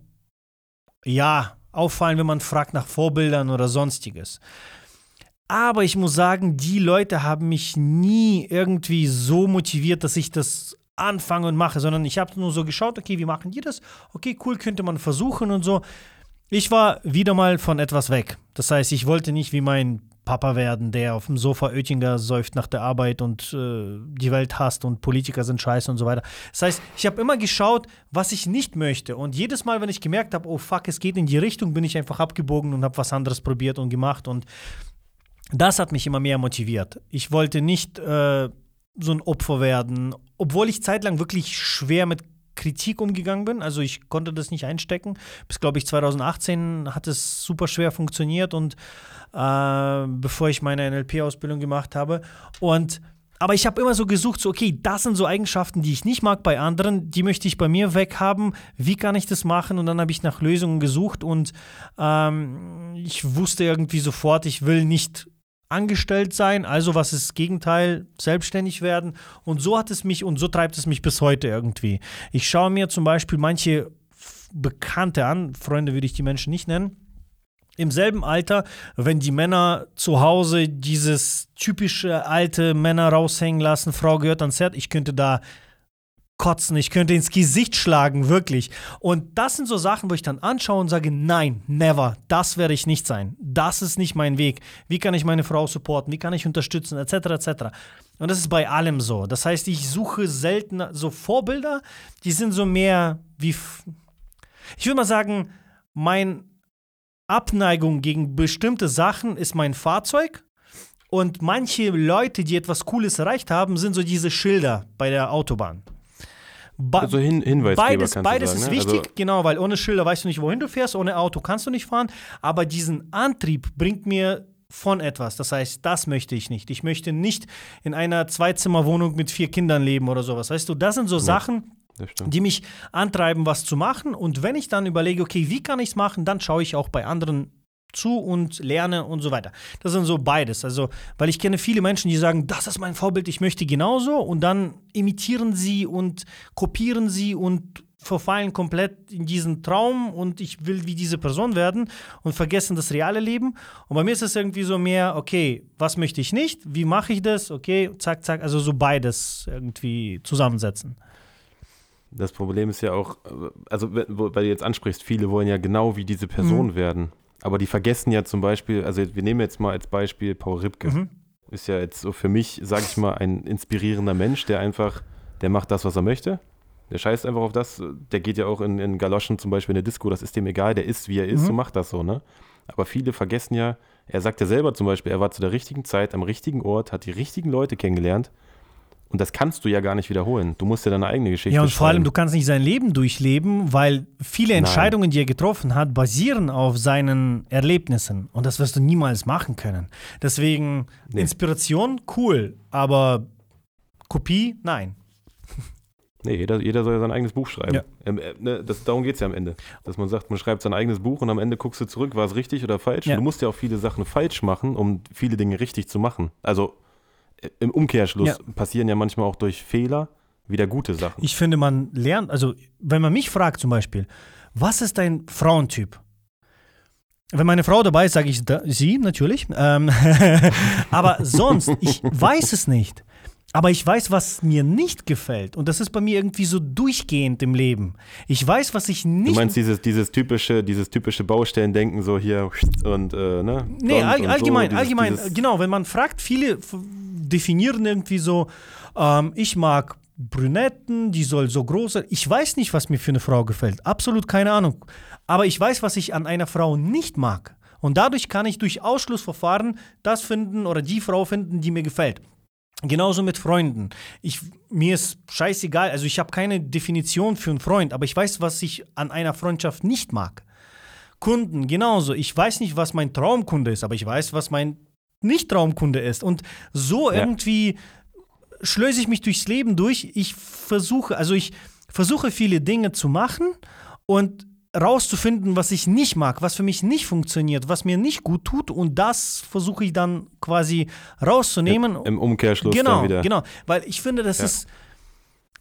ja, auffallen, wenn man fragt nach Vorbildern oder sonstiges. Aber ich muss sagen, die Leute haben mich nie irgendwie so motiviert, dass ich das anfange und mache, sondern ich habe nur so geschaut, okay, wie machen die das? Okay, cool, könnte man versuchen und so. Ich war wieder mal von etwas weg. Das heißt, ich wollte nicht wie mein Papa werden, der auf dem Sofa Oettinger säuft nach der Arbeit und äh, die Welt hasst und Politiker sind scheiße und so weiter. Das heißt, ich habe immer geschaut, was ich nicht möchte. Und jedes Mal, wenn ich gemerkt habe, oh fuck, es geht in die Richtung, bin ich einfach abgebogen und habe was anderes probiert und gemacht. Und das hat mich immer mehr motiviert. Ich wollte nicht äh, so ein Opfer werden, obwohl ich zeitlang wirklich schwer mit Kritik umgegangen bin. Also ich konnte das nicht einstecken. Bis, glaube ich, 2018 hat es super schwer funktioniert und äh, bevor ich meine NLP-Ausbildung gemacht habe. Und aber ich habe immer so gesucht, so, okay, das sind so Eigenschaften, die ich nicht mag bei anderen, die möchte ich bei mir weghaben. Wie kann ich das machen? Und dann habe ich nach Lösungen gesucht und ähm, ich wusste irgendwie sofort, ich will nicht angestellt sein, also was ist das Gegenteil, selbstständig werden. Und so hat es mich und so treibt es mich bis heute irgendwie. Ich schaue mir zum Beispiel manche Bekannte an, Freunde würde ich die Menschen nicht nennen, im selben Alter, wenn die Männer zu Hause dieses typische alte Männer raushängen lassen, Frau gehört ans Herd, ich könnte da kotzen, ich könnte ins Gesicht schlagen, wirklich. Und das sind so Sachen, wo ich dann anschaue und sage, nein, never, das werde ich nicht sein. Das ist nicht mein Weg. Wie kann ich meine Frau supporten? Wie kann ich unterstützen? Etc. etc. Und das ist bei allem so. Das heißt, ich suche selten so Vorbilder, die sind so mehr wie. Ich würde mal sagen, mein Abneigung gegen bestimmte Sachen ist mein Fahrzeug. Und manche Leute, die etwas Cooles erreicht haben, sind so diese Schilder bei der Autobahn. Ba Also Hin Hinweisgeber beides beides du ist sagen, ne? wichtig, Also, genau, weil ohne Schilder weißt du nicht, wohin du fährst, ohne Auto kannst du nicht fahren. Aber diesen Antrieb bringt mir von etwas. Das heißt, das möchte ich nicht. Ich möchte nicht in einer Zweizimmerwohnung mit vier Kindern leben oder sowas. Weißt du, das sind so Sachen, das stimmt. die mich antreiben, was zu machen. Und wenn ich dann überlege, okay, wie kann ich es machen, dann schaue ich auch bei anderen zu und lerne und so weiter. Das sind so beides. Also, weil ich kenne viele Menschen, die sagen, das ist mein Vorbild, ich möchte genauso. Und dann imitieren sie und kopieren sie und verfallen komplett in diesen Traum und ich will wie diese Person werden und vergessen das reale Leben. Und bei mir ist es irgendwie so mehr, okay, was möchte ich nicht? Wie mache ich das? Okay, zack, zack, also so beides irgendwie zusammensetzen. Das Problem ist ja auch, also weil du jetzt ansprichst, viele wollen ja genau wie diese Person mhm. werden. Aber die vergessen ja zum Beispiel, also wir nehmen jetzt mal als Beispiel Paul Ripke. Mhm. Ist ja jetzt so für mich, sag ich mal, ein inspirierender Mensch, der einfach, der macht das, was er möchte der scheißt einfach auf das. Der geht ja auch in, in Galoschen zum Beispiel in der Disco, das ist dem egal, der ist, wie er ist mhm. und macht das so, ne? Aber viele vergessen ja, er sagt ja selber zum Beispiel, er war zu der richtigen Zeit am richtigen Ort, hat die richtigen Leute kennengelernt. Und das kannst du ja gar nicht wiederholen. Du musst ja deine eigene Geschichte Ja, und vor allem, du kannst nicht sein Leben durchleben, weil viele Entscheidungen, Nein. die er getroffen hat, basieren auf seinen Erlebnissen. Und das wirst du niemals machen können. Deswegen, nee. Inspiration, cool, aber Kopie, nein. Nee, jeder, jeder soll ja sein eigenes Buch schreiben. Ja. Ähm, äh, ne, das, darum geht es ja am Ende. Dass man sagt, man schreibt sein eigenes Buch und am Ende guckst du zurück, war es richtig oder falsch. Ja. Du musst ja auch viele Sachen falsch machen, um viele Dinge richtig zu machen. Also im Umkehrschluss ja. passieren ja manchmal auch durch Fehler wieder gute Sachen. Ich finde, man lernt, also wenn man mich fragt zum Beispiel, was ist dein Frauentyp? Wenn meine Frau dabei ist, sage ich da, sie natürlich. Ähm, aber sonst, ich weiß es nicht. Aber ich weiß, was mir nicht gefällt. Und das ist bei mir irgendwie so durchgehend im Leben. Ich weiß, was ich nicht. Du meinst dieses, dieses typische, dieses typische Baustellendenken, so hier und äh, ne? Nee, all, allgemein, so, dieses, allgemein, dieses genau, wenn man fragt, viele definieren irgendwie so, ähm, ich mag Brünetten, die soll so groß sein. Ich weiß nicht, was mir für eine Frau gefällt. Absolut keine Ahnung. Aber ich weiß, was ich an einer Frau nicht mag. Und dadurch kann ich durch Ausschlussverfahren das finden oder die Frau finden, die mir gefällt. Genauso mit Freunden. Ich, mir ist scheißegal, also ich habe keine Definition für einen Freund, aber ich weiß, was ich an einer Freundschaft nicht mag. Kunden, genauso. Ich weiß nicht, was mein Traumkunde ist, aber ich weiß, was mein Nicht-Traumkunde ist. Und so ja. irgendwie schlöse ich mich durchs Leben durch. Ich versuche, also ich versuche viele Dinge zu machen und rauszufinden, was ich nicht mag, was für mich nicht funktioniert, was mir nicht gut tut und das versuche ich dann quasi rauszunehmen. Im Umkehrschluss genau, wieder. Genau, weil ich finde, das ja. ist,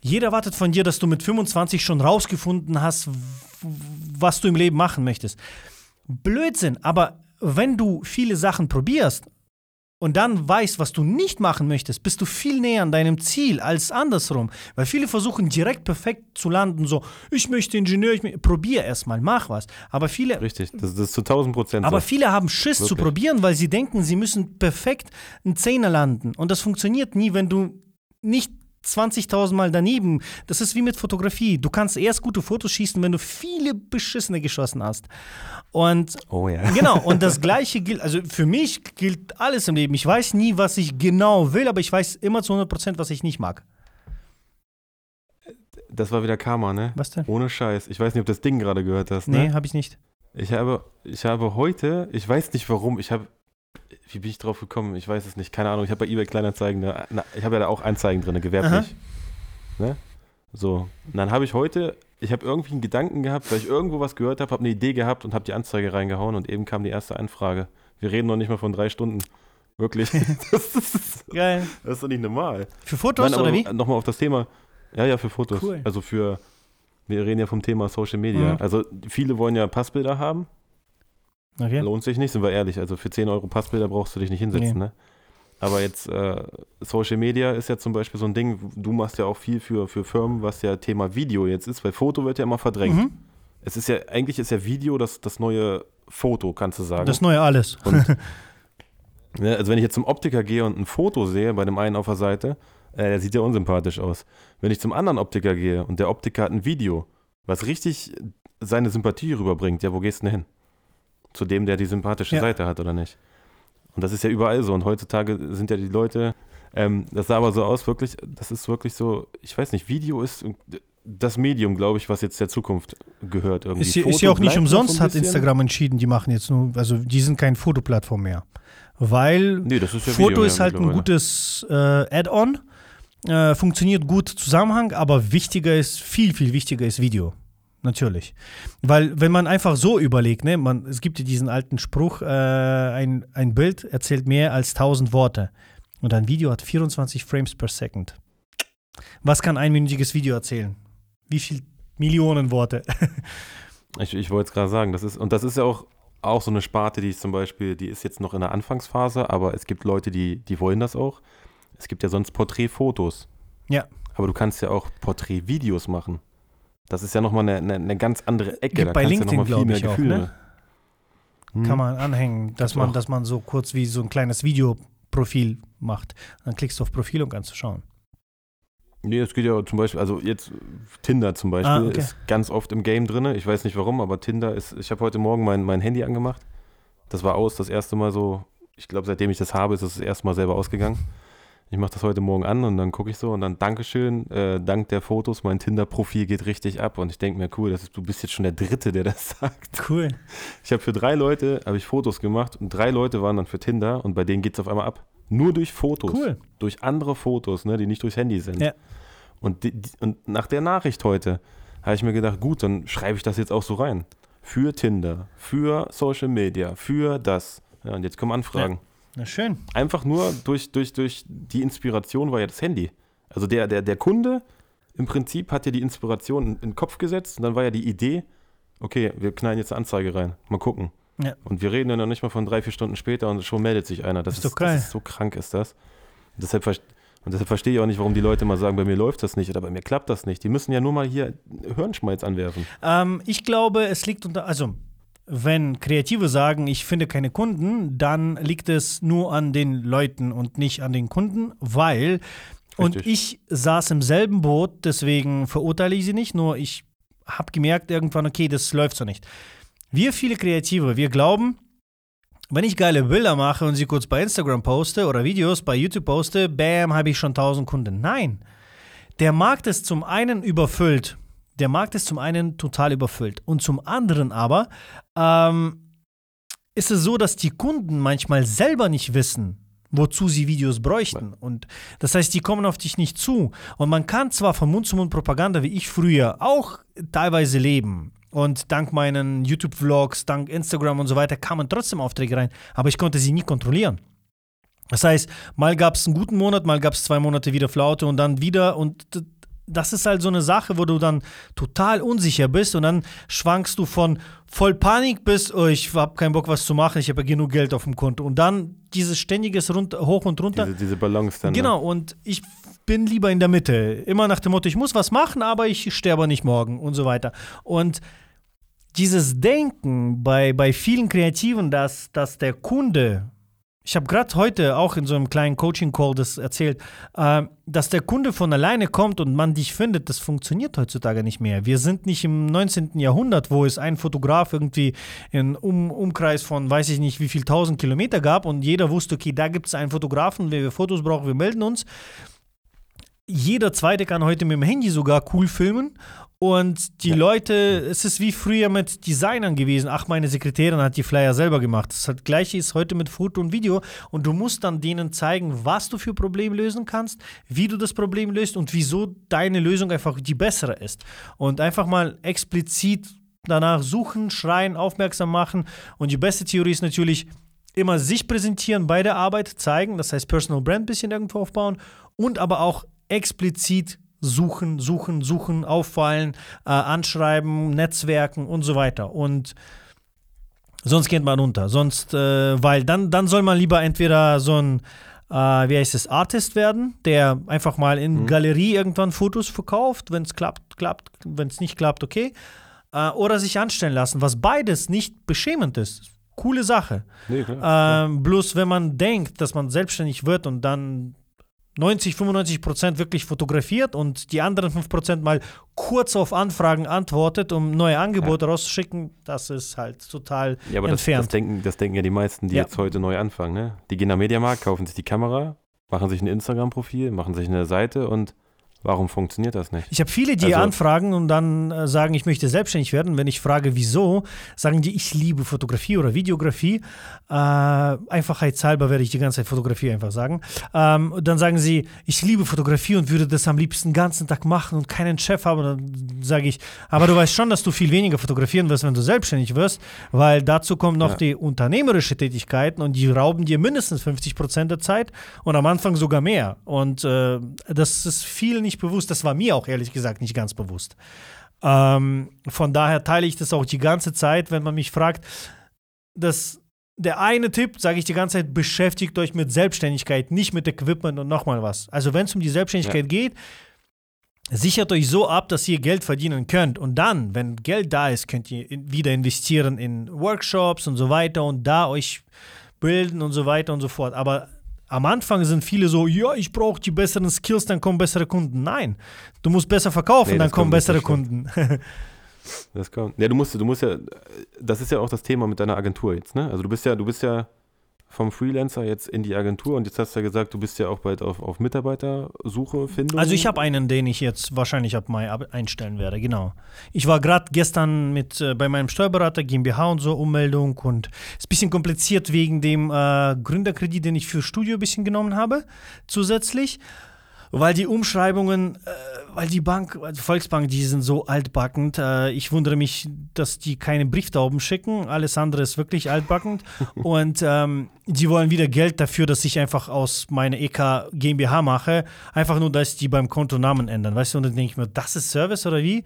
jeder wartet von dir, dass du mit 25 schon rausgefunden hast, was du im Leben machen möchtest. Blödsinn, aber wenn du viele Sachen probierst und dann weißt, was du nicht machen möchtest, bist du viel näher an deinem Ziel als andersrum. Weil viele versuchen direkt perfekt zu landen, so, ich möchte Ingenieur, ich möchte, probier erstmal, mach was. Aber viele. Richtig, das, das ist zu 1000 Prozent. Aber so. viele haben Schiss Wirklich? zu probieren, weil sie denken, sie müssen perfekt einen Zehner landen. Und das funktioniert nie, wenn du nicht 20.000 Mal daneben. Das ist wie mit Fotografie. Du kannst erst gute Fotos schießen, wenn du viele beschissene geschossen hast. Und oh ja. genau, und das gleiche gilt, also für mich gilt alles im Leben. Ich weiß nie, was ich genau will, aber ich weiß immer zu 100% was ich nicht mag. Das war wieder Karma, ne? Was denn? Ohne Scheiß. Ich weiß nicht, ob du das Ding gerade gehört hast. Ne? Nee, habe ich nicht. Ich habe, ich habe heute, ich weiß nicht warum, ich habe wie bin ich drauf gekommen? Ich weiß es nicht. Keine Ahnung. Ich habe bei eBay Kleinanzeigen, eine, na, ich habe ja da auch Anzeigen drin, gewerblich. Ne? So. Und dann habe ich heute, ich habe irgendwie einen Gedanken gehabt, weil ich irgendwo was gehört habe, habe eine Idee gehabt und habe die Anzeige reingehauen und eben kam die erste Anfrage. Wir reden noch nicht mal von drei Stunden. Wirklich. das, ist, Geil. Das ist doch nicht normal. Für Fotos Nein, oder wie? Nochmal auf das Thema. Ja, ja, für Fotos. Cool. Also für, wir reden ja vom Thema Social Media. Mhm. Also viele wollen ja Passbilder haben Okay. Lohnt sich nicht, sind wir ehrlich. Also für 10 Euro Passbilder brauchst du dich nicht hinsetzen, nee. ne? Aber jetzt äh, Social Media ist ja zum Beispiel so ein Ding, du machst ja auch viel für, für Firmen, was ja Thema Video jetzt ist, weil Foto wird ja immer verdrängt. Mhm. Es ist ja, eigentlich ist ja Video das, das neue Foto, kannst du sagen. Das neue alles. Und, ne, also wenn ich jetzt zum Optiker gehe und ein Foto sehe, bei dem einen auf der Seite, äh, der sieht ja unsympathisch aus. Wenn ich zum anderen Optiker gehe und der Optiker hat ein Video, was richtig seine Sympathie rüberbringt, ja, wo gehst du denn hin? Zu dem, der die sympathische ja. Seite hat, oder nicht? Und das ist ja überall so. Und heutzutage sind ja die Leute, ähm, das sah aber so aus, wirklich, das ist wirklich so, ich weiß nicht, Video ist das Medium, glaube ich, was jetzt der Zukunft gehört. Irgendwie. Ist, ist ja auch nicht umsonst, hat Instagram entschieden, die machen jetzt nur, also die sind keine Fotoplattform mehr. Weil nee, ist Foto Video, ist halt ein gutes äh, Add-on, äh, funktioniert gut Zusammenhang, aber wichtiger ist, viel, viel wichtiger ist Video. Natürlich. Weil, wenn man einfach so überlegt, ne, man, es gibt ja diesen alten Spruch, äh, ein, ein Bild erzählt mehr als 1000 Worte. Und ein Video hat 24 Frames per Second. Was kann ein einminütiges Video erzählen? Wie viel Millionen Worte. Ich, ich wollte es gerade sagen, das ist, und das ist ja auch, auch so eine Sparte, die ich zum Beispiel, die ist jetzt noch in der Anfangsphase, aber es gibt Leute, die, die wollen das auch. Es gibt ja sonst Porträtfotos. Ja. Aber du kannst ja auch Porträtvideos machen. Das ist ja nochmal eine, eine, eine ganz andere Ecke. Gibt da bei LinkedIn, du noch mal viel glaub mehr ich, auch, ne? Hm. Kann man anhängen, dass man, dass man so kurz wie so ein kleines Videoprofil macht. Dann klickst du auf Profil und kannst schauen. Nee, es geht ja zum Beispiel, also jetzt Tinder zum Beispiel Ah, okay. ist ganz oft im Game drin. Ich weiß nicht warum, aber Tinder ist, ich habe heute Morgen mein, mein Handy angemacht. Das war aus, das erste Mal so, ich glaube, seitdem ich das habe, ist es das erste Mal selber ausgegangen. Ich mache das heute Morgen an und dann gucke ich so und dann Dankeschön, äh, dank der Fotos, mein Tinder-Profil geht richtig ab und ich denke mir, cool, das ist, du bist jetzt schon der Dritte, der das sagt. Cool. Ich habe für drei Leute, habe ich Fotos gemacht und drei Leute waren dann für Tinder und bei denen geht es auf einmal ab. Nur durch Fotos. Cool. Durch andere Fotos, ne, die nicht durchs Handy sind. Ja. Und, die, die, und nach der Nachricht heute habe ich mir gedacht, gut, dann schreibe ich das jetzt auch so rein. Für Tinder, für Social Media, für das. Ja, und jetzt kommen Anfragen. Na schön. Einfach nur durch, durch, durch die Inspiration war ja das Handy. Also der, der, der Kunde im Prinzip hat ja die Inspiration in, in den Kopf gesetzt und dann war ja die Idee, okay, wir knallen jetzt eine Anzeige rein, mal gucken. Ja. Und wir reden dann noch nicht mal von drei, vier Stunden später und schon meldet sich einer. Das Ist ist. Das ist so krank ist das. Und deshalb, und deshalb verstehe ich auch nicht, warum die Leute mal sagen, bei mir läuft das nicht oder bei mir klappt das nicht. Die müssen ja nur mal hier Hirnschmalz anwerfen. Ähm, ich glaube, es liegt unter, also wenn Kreative sagen, ich finde keine Kunden, dann liegt es nur an den Leuten und nicht an den Kunden, weil, und Richtig. ich saß im selben Boot, deswegen verurteile ich sie nicht, nur ich habe gemerkt irgendwann, okay, das läuft so nicht. Wir viele Kreative, wir glauben, wenn ich geile Bilder mache und sie kurz bei Instagram poste oder Videos bei YouTube poste, bam, habe ich schon 1000 Kunden. Nein, der Markt ist zum einen überfüllt. Der Markt ist zum einen total überfüllt. Und zum anderen aber ähm, ist es so, dass die Kunden manchmal selber nicht wissen, wozu sie Videos bräuchten. Und das heißt, die kommen auf dich nicht zu. Und man kann zwar von Mund-zu-Mund-Propaganda, wie ich früher, auch teilweise leben. Und dank meinen YouTube-Vlogs, dank Instagram und so weiter, kamen trotzdem Aufträge rein. Aber ich konnte sie nie kontrollieren. Das heißt, mal gab es einen guten Monat, mal gab es zwei Monate wieder Flaute und dann wieder. Und das ist halt so eine Sache, wo du dann total unsicher bist und dann schwankst du von voll Panik bis, oh, ich habe keinen Bock, was zu machen, ich habe ja genug Geld auf dem Konto. Und dann dieses ständiges Rund Hoch und Runter. Diese, diese Balance dann. Genau, und ich bin lieber in der Mitte. Immer nach dem Motto, ich muss was machen, aber ich sterbe nicht morgen und so weiter. Und dieses Denken bei, bei vielen Kreativen, dass, dass der Kunde, ich habe gerade heute auch in so einem kleinen Coaching-Call das erzählt, äh, dass der Kunde von alleine kommt und man dich findet, das funktioniert heutzutage nicht mehr. Wir sind nicht im 19. Jahrhundert, wo es einen Fotograf irgendwie in um, Umkreis von weiß ich nicht wie viel tausend Kilometer gab und jeder wusste, okay, da gibt es einen Fotografen, wenn wir Fotos brauchen, wir melden uns. Jeder Zweite kann heute mit dem Handy sogar cool filmen und die Ja. Leute, es ist wie früher mit Designern gewesen. Ach, meine Sekretärin hat die Flyer selber gemacht. Das gleiche ist heute mit Foto und Video. Und du musst dann denen zeigen, was du für Probleme lösen kannst, wie du das Problem löst und wieso deine Lösung einfach die bessere ist. Und einfach mal explizit danach suchen, schreien, aufmerksam machen. Und die beste Theorie ist natürlich immer sich präsentieren bei der Arbeit, zeigen, das heißt Personal Brand ein bisschen irgendwo aufbauen und aber auch explizit suchen, suchen, suchen, auffallen, äh, anschreiben, netzwerken und so weiter. Und sonst geht man unter. Sonst, äh, weil dann, dann soll man lieber entweder so ein, äh, wie heißt es, Artist werden, der einfach mal in Mhm. Galerie irgendwann Fotos verkauft. Wenn es klappt, klappt. Wenn es nicht klappt, okay. Äh, oder sich anstellen lassen, was beides nicht beschämend ist. Coole Sache. Nee, klar. Ähm, bloß wenn man denkt, dass man selbstständig wird und dann 90, 95 Prozent wirklich fotografiert und die anderen 5 Prozent mal kurz auf Anfragen antwortet, um neue Angebote rauszuschicken, das ist halt total Ja, aber das, das, entfernt. denken, das denken ja die meisten, die Ja. jetzt heute neu anfangen. Ne? Die gehen am Mediamarkt, kaufen sich die Kamera, machen sich ein Instagram-Profil, machen sich eine Seite und warum funktioniert das nicht? Ich habe viele, die Also- anfragen und dann äh, sagen, ich möchte selbstständig werden. Wenn ich frage, wieso, sagen die, ich liebe Fotografie oder Videografie. Äh, einfachheitshalber werde ich die ganze Zeit Fotografie einfach sagen. Ähm, dann sagen sie, ich liebe Fotografie und würde das am liebsten den ganzen Tag machen und keinen Chef haben. Dann sage ich, aber du weißt schon, dass du viel weniger fotografieren wirst, wenn du selbstständig wirst, weil dazu kommt noch Ja. die unternehmerische Tätigkeiten und die rauben dir mindestens 50 Prozent der Zeit und am Anfang sogar mehr. Und äh, das ist viel nicht bewusst. Das war mir auch ehrlich gesagt nicht ganz bewusst. Ähm, von daher teile ich das auch die ganze Zeit, wenn man mich fragt, dass der eine Tipp, sage ich die ganze Zeit, beschäftigt euch mit Selbstständigkeit, nicht mit Equipment und nochmal was. Also wenn es um die Selbstständigkeit ja. geht, sichert euch so ab, dass ihr Geld verdienen könnt. Und dann, wenn Geld da ist, könnt ihr wieder investieren in Workshops und so weiter und da euch bilden und so weiter und so fort. Aber am Anfang sind viele so, ja, ich brauche die besseren Skills, dann kommen bessere Kunden. Nein, du musst besser verkaufen, nee, dann kommen bessere Kunden. das kommt. Ja, du musst, du musst ja, das ist ja auch das Thema mit deiner Agentur jetzt, ne? Also du bist ja, du bist ja vom Freelancer jetzt in die Agentur und jetzt hast du ja gesagt, du bist ja auch bald auf, auf Mitarbeitersuche, Findung. Also ich habe einen, den ich jetzt wahrscheinlich ab Mai einstellen werde, genau. Ich war gerade gestern mit äh, bei meinem Steuerberater GmbH und so Ummeldung und ist ein bisschen kompliziert wegen dem äh, Gründerkredit, den ich für Studio ein bisschen genommen habe, zusätzlich weil die Umschreibungen, äh, weil die Bank, also Volksbank, die sind so altbackend. Äh, ich wundere mich, dass die keine Brieftauben schicken. Alles andere ist wirklich altbackend. Und ähm, die wollen wieder Geld dafür, dass ich einfach aus meiner EK GmbH mache. Einfach nur, dass die beim Kontonamen ändern. Weißt du, und dann denke ich mir, das ist Service oder wie?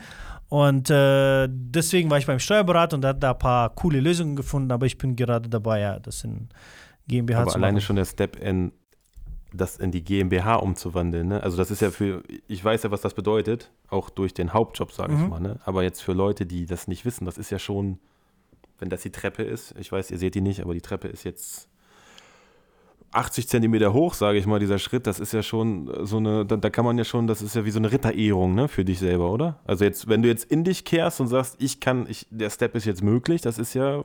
Und äh, deswegen war ich beim Steuerberater und hat da ein paar coole Lösungen gefunden, aber ich bin gerade dabei, ja, das in GmbH aber zu alleine schon der Step in das in die GmbH umzuwandeln. Ne? Also das ist ja für, ich weiß ja, was das bedeutet, auch durch den Hauptjob, sage mhm. ich mal. Ne? Aber jetzt für Leute, die das nicht wissen, das ist ja schon, wenn das die Treppe ist, ich weiß, ihr seht die nicht, aber die Treppe ist jetzt 80 Zentimeter hoch, sage ich mal, dieser Schritt, das ist ja schon so eine, da, da, kann man ja schon, das ist ja wie so eine Ritterehrung, ne, für dich selber, oder? Also jetzt, wenn du jetzt in dich kehrst und sagst, ich kann, ich, der Step ist jetzt möglich, das ist ja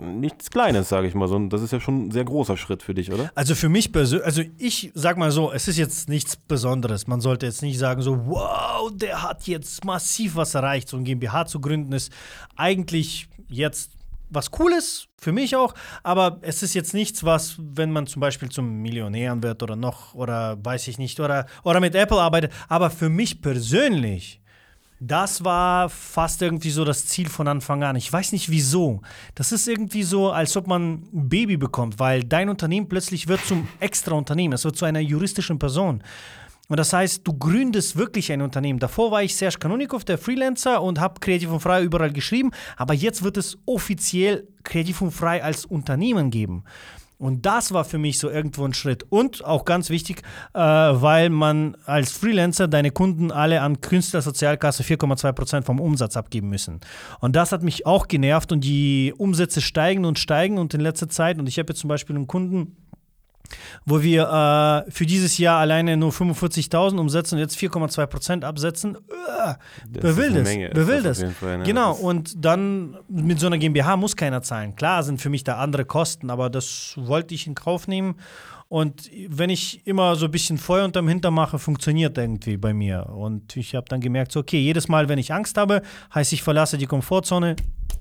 nichts Kleines, sage ich mal. So, das ist ja schon ein sehr großer Schritt für dich, oder? Also für mich persönlich, also ich sag mal so, es ist jetzt nichts Besonderes. Man sollte jetzt nicht sagen so, wow, der hat jetzt massiv was erreicht. So ein GmbH zu gründen ist eigentlich jetzt was Cooles, für mich auch, aber es ist jetzt nichts, was, wenn man zum Beispiel zum Millionär wird oder noch, oder weiß ich nicht, oder, oder mit Apple arbeitet, aber für mich persönlich das war fast irgendwie so das Ziel von Anfang an. Ich weiß nicht wieso. Das ist irgendwie so, als ob man ein Baby bekommt, weil dein Unternehmen plötzlich wird zum extra Unternehmen. Es wird zu einer juristischen Person. Und das heißt, du gründest wirklich ein Unternehmen. Davor war ich Serge Kanonikov, der Freelancer, und habe Kreativ und Frei überall geschrieben. Aber jetzt wird es offiziell Kreativ und Frei als Unternehmen geben. Und das war für mich so irgendwo ein Schritt. Und auch ganz wichtig, äh, weil man als Freelancer deine Kunden alle an Künstlersozialkasse 4,2% vom Umsatz abgeben müssen. Und das hat mich auch genervt und die Umsätze steigen und steigen und in letzter Zeit, und ich habe jetzt zum Beispiel einen Kunden, wo wir äh, für dieses Jahr alleine nur 45.000 umsetzen und jetzt 4,2 Prozent absetzen. Äh, wer will das? Wer will das? Ne? Genau, und dann mit so einer GmbH muss keiner zahlen. Klar sind für mich da andere Kosten, aber das wollte ich in Kauf nehmen. Und wenn ich immer so ein bisschen Feuer unterm Hintern mache, funktioniert irgendwie bei mir. Und ich habe dann gemerkt, so, okay, jedes Mal, wenn ich Angst habe, heißt, ich verlasse die Komfortzone,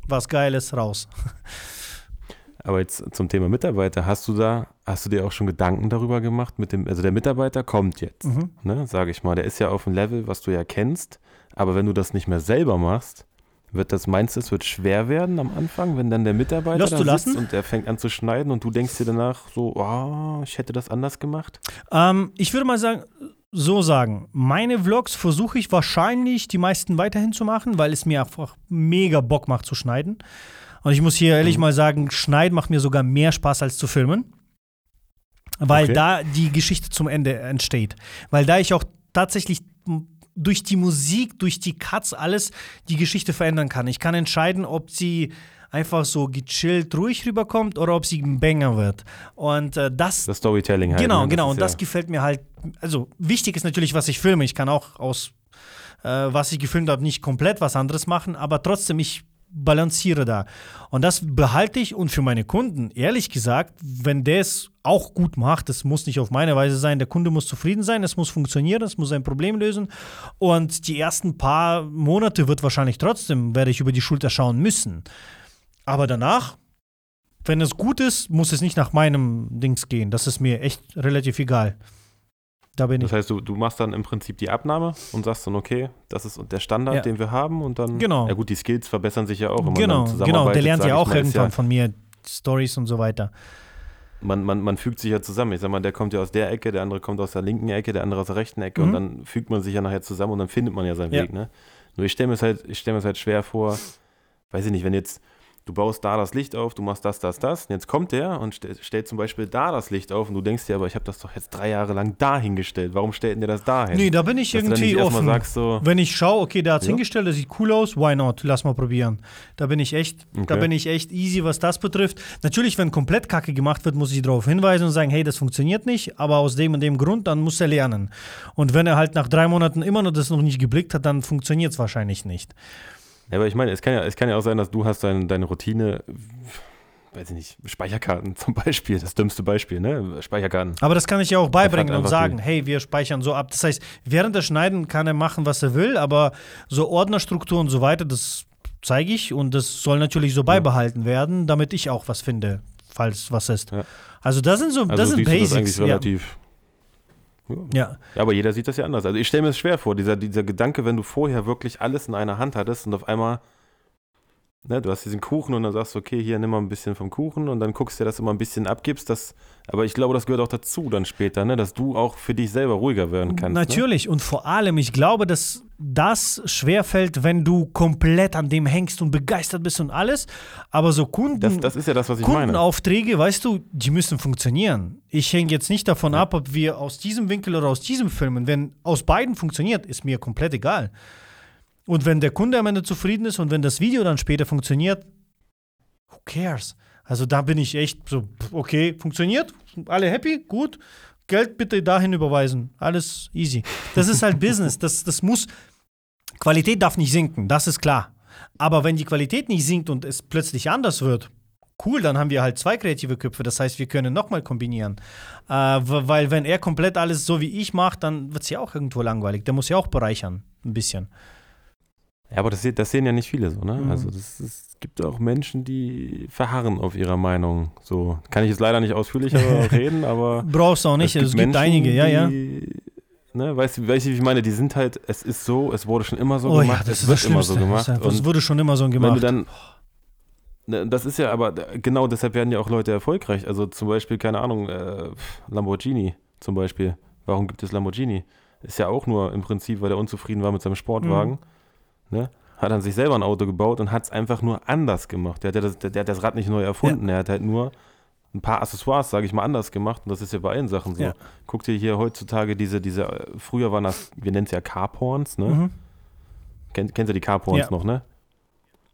was Geiles raus. Aber jetzt zum Thema Mitarbeiter, hast du da, hast du dir auch schon Gedanken darüber gemacht mit dem, also der Mitarbeiter kommt jetzt, mhm. ne, sage ich mal, der ist ja auf einem Level, was du ja kennst, aber wenn du das nicht mehr selber machst, wird das, meinst du, es wird schwer werden am Anfang, wenn dann der Mitarbeiter da sitzt und der fängt an zu schneiden und du denkst dir danach so, oh, ich hätte das anders gemacht? Ähm, ich würde mal sagen, so sagen, meine Vlogs versuche ich wahrscheinlich die meisten weiterhin zu machen, weil es mir einfach mega Bock macht zu schneiden. Und ich muss hier ehrlich mhm. mal sagen, Schneiden macht mir sogar mehr Spaß als zu filmen. Weil okay. da die Geschichte zum Ende entsteht. Weil da ich auch tatsächlich durch die Musik, durch die Cuts alles die Geschichte verändern kann. Ich kann entscheiden, ob sie einfach so gechillt ruhig rüberkommt oder ob sie ein Banger wird. Und äh, das. Das Storytelling halt. Genau, ne? genau. Und das ja gefällt mir halt. Also wichtig ist natürlich, was ich filme. Ich kann auch aus, äh, was ich gefilmt habe, nicht komplett was anderes machen, aber trotzdem, ich balanciere da. Und das behalte ich und für meine Kunden, ehrlich gesagt, wenn der es auch gut macht, das muss nicht auf meine Weise sein, der Kunde muss zufrieden sein, es muss funktionieren, es muss ein Problem lösen. Und die ersten paar Monate wird wahrscheinlich trotzdem, werde ich über die Schulter schauen müssen. Aber danach, wenn es gut ist, muss es nicht nach meinem Dings gehen. Das ist mir echt relativ egal. Da bin das ich. heißt, du, du machst dann im Prinzip die Abnahme und sagst dann, okay, das ist der Standard, ja. den wir haben und dann. Genau. Ja gut, die Skills verbessern sich ja auch. Wenn genau, man genau. Der lernt ja auch mal, irgendwann ja, von mir Stories und so weiter. Man, man, man fügt sich ja zusammen. Ich sag mal, der kommt ja aus der Ecke, der andere kommt aus der linken Ecke, der andere aus der rechten Ecke mhm. und dann fügt man sich ja nachher zusammen und dann findet man ja seinen. Weg, ne? Nur ich stelle mir, halt, stell mir es halt schwer vor, weiß ich nicht, wenn jetzt du baust da das Licht auf, du machst das, das, das. Und jetzt kommt der und st stellt zum Beispiel da das Licht auf und du denkst dir, aber ich habe das doch jetzt drei Jahre lang da hingestellt. Warum stellt denn der das da hin? Nee, da bin ich Dass irgendwie offen. Sagst, so, Wenn ich schaue, okay, der hat es ja. hingestellt, das sieht cool aus, why not? Lass mal probieren. Da bin ich echt, okay. da bin ich echt easy, was das betrifft. Natürlich, wenn komplett Kacke gemacht wird, muss ich darauf hinweisen und sagen, hey, das funktioniert nicht, aber aus dem und dem Grund, dann muss er lernen. Und wenn er halt nach drei Monaten immer noch das noch nicht geblickt hat, dann funktioniert es wahrscheinlich nicht. Ja, aber ich meine, es kann ja, es kann ja auch sein, dass du hast dein, deine Routine, weiß ich nicht, Speicherkarten zum Beispiel, das dümmste Beispiel, ne? Speicherkarten. Aber das kann ich ja auch beibringen und sagen, hey, wir speichern so ab. Das heißt, während der Schneiden kann er machen, was er will, aber so Ordnerstruktur und so weiter, das zeige ich und das soll natürlich so beibehalten ja. werden, damit ich auch was finde, falls was ist. Ja. Also das sind so, also das sind Basics. Das eigentlich relativ ja. ja. Aber jeder sieht das ja anders. Also ich stelle mir es schwer vor, dieser, dieser Gedanke, wenn du vorher wirklich alles in einer Hand hattest und auf einmal, ne, du hast diesen Kuchen und dann sagst du, okay, hier nimm mal ein bisschen vom Kuchen und dann guckst du, dass du mal ein bisschen abgibst. Das, aber ich glaube, das gehört auch dazu dann später, ne, dass du auch für dich selber ruhiger werden kannst. Ne? Natürlich ne? und vor allem, ich glaube, dass das schwerfällt, wenn du komplett an dem hängst und begeistert bist und alles. Aber so Kunden, das, das ist ja das, was ich Kundenaufträge, meine. weißt du, die müssen funktionieren. Ich hänge jetzt nicht davon ja. ab, ob wir aus diesem Winkel oder aus diesem filmen. Wenn aus beiden funktioniert, ist mir komplett egal. Und wenn der Kunde am Ende zufrieden ist und wenn das Video dann später funktioniert, who cares? Also da bin ich echt so, okay, funktioniert, alle happy, gut, Geld bitte dahin überweisen. Alles easy. Das ist halt Business. Das, das muss. Qualität darf nicht sinken, das ist klar. Aber wenn die Qualität nicht sinkt und es plötzlich anders wird, cool, dann haben wir halt zwei kreative Köpfe. Das heißt, wir können nochmal kombinieren. Äh, weil, wenn er komplett alles so wie ich macht, dann wird es ja auch irgendwo langweilig. Der muss ja auch bereichern, ein bisschen. Ja, aber das, das sehen ja nicht viele so, ne? Mhm. Also das, es gibt auch Menschen, die verharren auf ihrer Meinung. So kann ich jetzt leider nicht ausführlicher reden, aber brauchst du auch nicht. Es gibt, es gibt Menschen, einige, ja, ja. Die, ne, weißt du, wie ich meine? Die sind halt, es ist so, es wurde schon immer so oh, gemacht, ja, es wird immer so gemacht. Es wurde schon immer so gemacht. Wenn du dann ne, das ist ja aber, genau deshalb werden ja auch Leute erfolgreich. Also zum Beispiel, keine Ahnung, äh, Lamborghini zum Beispiel. Warum gibt es Lamborghini? Ist ja auch nur im Prinzip, weil er unzufrieden war mit seinem Sportwagen. Mhm ne? hat dann sich selber ein Auto gebaut und hat es einfach nur anders gemacht. Der hat, das, der, der hat das Rad nicht neu erfunden, ja. er hat halt nur ein paar Accessoires, sage ich mal, anders gemacht. Und das ist ja bei allen Sachen so. Ja. Guck dir hier heutzutage diese, diese, äh, früher waren das, wir nennen es ja Carporns, ne? Mhm. Kennt, kennst du die Carporns ja. noch, ne?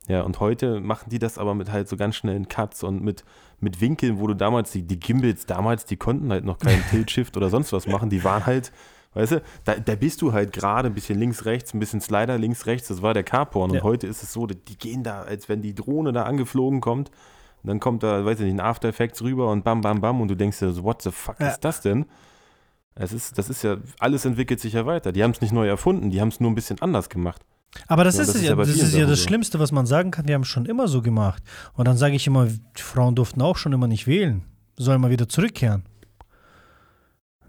Ja, und heute machen die das aber mit halt so ganz schnellen Cuts und mit, mit Winkeln, wo du damals, die, die Gimbals damals, die konnten halt noch keinen Tilt-Shift oder sonst was machen. Die waren halt Weißt du, da, da bist du halt gerade ein bisschen links, rechts, ein bisschen Slider links, rechts. Das war der Carporn. Und ja. heute ist es so, die gehen da, als wenn die Drohne da angeflogen kommt. Und dann kommt da, weiß ich nicht, ein After Effects rüber und bam, bam, bam. Und du denkst dir so, what the fuck ja. ist das denn? Es ist, das ist ja, alles entwickelt sich ja weiter. Die haben es nicht neu erfunden, die haben es nur ein bisschen anders gemacht. Aber das, ja, ist, das ist, ja, das, ist ja das. Schlimmste, was man sagen kann. Wir haben es schon immer so gemacht. Und dann sage ich immer, die Frauen durften auch schon immer nicht wählen. Sollen mal wieder zurückkehren.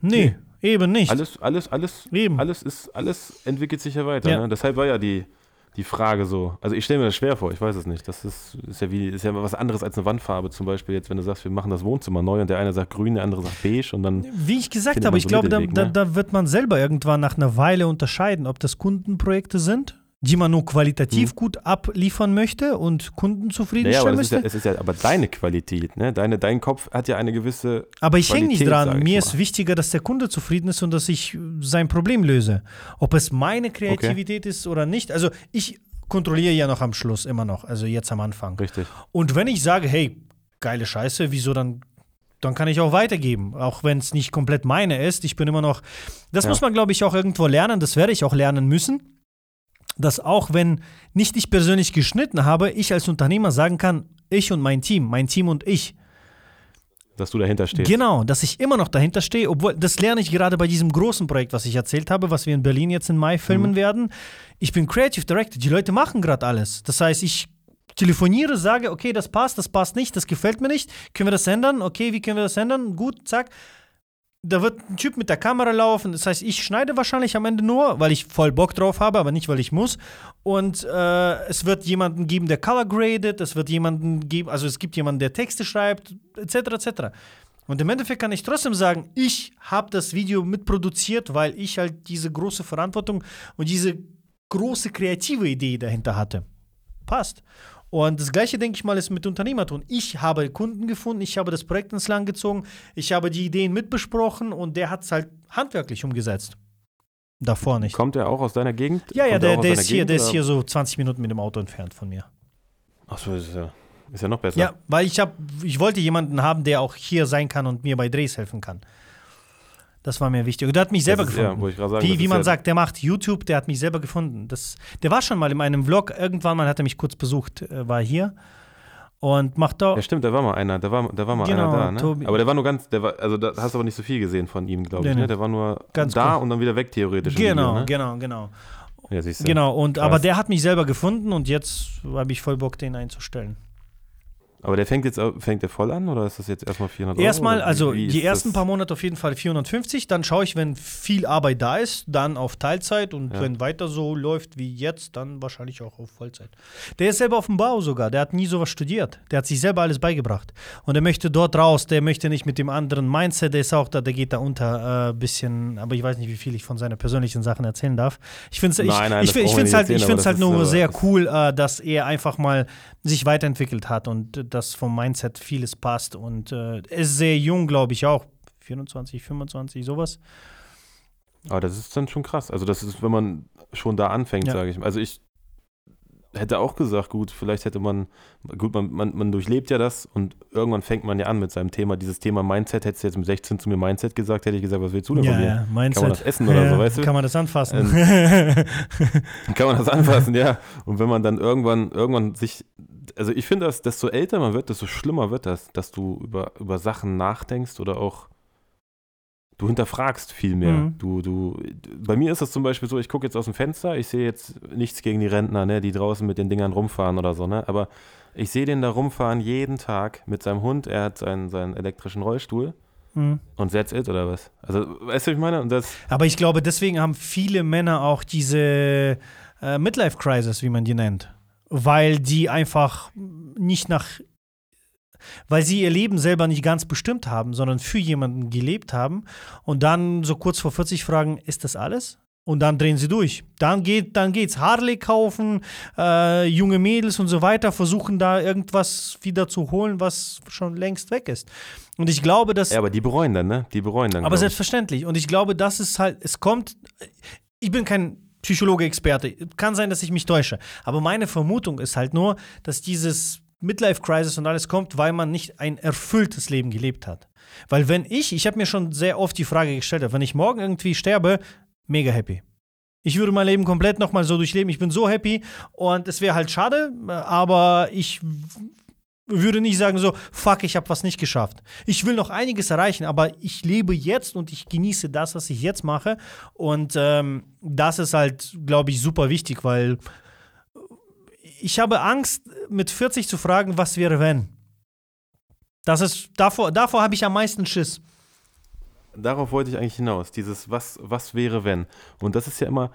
Nee, nee. Eben nicht. Alles, alles, alles, Eben. alles ist, alles entwickelt sich ja weiter. Ja. Ne? Deshalb war ja die, die Frage so. Also ich stelle mir das schwer vor, ich weiß es nicht. Das ist, ist, ja wie, ist ja was anderes als eine Wandfarbe. Zum Beispiel jetzt, wenn du sagst, wir machen das Wohnzimmer neu und der eine sagt grün, der andere sagt beige und dann. Wie ich gesagt habe, ich so glaube, da, ne? da, da wird man selber irgendwann nach einer Weile unterscheiden, ob das Kundenprojekte sind die man nur qualitativ hm. gut abliefern möchte und Kunden zufriedenstellen naja, möchte. Ja, es ist ja aber deine Qualität, ne? Deine, dein Kopf hat ja eine gewisse. Aber ich hänge nicht dran. Mir ist wichtiger, dass der Kunde zufrieden ist und dass ich sein Problem löse. Ob es meine Kreativität okay. ist oder nicht. Also ich kontrolliere ja noch am Schluss immer noch, also jetzt am Anfang. Richtig. Und wenn ich sage, hey, geile Scheiße, wieso dann dann kann ich auch weitergeben, auch wenn es nicht komplett meine ist. Ich bin immer noch, das ja. muss man, glaube ich, auch irgendwo lernen, das werde ich auch lernen müssen dass auch wenn nicht ich persönlich geschnitten habe, ich als Unternehmer sagen kann, ich und mein Team, mein Team und ich. Dass du dahinter stehst. Genau, dass ich immer noch dahinter stehe, obwohl das lerne ich gerade bei diesem großen Projekt, was ich erzählt habe, was wir in Berlin jetzt im Mai filmen mhm. werden. Ich bin Creative Director, die Leute machen gerade alles. Das heißt, ich telefoniere, sage, okay, das passt, das passt nicht, das gefällt mir nicht, können wir das ändern? Okay, wie können wir das ändern? Gut, zack da wird ein Typ mit der Kamera laufen. Das heißt, ich schneide wahrscheinlich am Ende nur, weil ich voll Bock drauf habe, aber nicht, weil ich muss. Und äh, es wird jemanden geben, der color graded. Es wird jemanden geben, also es gibt jemanden, der Texte schreibt, etc. etc. Und im Endeffekt kann ich trotzdem sagen, ich habe das Video mitproduziert, weil ich halt diese große Verantwortung und diese große kreative Idee dahinter hatte. Passt. Und das gleiche, denke ich mal, ist mit Unternehmertum. Ich habe Kunden gefunden, ich habe das Projekt ins Land gezogen, ich habe die Ideen mitbesprochen und der hat es halt handwerklich umgesetzt. Davor nicht. Kommt er auch aus deiner Gegend? Ja, ja, Kommt er der, der, ist hier, Gegend, der ist hier so 20 Minuten mit dem Auto entfernt von mir. Achso, ist ja, ist ja noch besser. Ja, weil ich habe, ich wollte jemanden haben, der auch hier sein kann und mir bei Drehs helfen kann. Das war mir wichtig. Und der hat mich selber ist, ja, gefunden. gerade sagen, wie wie man ja- sagt, der macht YouTube, der hat mich selber gefunden. Das, der war schon mal in meinem Vlog, irgendwann mal hat er mich kurz besucht, äh, war hier und macht da. Ja, stimmt, da war mal einer, da war, da war mal Genau, einer da, ne? Tobi. Aber der war nur ganz, der war, also da hast du aber nicht so viel gesehen von ihm, glaube ich, Nee, ne? Der war nur Ganz da kurz. und dann wieder weg, theoretisch. Genau, Video, ne? genau, genau. Ja, siehst du. Genau, und Krass. aber der hat mich selber gefunden und jetzt habe ich voll Bock, den einzustellen. Aber der fängt jetzt, fängt der voll an oder ist das jetzt erstmal 400 Euro? Erstmal, wie- also wie die ersten das? paar Monate auf jeden Fall 450, dann schaue ich, wenn viel Arbeit da ist, dann auf Teilzeit und Ja. wenn weiter so läuft wie jetzt, dann wahrscheinlich auch auf Vollzeit. Der ist selber auf dem Bau sogar, der hat nie sowas studiert, der hat sich selber alles beigebracht und er möchte dort raus, der möchte nicht mit dem anderen Mindset, der ist auch da, der geht da unter ein bisschen, aber ich weiß nicht, wie viel ich von seinen persönlichen Sachen erzählen darf. Ich finde es ich, Nein, ich, ich find's nicht halt, ich aber halt nur sehr cool, äh, dass er einfach mal sich weiterentwickelt hat und äh, dass vom Mindset vieles passt. Und äh, ist sehr jung, glaube ich auch. 24, 25, sowas. Aber das ist dann schon krass. Also das ist, wenn man schon da anfängt, Ja. sage ich mal. Also ich hätte auch gesagt, gut, vielleicht hätte man, gut, man, man, man durchlebt ja das und irgendwann fängt man ja an mit seinem Thema. Dieses Thema Mindset, hättest du jetzt mit 16 zu mir Mindset gesagt, hätte ich gesagt, was willst du denn von mir? Mindset. Kann man das essen oder so, weißt du? Kann man das anfassen? Kann man das anfassen, ja. Und wenn man dann irgendwann, irgendwann sich, also ich finde, dass desto älter man wird, desto schlimmer wird das, dass du über, über Sachen nachdenkst oder auch du hinterfragst viel mehr. Mhm. Du, du, bei mir ist das zum Beispiel so, ich gucke jetzt aus dem Fenster, ich sehe jetzt nichts gegen die Rentner, ne, die draußen mit den Dingern rumfahren oder so, ne? Aber ich sehe den da rumfahren jeden Tag mit seinem Hund, er hat seinen, seinen elektrischen Rollstuhl Mhm. und that's it oder was? Also, weißt du, was ich meine? Und das, Aber ich glaube, deswegen haben viele Männer auch diese äh, Midlife-Crisis, wie man die nennt. Weil die einfach nicht nach. Weil sie ihr Leben selber nicht ganz bestimmt haben, sondern für jemanden gelebt haben und dann so kurz vor 40 fragen: Ist das alles? Und dann drehen sie durch. Dann geht dann geht's Harley kaufen, äh, junge Mädels und so weiter versuchen da irgendwas wieder zu holen, was schon längst weg ist. Und ich glaube, dass ja, aber die bereuen dann, ne? Die bereuen dann. aber selbstverständlich. Und ich glaube, das ist halt, es kommt, ich bin kein Psychologe-Experte, kann sein, dass ich mich täusche. Aber meine Vermutung ist halt nur, dass dieses Midlife-Crisis und alles kommt, weil man nicht ein erfülltes Leben gelebt hat. Weil wenn ich, ich habe mir schon sehr oft die Frage gestellt, wenn ich morgen irgendwie sterbe, mega happy. Ich würde mein Leben komplett nochmal so durchleben. Ich bin so happy und es wäre halt schade, aber ich würde nicht sagen so, fuck, ich habe was nicht geschafft. Ich will noch einiges erreichen, aber ich lebe jetzt und ich genieße das, was ich jetzt mache. Und ähm, das ist halt, glaube ich, super wichtig, weil ich habe Angst, mit 40 zu fragen, was wäre, wenn. Das ist, davor, davor habe ich am meisten Schiss. Darauf wollte ich eigentlich hinaus. Dieses was, was wäre, wenn. Und das ist ja immer,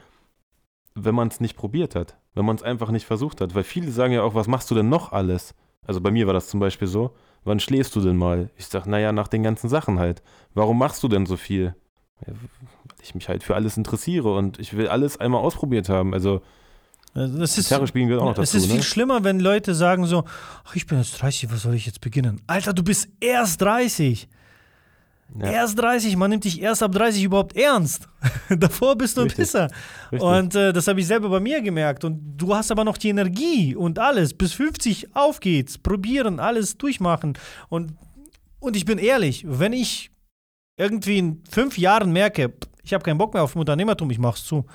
wenn man es nicht probiert hat, wenn man es einfach nicht versucht hat. Weil viele sagen ja auch, was machst du denn noch alles? Also bei mir war das zum Beispiel so, wann schläfst du denn mal? Ich sag, naja, nach den ganzen Sachen halt. Warum machst du denn so viel? Ja, weil ich mich halt für alles interessiere und ich will alles einmal ausprobiert haben. Also Also Das ist, Gitarre spielen gehört auch noch es dazu, ist viel ne? schlimmer, wenn Leute sagen so, ach, ich bin jetzt 30, was soll ich jetzt beginnen? Alter, du bist erst 30. Ja. Erst 30, man nimmt dich erst ab 30 überhaupt ernst. Davor bist du ein Richtig. Pisser. Richtig. Und äh, das habe ich selber bei mir gemerkt. Und du hast aber noch die Energie und alles. Bis 50 auf geht's. Probieren, alles durchmachen. Und, und ich bin ehrlich, wenn ich irgendwie in fünf Jahren merke, ich habe keinen Bock mehr auf Unternehmertum, ich mach's zu.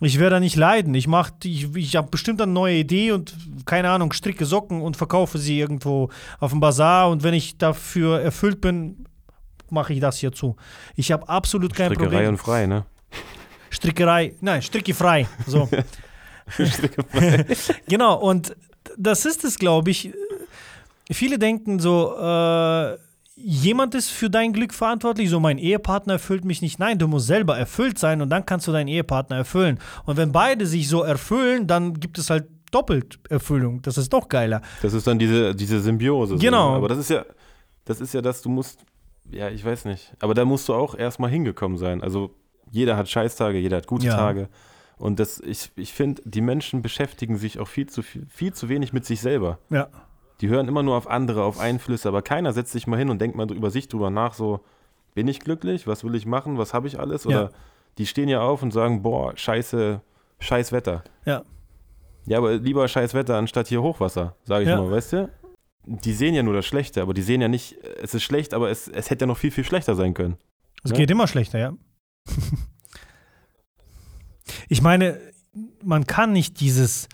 Ich werde da nicht leiden. Ich, mach, ich, ich habe bestimmt eine neue Idee und keine Ahnung, stricke Socken und verkaufe sie irgendwo auf dem Bazar. Und wenn ich dafür erfüllt bin, mache ich das hier zu. Ich habe absolut kein Strickerei Problem. und frei, ne? Strickerei, nein, strickefrei. So. genau, und das ist es, glaube ich. Viele denken so, äh, jemand ist für dein Glück verantwortlich, so mein Ehepartner erfüllt mich nicht. Nein, du musst selber erfüllt sein und dann kannst du deinen Ehepartner erfüllen. Und wenn beide sich so erfüllen, dann gibt es halt doppelt Erfüllung. Das ist noch geiler. Das ist dann diese, diese Symbiose. so, Genau. ne? Aber das ist ja, das ist ja das, du musst, ja, ich weiß nicht. Aber da musst du auch erstmal hingekommen sein. Also jeder hat Scheißtage, jeder hat gute Ja. Tage. Und das, ich, ich finde, die Menschen beschäftigen sich auch viel zu, viel, viel zu wenig mit sich selber. Ja. Die hören immer nur auf andere, auf Einflüsse, aber keiner setzt sich mal hin und denkt mal über sich drüber nach, so, bin ich glücklich? Was will ich machen? Was habe ich alles? Oder Ja. die stehen ja auf und sagen, boah, scheiße, scheiß Wetter. Ja. Ja, aber lieber scheiß Wetter anstatt hier Hochwasser, sage ich Ja. mal, weißt du? Die sehen ja nur das Schlechte, aber die sehen ja nicht, es ist schlecht, aber es, es hätte ja noch viel, viel schlechter sein können. Es Ja. geht immer schlechter, ja. ich meine, man kann nicht dieses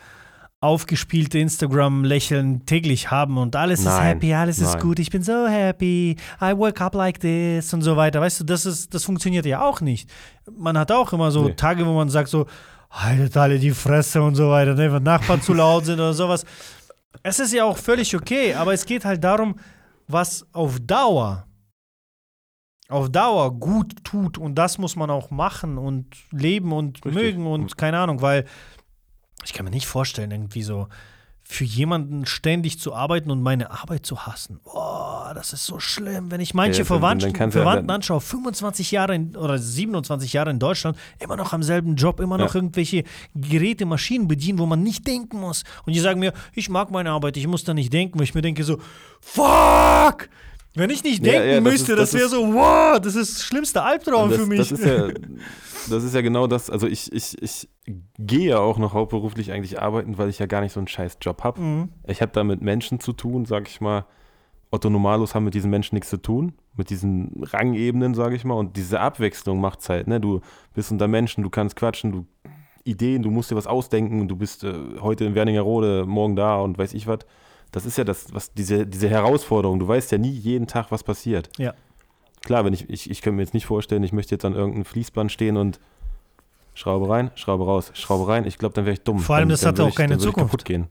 aufgespielte Instagram-Lächeln täglich haben und alles ist Nein, happy, alles ist nein. gut, ich bin so happy, I wake up like this und so weiter. Weißt du, das, ist, das funktioniert ja auch nicht. Man hat auch immer so Nee. Tage, wo man sagt so, haltet alle die Fresse und so weiter, ne, wenn Nachbarn zu laut sind oder sowas. Es ist ja auch völlig okay, aber es geht halt darum, was auf Dauer auf Dauer gut tut und das muss man auch machen und leben und Richtig. mögen und keine Ahnung, weil ich kann mir nicht vorstellen, irgendwie so für jemanden ständig zu arbeiten und meine Arbeit zu hassen. Boah, das ist so schlimm, wenn ich manche Ja, Verwandten, Verwandten dann- anschaue, 25 Jahre in, oder 27 Jahre in Deutschland, immer noch am selben Job, immer noch Ja. irgendwelche Geräte, Maschinen bedienen, wo man nicht denken muss. Und die sagen mir, ich mag meine Arbeit, ich muss da nicht denken, weil ich mir denke so, fuck! Wenn ich nicht Ja, denken ja, das müsste, ist- das, das wäre so, wow, das ist das schlimmste Albtraum das, für mich. Das ist, ja, das ist ja genau das, also ich, ich, ich gehe ja auch noch hauptberuflich eigentlich arbeiten, weil ich ja gar nicht so einen scheiß Job habe. Mhm. Ich habe da mit Menschen zu tun, sag ich mal. Otto Normalos haben mit diesen Menschen nichts zu tun, mit diesen Rangebenen, sag ich mal. Und diese Abwechslung macht's halt, ne? Du bist unter Menschen, du kannst quatschen, du Ideen, du musst dir was ausdenken, du bist äh, heute in Wernigerode, morgen da und weiß ich was. Das ist ja das, was diese, diese Herausforderung. Du weißt ja nie jeden Tag, was passiert. Ja. Klar, wenn ich, ich, ich könnte mir jetzt nicht vorstellen, ich möchte jetzt an irgendeinem Fließband stehen und Schraube rein, Schraube raus, Schraube rein. Ich glaube, dann wäre ich dumm. Vor allem, dann, das dann hat auch ich, keine Zukunft. kaputt gehen.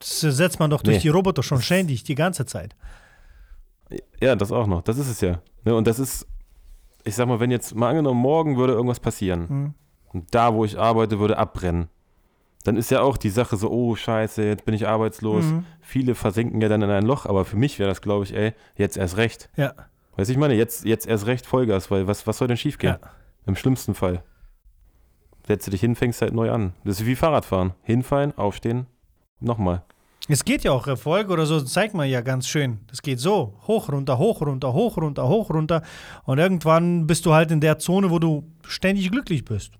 Das setzt man doch durch Nee. die Roboter schon ständig, die ganze Zeit. Ja, das auch noch. Das ist es ja. Ne, und das ist, ich sag mal, wenn jetzt mal angenommen, morgen würde irgendwas passieren Mhm. und da, wo ich arbeite, würde abbrennen, dann ist ja auch die Sache so, oh Scheiße, jetzt bin ich arbeitslos. Mhm. Viele versinken ja dann in ein Loch, aber für mich wäre das, glaube ich, ey, jetzt erst recht. Ja. Weißt du, ich meine, jetzt, jetzt erst recht Vollgas, weil was, was soll denn schiefgehen? Ja. Im schlimmsten Fall. Setzt du dich hin, fängst halt neu an. Das ist wie Fahrradfahren. Hinfallen, aufstehen, nochmal. Es geht ja auch Erfolg oder so, zeigt man ja ganz schön. Das geht so, hoch, runter, hoch, runter, hoch, runter, hoch, runter. Und irgendwann bist du halt in der Zone, wo du ständig glücklich bist.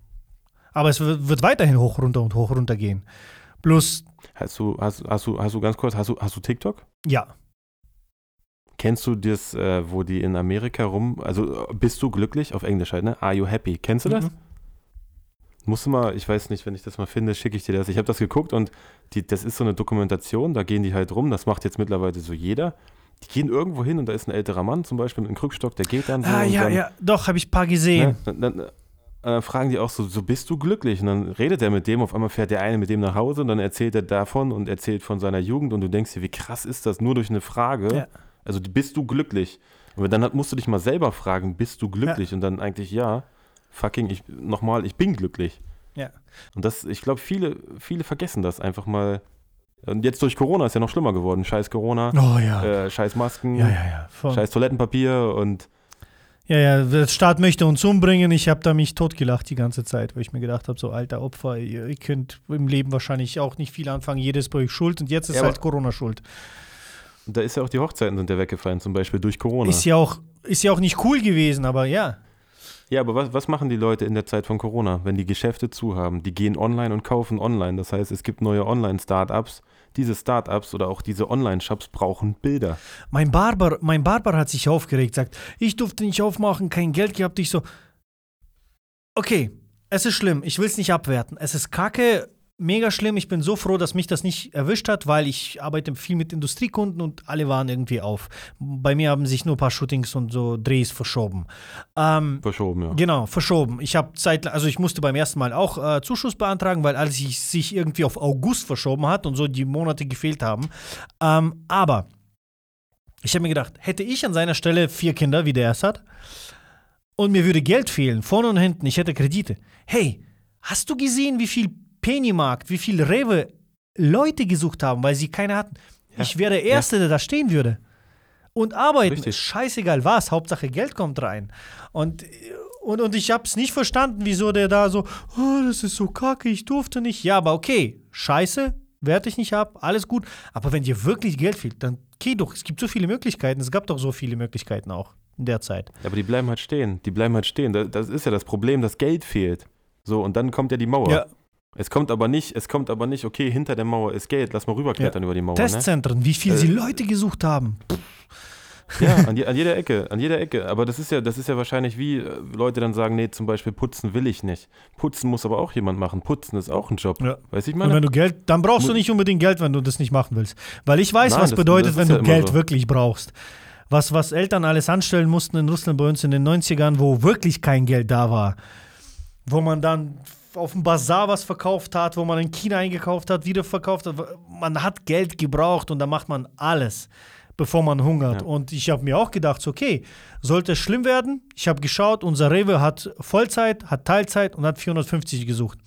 Aber es wird weiterhin hoch, runter und hoch, runter gehen. Bloß, Hast du, hast, hast du, hast du ganz kurz, hast du, hast du TikTok? ja, Kennst du das, äh, wo die in Amerika rum, also äh, bist du glücklich auf Englisch halt, ne? Are you happy? Kennst du das? Mhm. Musst du mal, ich weiß nicht, wenn ich das mal finde, schicke ich dir das. Ich habe das geguckt und die, das ist so eine Dokumentation, da gehen die halt rum, das macht jetzt mittlerweile so jeder. Die gehen irgendwo hin und da ist ein älterer Mann zum Beispiel mit einem Krückstock, der geht dann so. Ah, ja, dann, ja, doch, habe ich ein paar gesehen. Ne? Dann, dann, äh, dann fragen die auch so, so bist du glücklich? Und dann redet er mit dem, auf einmal fährt der eine mit dem nach Hause und dann erzählt er davon und erzählt von seiner Jugend und du denkst dir, wie krass ist das, nur durch eine Frage. Ja. Also bist du glücklich? Und dann musst du dich mal selber fragen, bist du glücklich? Und dann eigentlich, ja, fucking, ich, nochmal, ich bin glücklich. Ja. Und das, ich glaube, viele, viele vergessen das einfach mal. Und jetzt durch Corona ist ja noch schlimmer geworden. Scheiß Corona, Oh ja. äh, scheiß Masken, ja, ja, ja. Scheiß Toilettenpapier und Ja, ja, der Staat möchte uns umbringen. Ich habe da mich totgelacht die ganze Zeit, weil ich mir gedacht habe, so alter Opfer, ihr, ihr könnt im Leben wahrscheinlich auch nicht viel anfangen. Jedes bei euch schuld und jetzt ist Ja, halt Corona schuld. da ist ja auch die Hochzeiten sind ja weggefallen, zum Beispiel durch Corona. Ist ja auch, ist ja auch nicht cool gewesen, aber ja. Ja, aber was, was machen die Leute in der Zeit von Corona, wenn die Geschäfte zu haben? Die gehen online und kaufen online. Das heißt, es gibt neue Online-Startups. Diese Startups oder auch diese Online-Shops brauchen Bilder. Mein Barber, mein Barber hat sich aufgeregt, sagt, ich durfte nicht aufmachen, kein Geld gehabt. Ich so, okay, es ist schlimm, ich will es nicht abwerten. Es ist kacke, mega schlimm. Ich bin so froh, dass mich das nicht erwischt hat, weil ich arbeite viel mit Industriekunden und alle waren irgendwie auf. Bei mir haben sich nur ein paar Shootings und so Drehs verschoben. Ähm, Verschoben, ja. Genau, verschoben. Ich habe Zeit, also ich musste beim ersten Mal auch äh, Zuschuss beantragen, weil alles sich, irgendwie auf August verschoben hat und so die Monate gefehlt haben. Ähm, aber ich habe mir gedacht, hätte ich an seiner Stelle vier Kinder, wie der es hat, und mir würde Geld fehlen, vorne und hinten, ich hätte Kredite. Hey, hast du gesehen, wie viel Pennymarkt, wie viel Rewe Leute gesucht haben, weil sie keine hatten? Ja. Ich wäre der Erste, der da stehen würde. Und arbeiten, Richtig. scheißegal was, Hauptsache Geld kommt rein. Und, Und, und ich habe es nicht verstanden, wieso der da so, oh, das ist so kacke, ich durfte nicht. Ja, aber okay, scheiße, werte ich nicht ab, alles gut. Aber wenn dir wirklich Geld fehlt, dann geh doch. Es gibt so viele Möglichkeiten. Es gab doch so viele Möglichkeiten auch in der Zeit. Ja, aber die bleiben halt stehen. Die bleiben halt stehen. Das, das ist ja das Problem, dass Geld fehlt. So, und dann kommt ja die Mauer. Ja. Es kommt aber nicht, es kommt aber nicht, okay, hinter der Mauer ist Geld, lass mal rüberklettern über die Mauer. Ne? Testzentren, wie viel Äh, sie Leute gesucht haben. Ja, an, je, an jeder Ecke, an jeder Ecke. Aber das ist ja, das ist ja wahrscheinlich wie äh, Leute dann sagen, nee, zum Beispiel putzen will ich nicht. Putzen muss aber auch jemand machen. Putzen ist auch ein Job. Ja. Weiß ich Und meine? wenn du Geld, dann brauchst du nicht unbedingt Geld, wenn du das nicht machen willst. Weil ich weiß, Nein, was das- bedeutet, das wenn du ja immer Geld so. wirklich brauchst. Was, was Eltern alles anstellen mussten in Russland bei uns in den 90ern, wo wirklich kein Geld da war. Wo man dann auf dem Bazar was verkauft hat, wo man in China eingekauft hat, wieder verkauft hat. Man hat Geld gebraucht und da macht man alles, bevor man hungert. Ja. Und ich habe mir auch gedacht, okay, sollte es schlimm werden? Ich habe geschaut, unser Rewe hat Vollzeit, hat Teilzeit und hat 450 gesucht.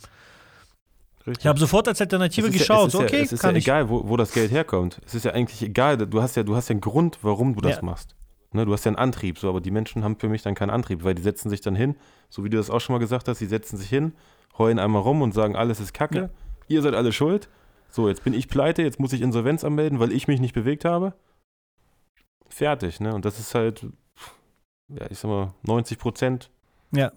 Richtig. Ich habe sofort als Alternative geschaut. Ja, so, es ist okay, ja, es ist kann ja egal, wo, wo das Geld herkommt. Es ist ja eigentlich egal. Du hast ja, du hast ja einen Grund, warum du das Ja. machst. Ne, du hast ja einen Antrieb, so, aber die Menschen haben für mich dann keinen Antrieb, weil die setzen sich dann hin, so wie du das auch schon mal gesagt hast, die setzen sich hin, heulen einmal rum und sagen, alles ist Kacke, Ja. ihr seid alle schuld. So, jetzt bin ich pleite, jetzt muss ich Insolvenz anmelden, weil ich mich nicht bewegt habe. Fertig, ne? Und das ist halt, ja, ich sag mal, 90 Prozent. Ja.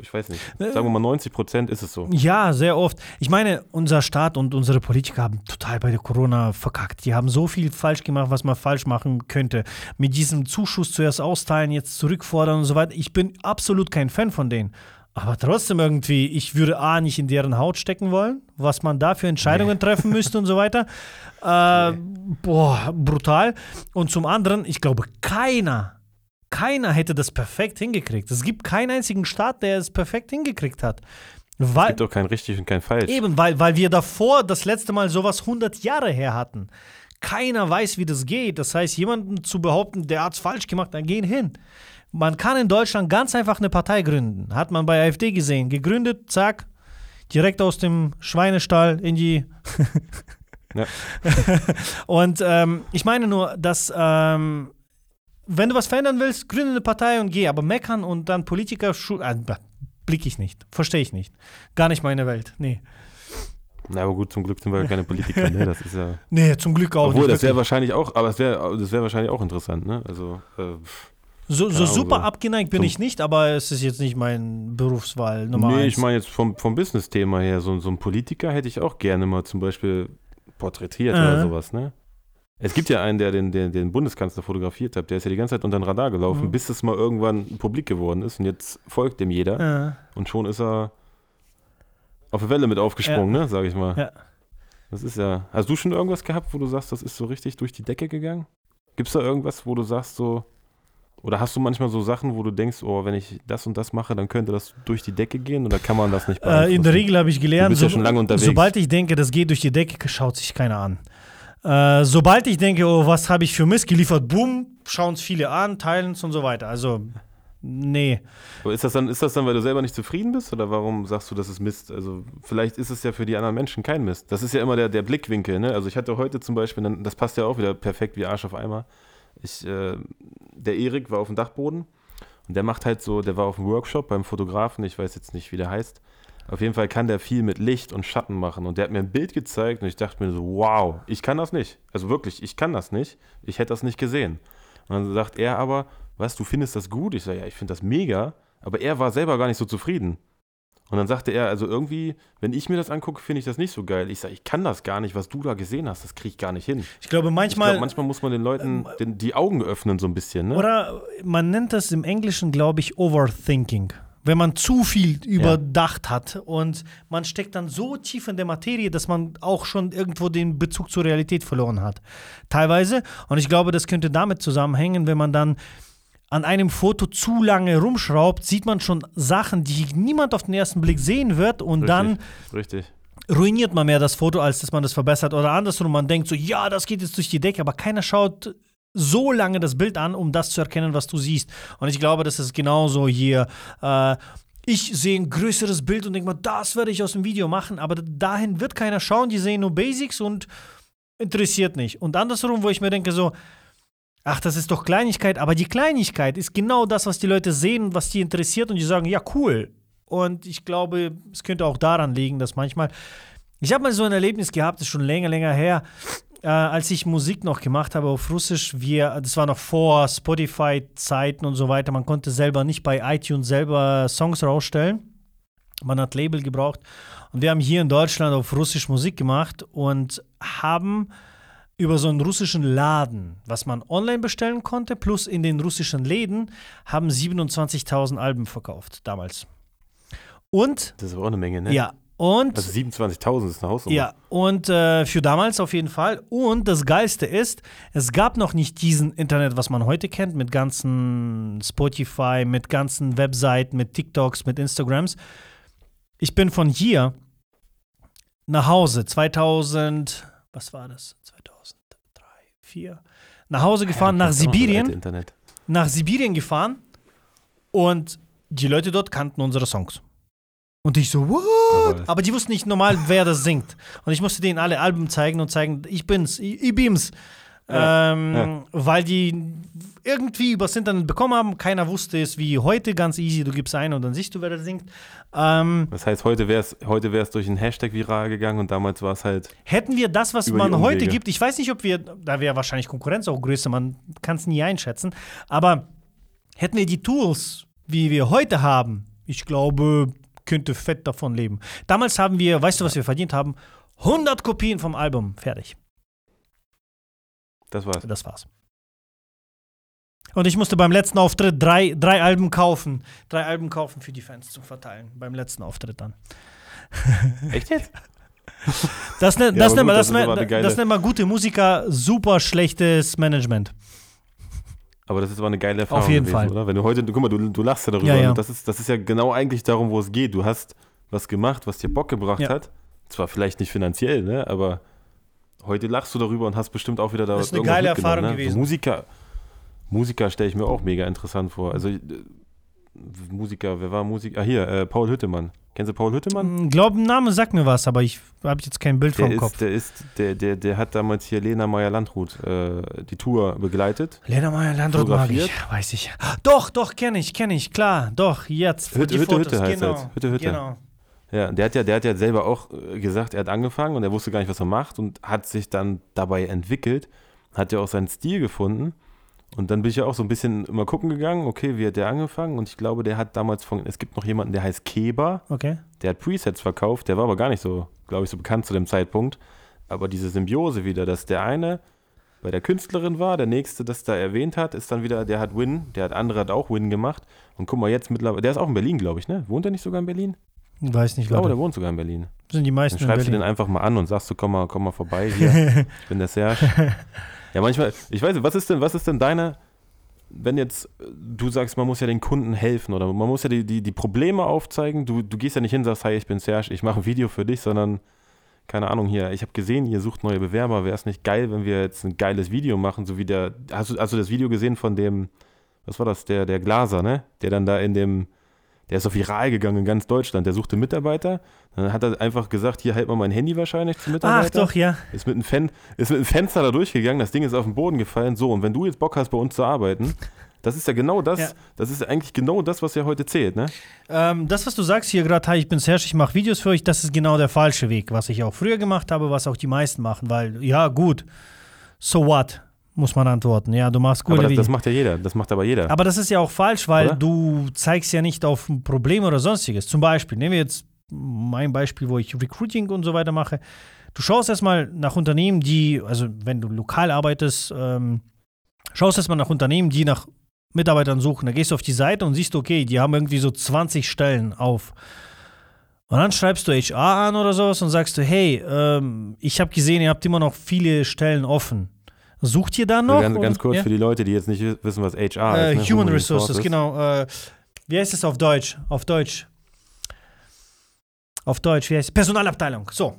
Ich weiß nicht. Äh, Sagen wir mal 90 Prozent ist es so. Ja, sehr oft. Ich meine, unser Staat und unsere Politiker haben total bei der Corona verkackt. Die haben so viel falsch gemacht, was man falsch machen könnte. Mit diesem Zuschuss zuerst austeilen, jetzt zurückfordern und so weiter. Ich bin absolut kein Fan von denen. Aber trotzdem irgendwie, ich würde A, nicht in deren Haut stecken wollen, was man da für Entscheidungen treffen müsste und so weiter. Äh, Boah, brutal. Und zum anderen, ich glaube, keiner, keiner hätte das perfekt hingekriegt. Es gibt keinen einzigen Staat, der es perfekt hingekriegt hat. Es Weil, gibt doch kein richtig und kein falsch. Eben, weil, weil wir davor das letzte Mal sowas 100 Jahre her hatten. Keiner weiß, wie das geht. Das heißt, jemanden zu behaupten, der hat es falsch gemacht, dann gehen hin. Man kann in Deutschland ganz einfach eine Partei gründen. Hat man bei AfD gesehen. Gegründet, zack, direkt aus dem Schweinestall in die. Ja. und ähm, ich meine nur, dass. Ähm, wenn du was verändern willst, gründe eine Partei und geh. Aber meckern und dann Politiker, äh, blick ich nicht. Verstehe ich nicht. Gar nicht meine Welt. Nee. Na, aber gut, zum Glück sind wir ja keine Politiker, ne? Das ist ja. Nee, zum Glück auch Obwohl, nicht. das wäre wahrscheinlich auch, aber das wäre das wär wahrscheinlich auch interessant, ne? Also, äh, so, so super abgeneigt bin ich nicht, aber es ist jetzt nicht mein Berufswahl Nummer nee, eins. ich meine jetzt vom, vom Business-Thema her, so, so ein Politiker hätte ich auch gerne mal zum Beispiel porträtiert Äh. oder sowas, ne? Es gibt ja einen, der den, den, den Bundeskanzler fotografiert hat, der ist ja die ganze Zeit unter den Radar gelaufen, Mhm. bis es mal irgendwann publik geworden ist und jetzt folgt dem jeder Äh, und schon ist er auf der Welle mit aufgesprungen, ne, sag ich mal. Ja. Das ist ja. Hast du schon irgendwas gehabt, wo du sagst, das ist so richtig durch die Decke gegangen? Gibt es da irgendwas, wo du sagst so, oder hast du manchmal so Sachen, wo du denkst, oh, wenn ich das und das mache, dann könnte das durch die Decke gehen oder kann man das nicht äh, in der? Regel habe ich gelernt, bist ja sobald ich denke, das geht durch die Decke, schaut sich keiner an. Äh, sobald ich denke, oh, was habe ich für Mist geliefert, boom, schauen es viele an, teilen es und so weiter. Also, nee. Aber ist das, dann, ist das dann, weil du selber nicht zufrieden bist oder warum sagst du, das ist Mist? Also vielleicht ist es ja für die anderen Menschen kein Mist. Das ist ja immer der, der Blickwinkel. Ne? Also ich hatte heute zum Beispiel, das passt ja auch wieder perfekt wie Arsch auf Eimer. Ich, äh, der Erik war auf dem Dachboden und der macht halt so, der war auf dem Workshop beim Fotografen, ich weiß jetzt nicht, wie der heißt. Auf jeden Fall kann der viel mit Licht und Schatten machen und der hat mir ein Bild gezeigt und ich dachte mir so, wow, ich kann das nicht. Also wirklich, ich kann das nicht. Ich hätte das nicht gesehen. Und dann sagt er aber, was, du findest das gut? Ich sage, ja, ich finde das mega, aber er war selber gar nicht so zufrieden. Und dann sagte er, also irgendwie, wenn ich mir das angucke, finde ich das nicht so geil. Ich sage, ich kann das gar nicht, was du da gesehen hast, das kriege ich gar nicht hin. Ich glaube, Ich manchmal. glaube, manchmal muss man den Leuten den, die Augen öffnen so ein bisschen. Ne? Oder man nennt das im Englischen, glaube ich, Overthinking. Wenn man zu viel überdacht hat und man steckt dann so tief in der Materie, dass man auch schon irgendwo den Bezug zur Realität verloren hat. Teilweise. Und ich glaube, das könnte damit zusammenhängen, wenn man dann an einem Foto zu lange rumschraubt, sieht man schon Sachen, die niemand auf den ersten Blick sehen wird und Richtig, dann Richtig. ruiniert man mehr das Foto, als dass man das verbessert. Oder andersrum, man denkt so, ja, das geht jetzt durch die Decke, aber keiner schaut so lange das Bild an, um das zu erkennen, was du siehst. Und ich glaube, das ist genauso hier. Äh, ich sehe ein größeres Bild und denke mal, das werde ich aus dem Video machen, aber dahin wird keiner schauen, die sehen nur Basics und interessiert nicht. Und andersrum, wo ich mir denke, so, ach, das ist doch Kleinigkeit, aber die Kleinigkeit ist genau das, was die Leute sehen, was die interessiert und die sagen, ja, cool. Und ich glaube, es könnte auch daran liegen, dass manchmal, ich habe mal so ein Erlebnis gehabt, das ist schon länger, länger her, äh, als ich Musik noch gemacht habe auf Russisch, wir, das war noch vor Spotify-Zeiten und so weiter, man konnte selber nicht bei iTunes selber Songs rausstellen. Man hat Label gebraucht. Und wir haben hier in Deutschland auf Russisch Musik gemacht und haben über so einen russischen Laden, was man online bestellen konnte, plus in den russischen Läden, haben 27.000 Alben verkauft damals. Und. Das ist aber auch eine Menge, ne? Ja. Und. Also 27.000 ist eine Hausnummer. Ja, und äh, für damals auf jeden Fall. Und das Geilste ist, es gab noch nicht diesen Internet, was man heute kennt, mit ganzen Spotify, mit ganzen Webseiten, mit TikToks, mit Instagrams. Ich bin von hier nach Hause 2000, was war das? 2003, 2004. Nach Hause gefahren, Ja, nach Sibirien. Nach Sibirien gefahren und die Leute dort kannten unsere Songs. Und ich so, what? Aber- die wussten nicht normal, wer das singt. Und ich musste denen alle Alben zeigen und zeigen, ich bin's, ich, ich bin's. Ja, ähm, ja. Weil die irgendwie übers Internet bekommen haben. Keiner wusste es wie heute, ganz easy. Du gibst ein und dann siehst du, wer das singt. Ähm, Das heißt, heute wäre es heute wär's durch einen Hashtag viral gegangen und damals war es halt. hätten wir das, was man heute gibt, ich weiß nicht, ob wir, da wäre wahrscheinlich Konkurrenz auch größer, man kann es nie einschätzen, aber hätten wir die Tools, wie wir heute haben, ich glaube, könnte fett davon leben. Damals haben wir, weißt du, was wir verdient haben? 100 Kopien vom Album, fertig. Das war's. Das war's. Und ich musste beim letzten Auftritt drei, drei Alben kaufen. Drei Alben kaufen für die Fans zum Verteilen. Beim letzten Auftritt dann. Echt jetzt? Das, Ja, das, aber nennt gut, das, das geile- das nennt man gute Musiker, super schlechtes Management. Aber das ist aber eine geile Erfahrung. Auf jeden gewesen, Fall. Oder? Wenn du heute, guck mal, du, du lachst ja darüber. Ja, ja. Das, ist, das ist ja genau eigentlich darum, wo es geht. Du hast was gemacht, was dir Bock gebracht Ja. hat. Zwar vielleicht nicht finanziell, ne? aber heute lachst du darüber und hast bestimmt auch wieder da Das ist eine geile Erfahrung ne? gewesen. So Musiker, Musiker stelle ich mir auch mega interessant vor. Also äh, Musiker, wer war Musiker? Ah, hier, äh, Paul Hüttemann. Kennst du Paul Hüttemann? Ich glaube, ein Name sagt mir was, aber ich habe jetzt kein Bild Der vom Kopf. ist, der ist, der, der, der hat damals hier Lena Meyer-Landrut äh, die Tour begleitet. Lena Meyer Landrut mag ich, weiß ich. Doch, doch, kenne ich, kenne ich, klar, doch, jetzt. Hütte, die Hütte, Fotos, Hütte heißt genau. Hütte, Hütte. Genau. Ja, der hat ja, der hat ja selber auch äh, gesagt, er hat angefangen und er wusste gar nicht, was er macht und hat sich dann dabei entwickelt, hat ja auch seinen Stil gefunden. Und dann bin ich ja auch so ein bisschen immer gucken gegangen, okay, wie hat der angefangen? Und ich glaube, der hat damals von, es gibt noch jemanden, der heißt Keber, Okay. der hat Presets verkauft, der war aber gar nicht so, glaube ich, so bekannt zu dem Zeitpunkt. Aber diese Symbiose wieder, dass der eine bei der Künstlerin war, der nächste das da erwähnt hat, ist dann wieder, der hat Win, der hat andere hat auch Win gemacht. Und guck mal, jetzt mittlerweile, der ist auch in Berlin, glaube ich, ne? Wohnt er nicht sogar in Berlin? Weiß nicht, Ich glaube, der wohnt sogar in Berlin. Sind die Dann meisten in schreibst du den einfach mal an und sagst du, komm mal, komm mal vorbei hier. ich bin der Serge. Ja, manchmal, ich weiß nicht, was ist denn, was ist denn deine, wenn jetzt du sagst, man muss ja den Kunden helfen oder man muss ja die, die, die Probleme aufzeigen. Du, du gehst ja nicht hin und sagst, hi, ich bin Serge, ich mache ein Video für dich, sondern, keine Ahnung, hier, ich habe gesehen, ihr sucht neue Bewerber. Wäre es nicht geil, wenn wir jetzt ein geiles Video machen, so wie der, hast du, hast du das Video gesehen von dem, was war das, der, der Glaser, ne? Der dann da in dem, der ist auf viral gegangen in ganz Deutschland. Der suchte Mitarbeiter. Dann hat er einfach gesagt, hier halt mal mein Handy wahrscheinlich zum Mitarbeiter. Ach doch, ja. Ist mit, einem Fen ist mit einem Fenster da durchgegangen, das Ding ist auf den Boden gefallen. So, und wenn du jetzt Bock hast, bei uns zu arbeiten, das ist ja genau das, Ja. das ist eigentlich genau das, was ja heute zählt, ne? Ähm, das, was du sagst hier gerade, hi, ich bin Serge, ich mache Videos für euch, das ist genau der falsche Weg, was ich auch früher gemacht habe, was auch die meisten machen, weil, ja, gut, so what, muss man antworten. Ja, du machst Aber coole das, Videos. das macht ja jeder, das macht aber jeder. Aber das ist ja auch falsch, weil Oder? du zeigst ja nicht auf ein Problem oder sonstiges. Zum Beispiel, nehmen wir jetzt mein Beispiel, wo ich Recruiting und so weiter mache. Du schaust erstmal nach Unternehmen, die, also wenn du lokal arbeitest, ähm, schaust erstmal nach Unternehmen, die nach Mitarbeitern suchen. Da gehst du auf die Seite und siehst, okay, die haben irgendwie so 20 Stellen auf. Und dann schreibst du HR an oder sowas und sagst du, hey, ähm, ich habe gesehen, ihr habt immer noch viele Stellen offen. Sucht ihr da noch? ganz, ganz kurz Ja? für die Leute, die jetzt nicht wissen, was HR Äh, ist. Ne? Human Resources, genau. Äh, wie heißt es auf Deutsch? Auf Deutsch. Auf Deutsch, wie heißt es? Personalabteilung. So,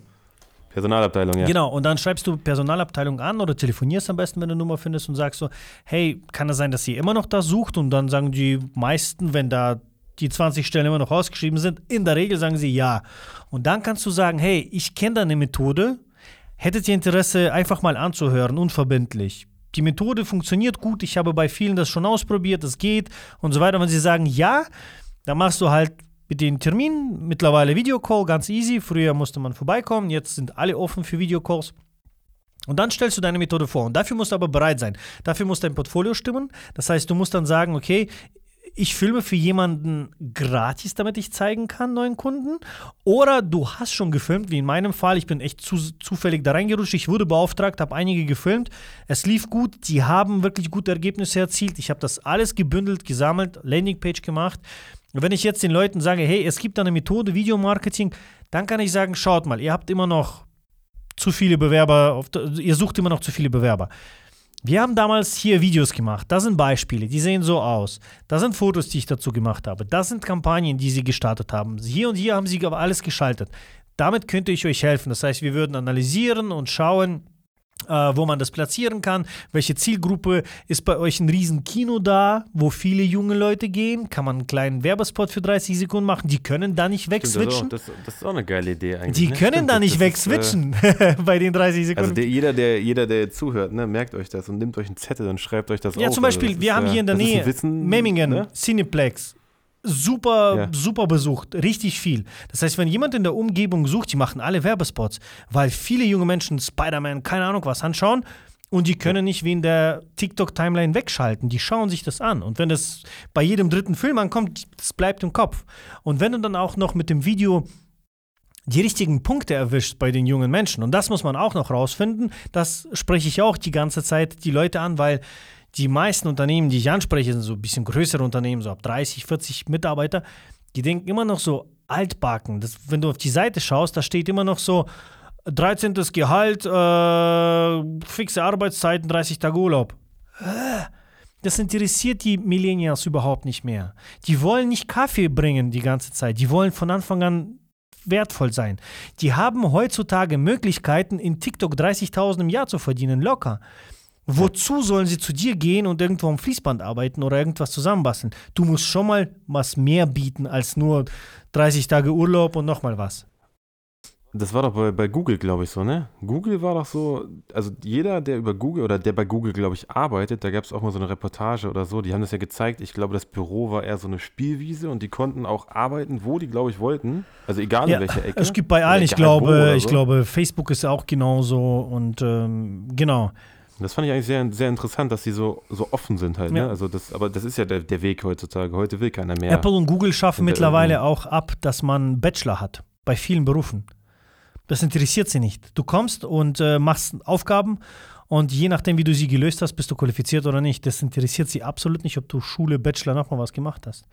Personalabteilung, ja. genau. Und dann schreibst du Personalabteilung an oder telefonierst am besten, wenn du eine Nummer findest und sagst so, hey, kann es sein, dass ihr immer noch das sucht? Und dann sagen die meisten, wenn da die 20 Stellen immer noch ausgeschrieben sind, in der Regel sagen sie ja. Und dann kannst du sagen, hey, ich kenne da eine Methode. Hättet ihr Interesse, einfach mal anzuhören, unverbindlich? die Methode funktioniert gut, ich habe bei vielen das schon ausprobiert, das geht und so weiter. Wenn sie sagen ja, dann machst du halt mit den Terminen, mittlerweile Videocall, ganz easy. Früher musste man vorbeikommen, jetzt sind alle offen für Videocalls. Und dann stellst du deine Methode vor. Und dafür musst du aber bereit sein. Dafür muss dein Portfolio stimmen. Das heißt, du musst dann sagen, okay, ich filme für jemanden gratis, damit ich zeigen kann, neuen Kunden. Oder du hast schon gefilmt, wie in meinem Fall. Ich bin echt zu, zufällig da reingerutscht. Ich wurde beauftragt, habe einige gefilmt. Es lief gut. Die haben wirklich gute Ergebnisse erzielt. Ich habe das alles gebündelt, gesammelt, Landingpage gemacht. Und wenn ich jetzt den Leuten sage, hey, es gibt eine Methode, Videomarketing, dann kann ich sagen, schaut mal, ihr habt immer noch zu viele Bewerber, ihr sucht immer noch zu viele Bewerber. Wir haben damals hier Videos gemacht. Das sind Beispiele, die sehen so aus. Das sind Fotos, die ich dazu gemacht habe. Das sind Kampagnen, die sie gestartet haben. Hier und hier haben sie aber alles geschaltet. Damit könnte ich euch helfen. Das heißt, wir würden analysieren und schauen, äh, wo man das platzieren kann. Welche Zielgruppe ist bei euch ein Riesenkino da, wo viele junge Leute gehen? Kann man einen kleinen Werbespot für 30 Sekunden machen? Die können da nicht wegswitchen. Das, das, ist auch eine geile Idee eigentlich. Die ne? können Stimmt, da nicht äh, wegswitchen bei den 30 Sekunden. Also der, jeder, der, jeder, der jetzt zuhört, ne, merkt euch das und nimmt euch einen Zettel und schreibt euch das auf. ja, zum Beispiel, also wir ist, haben äh, hier in der Nähe Wissen, Memmingen, Ne? Cineplex. Super, Ja. super besucht, richtig viel. Das heißt, wenn jemand in der Umgebung sucht, die machen alle Werbespots, weil viele junge Menschen Spider-Man, keine Ahnung was, anschauen und die können nicht wie in der TikTok-Timeline wegschalten. Die schauen sich das an. Und wenn das bei jedem dritten Film ankommt, das bleibt im Kopf. Und wenn du dann auch noch mit dem Video die richtigen Punkte erwischt bei den jungen Menschen. Und das muss man auch noch rausfinden. Das spreche ich auch die ganze Zeit die Leute an, weil die meisten Unternehmen, die ich anspreche, sind so ein bisschen größere Unternehmen, so ab 30, 40 Mitarbeiter, die denken immer noch so altbacken. Das, wenn du auf die Seite schaust, da steht immer noch so 13. Gehalt, äh, fixe Arbeitszeiten, 30 Tage Urlaub. Das interessiert die Millennials überhaupt nicht mehr. Die wollen nicht Kaffee bringen die ganze Zeit. Die wollen von Anfang an wertvoll sein. Die haben heutzutage Möglichkeiten, in TikTok 30.000 im Jahr zu verdienen, locker. Wozu sollen sie zu dir gehen und irgendwo am Fließband arbeiten oder irgendwas zusammenbasteln? Du musst schon mal was mehr bieten als nur 30 Tage Urlaub und nochmal was. Das war doch bei, bei Google, glaube ich, so, ne? Google war doch so, also jeder, der über Google oder der bei Google, glaube ich, arbeitet, da gab es auch mal so eine Reportage oder so, die haben das ja gezeigt. Ich glaube, das Büro war eher so eine Spielwiese und die konnten auch arbeiten, wo die, glaube ich, wollten. Also egal Ja, in welcher Ecke. Es gibt bei allen, ich glaube, oder ich so. glaube, Facebook ist auch genauso und ähm, genau. Das fand ich eigentlich sehr, sehr interessant, dass die so, so offen sind halt, Ja. ne? Also das, aber das ist ja der, der Weg heutzutage. Heute will keiner mehr. Apple und Google schaffen Hinter mittlerweile auch ab, dass man Bachelor hat. Bei vielen Berufen. Das interessiert sie nicht. Du kommst und äh, machst Aufgaben und je nachdem, wie du sie gelöst hast, bist du qualifiziert oder nicht. Das interessiert sie absolut nicht, ob du Schule, Bachelor, nochmal was gemacht hast.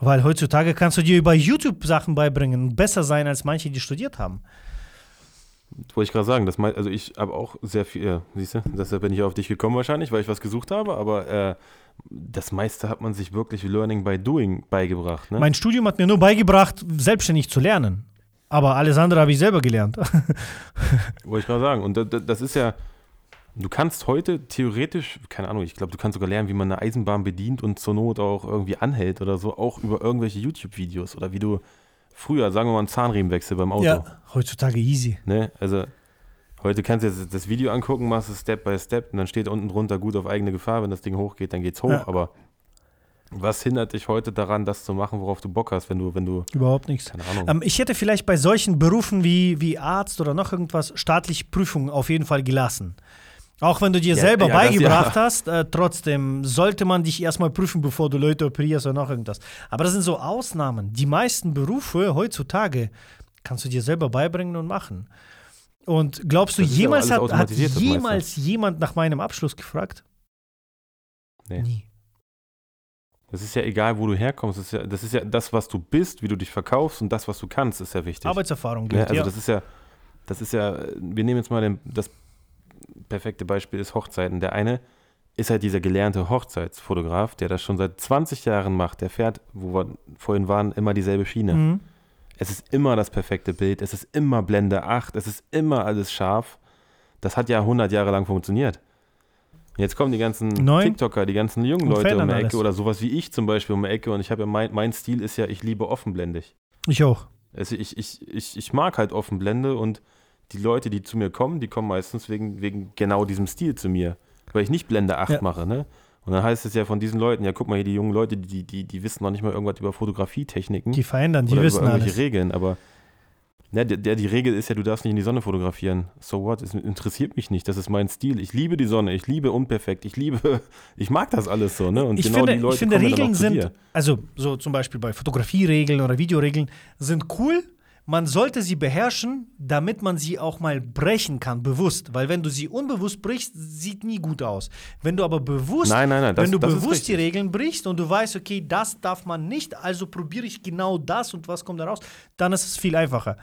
Weil heutzutage kannst du dir über YouTube Sachen beibringen und besser sein als manche, die studiert haben. Wollte ich gerade sagen, das mei- also ich habe auch sehr viel, ja, siehst du, deshalb bin ich auf dich gekommen wahrscheinlich, weil ich was gesucht habe, aber äh, das meiste hat man sich wirklich Learning by Doing beigebracht, ne? Mein Studium hat mir nur beigebracht, selbstständig zu lernen. Aber alles andere habe ich selber gelernt. Wollte ich gerade sagen. Und da- da- das ist ja, du kannst heute theoretisch, keine Ahnung, ich glaube, du kannst sogar lernen, wie man eine Eisenbahn bedient und zur Not auch irgendwie anhält oder so, auch über irgendwelche YouTube-Videos oder wie du früher, sagen wir mal, einen Zahnriemenwechsel beim Auto. ja, heutzutage easy. Ne? Also heute kannst du jetzt das Video angucken, machst es Step by Step und dann steht unten drunter gut auf eigene Gefahr. Wenn das Ding hochgeht, dann geht's hoch. Ja. Aber was hindert dich heute daran, das zu machen, worauf du Bock hast, wenn du, wenn du, Überhaupt nichts. keine Ahnung. Ähm, ich hätte vielleicht bei solchen Berufen wie, wie Arzt oder noch irgendwas staatliche Prüfungen auf jeden Fall gelassen. Auch wenn du dir Ja, selber ja, das beigebracht hast, äh, trotzdem sollte man dich erstmal prüfen, bevor du Leute operierst oder noch irgendwas. Aber das sind so Ausnahmen. Die meisten Berufe heutzutage kannst du dir selber beibringen und machen. Und glaubst du, ja jemals hat, hat jemals jemand nach meinem Abschluss gefragt? Nee. Nie. Das ist ja egal, wo du herkommst. Das ist, ja, das ist ja das, was du bist, wie du dich verkaufst und das, was du kannst, ist ja wichtig. Arbeitserfahrung Ne? gilt, Also ja. das ist ja, das ist ja, wir nehmen jetzt mal den, das perfekte Beispiel ist Hochzeiten. Der eine ist halt dieser gelernte Hochzeitsfotograf, der das schon seit 20 Jahren macht. Der fährt, wo wir vorhin waren, immer dieselbe Schiene. Mhm. Es ist immer das perfekte Bild, es ist immer Blende 8, es ist immer alles scharf. Das hat ja 100 Jahre lang funktioniert. Jetzt kommen die ganzen Neu. TikToker, die ganzen jungen Und Leute um die Ecke alles. oder sowas wie ich zum Beispiel um die Ecke und ich habe ja mein, mein Stil ist ja, ich liebe offenblendig. Ich auch. Also ich, ich, ich, ich mag halt Offenblende und die Leute, die zu mir kommen, die kommen meistens wegen, wegen genau diesem Stil zu mir. weil ich nicht Blende 8 Ja. mache, ne? Und dann heißt es ja von diesen Leuten, ja, guck mal hier, die jungen Leute, die, die, die wissen noch nicht mal irgendwas über Fotografietechniken Die verändern, die oder wissen über irgendwelche alles. Regeln, aber ne, der, der, die Regel ist ja, du darfst nicht in die Sonne fotografieren. So what? Es interessiert mich nicht. Das ist mein Stil. Ich liebe die Sonne, ich liebe unperfekt, ich liebe, ich mag das alles so, ne? Und ich genau finde, die Leute ich finde Regeln sind, also so zum Beispiel bei Fotografieregeln oder Videoregeln, sind cool. Man sollte sie beherrschen, damit man sie auch mal brechen kann, bewusst. Weil wenn du sie unbewusst brichst, sieht nie gut aus. Wenn du aber bewusst, Nein, nein, nein, das, wenn du das bewusst die. Regeln brichst und du weißt, okay, das darf man nicht, also probiere ich genau das und was kommt da raus, dann ist es viel einfacher.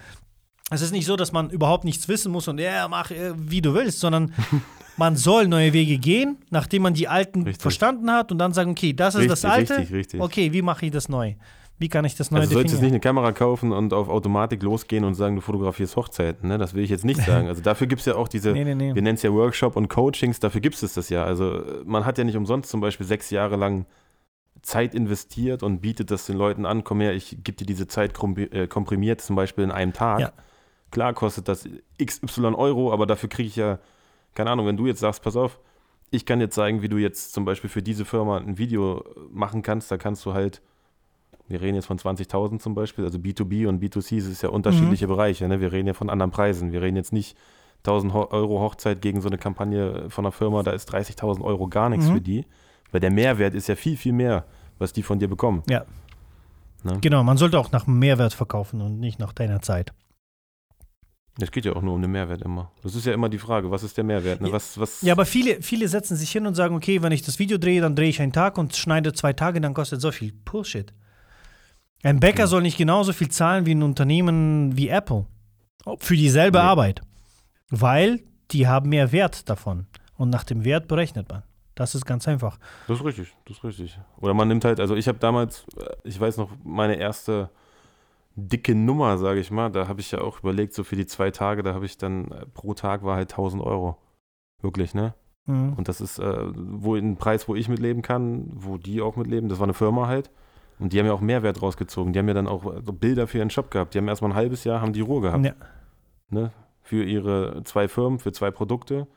Es ist nicht so, dass man überhaupt nichts wissen muss und ja, mach äh, wie du willst, sondern man soll neue Wege gehen, nachdem man die alten Richtig. verstanden hat und dann sagen, okay, das ist das Richtig, alte. richtig, richtig. Okay, wie mache ich das neu? Wie kann ich das neu Also du solltest definieren? nicht eine Kamera kaufen und auf Automatik losgehen und sagen, du fotografierst Hochzeiten. Ne? Das will ich jetzt nicht sagen. Also dafür gibt es ja auch diese, Nee, nee, nee. wir nennen es ja Workshop und Coachings, dafür gibt es das ja. Also äh, man hat ja nicht umsonst zum Beispiel sechs Jahre lang Zeit investiert und bietet das den Leuten an, komm her, ich gebe dir diese Zeit äh, komprimiert, zum Beispiel in einem Tag. Ja. Klar kostet das XY Euro, aber dafür kriege ich ja, keine Ahnung, wenn du jetzt sagst, pass auf, ich kann dir zeigen, wie du jetzt zum Beispiel für diese Firma ein Video machen kannst, da kannst du halt, wir reden jetzt von 20.000 zum Beispiel, also B2B und B2C, es ist ja unterschiedliche Bereiche, ne? wir reden ja von anderen Preisen, wir reden jetzt nicht 1000 Ho- Euro Hochzeit gegen so eine Kampagne von einer Firma, da ist 30.000 Euro gar nichts Mhm. für die, weil der Mehrwert ist ja viel, viel mehr, was die von dir bekommen. Ja. Ne? Genau, man sollte auch nach Mehrwert verkaufen und nicht nach deiner Zeit. Es geht ja auch nur um den Mehrwert immer. Das ist ja immer die Frage, was ist der Mehrwert? Ne? Ja. Was, was, Ja, aber viele, viele setzen sich hin und sagen, okay, wenn ich das Video drehe, dann drehe ich einen Tag und schneide zwei Tage, dann kostet so viel. Bullshit. Ein Bäcker soll nicht genauso viel zahlen wie ein Unternehmen wie Apple. Für dieselbe Nee. Arbeit. Weil die haben mehr Wert davon. Und nach dem Wert berechnet man. Das ist ganz einfach. Das ist richtig, das ist richtig. Oder man nimmt halt, also ich habe damals, äh, ich weiß noch, meine erste dicke Nummer, sage ich mal, da habe ich ja auch überlegt, so für die zwei Tage, da habe ich dann äh, pro Tag war halt 1000 Euro. Wirklich, ne? Mhm. Und das ist äh, wohl ein Preis, wo ich mitleben kann, wo die auch mitleben. Das war eine Firma halt. Und die haben ja auch Mehrwert rausgezogen. Die haben ja dann auch äh, so Bilder für ihren Shop gehabt. Die haben erstmal ein halbes Jahr, haben die Ruhe gehabt. Ja. ne, für ihre zwei Firmen, für zwei Produkte.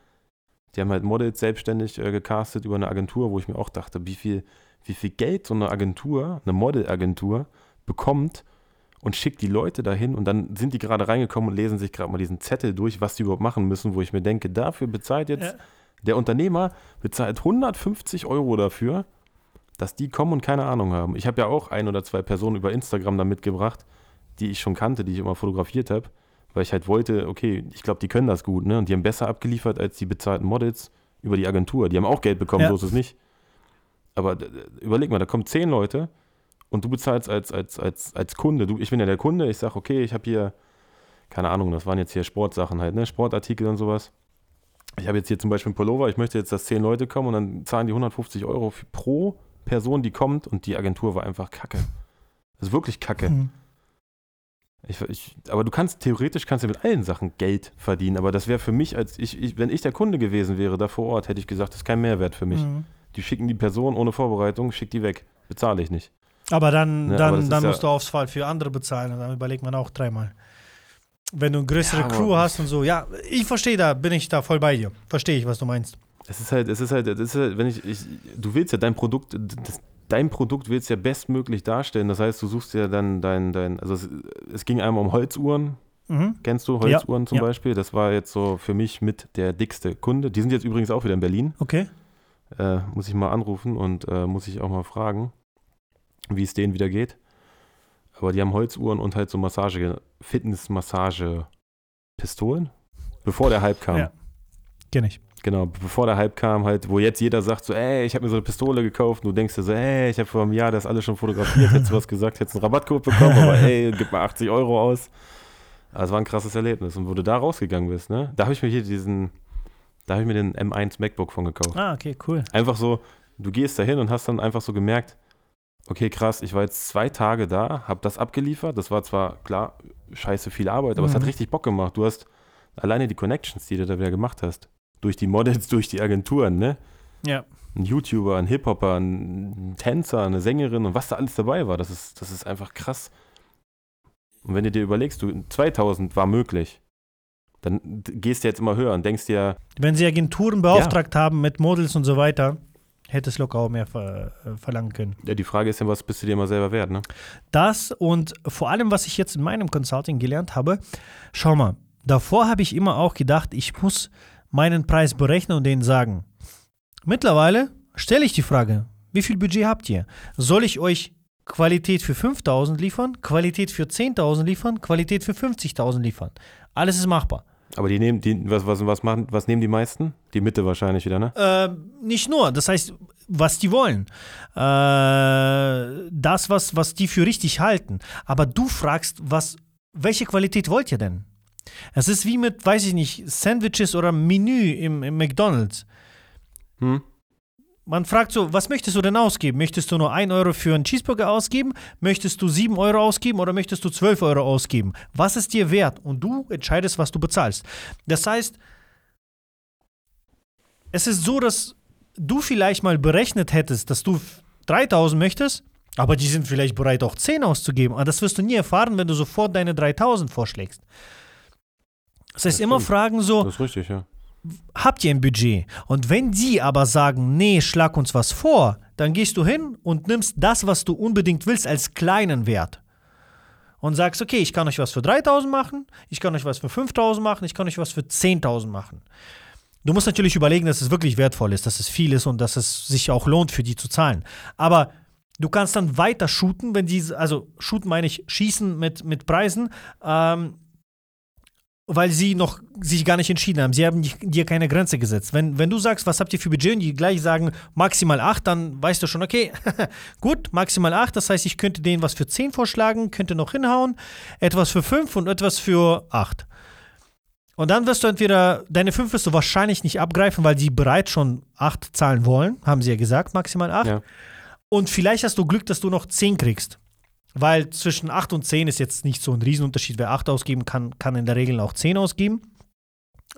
Die haben halt Models selbstständig äh, gecastet über eine Agentur, wo ich mir auch dachte, wie viel, wie viel Geld so eine Agentur, eine Modelagentur bekommt und schickt die Leute dahin und dann sind die gerade reingekommen und lesen sich gerade mal diesen Zettel durch, was die überhaupt machen müssen, wo ich mir denke, dafür bezahlt jetzt Ja. der Unternehmer bezahlt 150 Euro dafür, dass die kommen und keine Ahnung haben. Ich habe ja auch ein oder zwei Personen über Instagram da mitgebracht, die ich schon kannte, die ich immer fotografiert habe, weil ich halt wollte, okay, ich glaube, die können das gut, ne? Und die haben besser abgeliefert als die bezahlten Models über die Agentur. Die haben auch Geld bekommen, Ja. so ist es nicht. Aber d- überleg mal, da kommen zehn Leute und du bezahlst als, als, als, als Kunde. Du, ich bin ja der Kunde, ich sage, okay, ich habe hier, keine Ahnung, das waren jetzt hier Sportsachen halt, ne? Sportartikel und sowas. Ich habe jetzt hier zum Beispiel einen Pullover, ich möchte jetzt, dass zehn Leute kommen und dann zahlen die 150 Euro pro Person, die kommt und die Agentur war einfach kacke. Das ist wirklich kacke. Mhm. Ich, ich, aber du kannst, theoretisch kannst du mit allen Sachen Geld verdienen, aber das wäre für mich, als ich, ich, wenn ich der Kunde gewesen wäre da vor Ort, hätte ich gesagt, das ist kein Mehrwert für mich. Mhm. Die schicken die Person ohne Vorbereitung, schick die weg. Bezahle ich nicht. Aber dann, Ne, dann, aber dann ja- musst du aufs Fall für andere bezahlen und dann überlegt man auch dreimal. Wenn du eine größere Ja, Crew hast und so, ja, ich verstehe da, bin ich da voll bei dir. Verstehe ich, was du meinst. Es ist halt, es ist halt, es ist halt, wenn ich, ich du willst ja dein Produkt, das, dein Produkt willst ja bestmöglich darstellen. Das heißt, du suchst ja dann dein, dein, also es, es ging einmal um Holzuhren. Mhm. Kennst du Holzuhren zum ja. Beispiel? Das war jetzt so für mich mit der dickste Kunde. Die sind jetzt übrigens auch wieder in Berlin. Okay. Äh, muss ich mal anrufen und äh, muss ich auch mal fragen, wie es denen wieder geht. Aber die haben Holzuhren und halt so Massage, Fitness-Massage-Pistolen. Bevor der Hype kam. Ja. Kenn ich. Genau, bevor der Hype kam, halt, wo jetzt jeder sagt, so, ey, ich habe mir so eine Pistole gekauft und du denkst dir so, ey, ich habe vor einem Jahr das alles schon fotografiert, hättest du was gesagt, hättest einen Rabattcode bekommen, aber ey, gib mal 80 Euro aus. Also, es war ein krasses Erlebnis. Und wo du da rausgegangen bist, ne, da habe ich mir hier diesen, da habe ich mir den M1 MacBook von gekauft. Ah, okay, cool. Einfach so, du gehst da hin und hast dann einfach so gemerkt, okay, krass, ich war jetzt zwei Tage da, habe das abgeliefert. Das war zwar, klar, scheiße viel Arbeit, aber es hat Mhm. richtig Bock gemacht. Du hast alleine die Connections, die du da wieder gemacht hast, durch die Models, durch die Agenturen, ne? Ja. Ein YouTuber, ein Hip-Hopper, ein Tänzer, eine Sängerin und was da alles dabei war, das ist, das ist einfach krass. Und wenn du dir überlegst, du, 2000 war möglich. dann gehst du jetzt immer höher und denkst dir, Wenn sie Agenturen beauftragt haben mit Models und so weiter, hätte es locker auch mehr ver äh, verlangen können. ja, die Frage ist ja, was bist du dir immer selber wert, ne? Das und vor allem, was ich jetzt in meinem Consulting gelernt habe, schau mal, davor habe ich immer auch gedacht, ich muss meinen Preis berechnen und denen sagen. Mittlerweile stelle ich die Frage, wie viel Budget habt ihr? Soll ich euch Qualität für 5000 liefern, Qualität für 10.000 liefern, Qualität für 50.000 liefern? Alles ist machbar. Aber die nehmen, die, was, was, was, machen, was nehmen die meisten? Die Mitte wahrscheinlich wieder, ne? Äh, nicht nur, das heißt, was die wollen. Äh, das, was, was die für richtig halten. Aber du fragst, was, welche Qualität wollt ihr denn? Es ist wie mit, weiß ich nicht, Sandwiches oder Menü im, im McDonalds. Hm? Man fragt so, was möchtest du denn ausgeben? Möchtest du nur 1 Euro für einen Cheeseburger ausgeben? Möchtest du 7 Euro ausgeben oder möchtest du 12 Euro ausgeben? Was ist dir wert? Und du entscheidest, was du bezahlst. Das heißt, es ist so, dass du vielleicht mal berechnet hättest, dass du 3000 möchtest, aber die sind vielleicht bereit, auch 10 auszugeben. Aber das wirst du nie erfahren, wenn du sofort deine 3000 vorschlägst. Das heißt, Das immer stimmt. fragen so, Das ist richtig, ja. habt ihr ein Budget? Und wenn die aber sagen, nee, schlag uns was vor, dann gehst du hin und nimmst das, was du unbedingt willst, als kleinen Wert. Und sagst, okay, ich kann euch was für 3000 machen, ich kann euch was für 5000 machen, ich kann euch was für 10.000 machen. Du musst natürlich überlegen, dass es wirklich wertvoll ist, dass es viel ist und dass es sich auch lohnt, für die zu zahlen. Aber du kannst dann weiter shooten, wenn die, also shooten meine ich, schießen mit, mit Preisen, ähm, weil sie noch sich gar nicht entschieden haben. Sie haben dir keine Grenze gesetzt. Wenn, wenn du sagst, was habt ihr für Budget und die gleich sagen maximal 8, dann weißt du schon, okay, gut, maximal 8, das heißt, ich könnte denen was für 10 vorschlagen, könnte noch hinhauen, etwas für 5 und etwas für 8. Und dann wirst du entweder, deine 5 wirst du wahrscheinlich nicht abgreifen, weil die bereits schon 8 zahlen wollen, haben sie ja gesagt, maximal 8. Ja. Und vielleicht hast du Glück, dass du noch 10 kriegst. Weil zwischen 8 und 10 ist jetzt nicht so ein Riesenunterschied. Wer 8 ausgeben kann, kann in der Regel auch 10 ausgeben.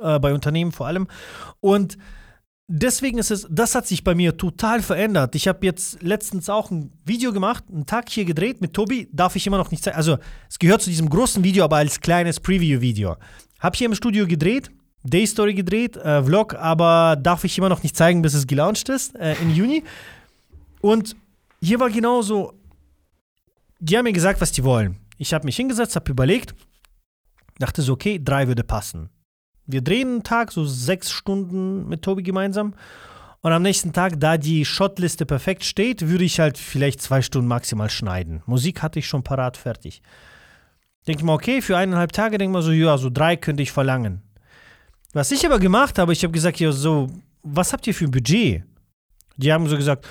Äh, bei Unternehmen vor allem. Und deswegen ist es, das hat sich bei mir total verändert. Ich habe jetzt letztens auch ein Video gemacht, einen Tag hier gedreht mit Tobi, darf ich immer noch nicht zeigen. Also, es gehört zu diesem großen Video, aber als kleines Preview-Video. Hab hier im Studio gedreht, Day Story gedreht, äh, Vlog, aber darf ich immer noch nicht zeigen, bis es gelauncht ist äh, im Juni. Und hier war genauso, die haben mir gesagt, was die wollen. Ich habe mich hingesetzt, habe überlegt, dachte so, okay, drei würde passen. Wir drehen einen Tag, so sechs Stunden mit Tobi gemeinsam. Und am nächsten Tag, da die Shotliste perfekt steht, würde ich halt vielleicht zwei Stunden maximal schneiden. Musik hatte ich schon parat, fertig. Denke mal, okay, für eineinhalb Tage denke mal so, ja, so drei könnte ich verlangen. Was ich aber gemacht habe, ich habe gesagt, ja, so, was habt ihr für ein Budget? Die haben so gesagt,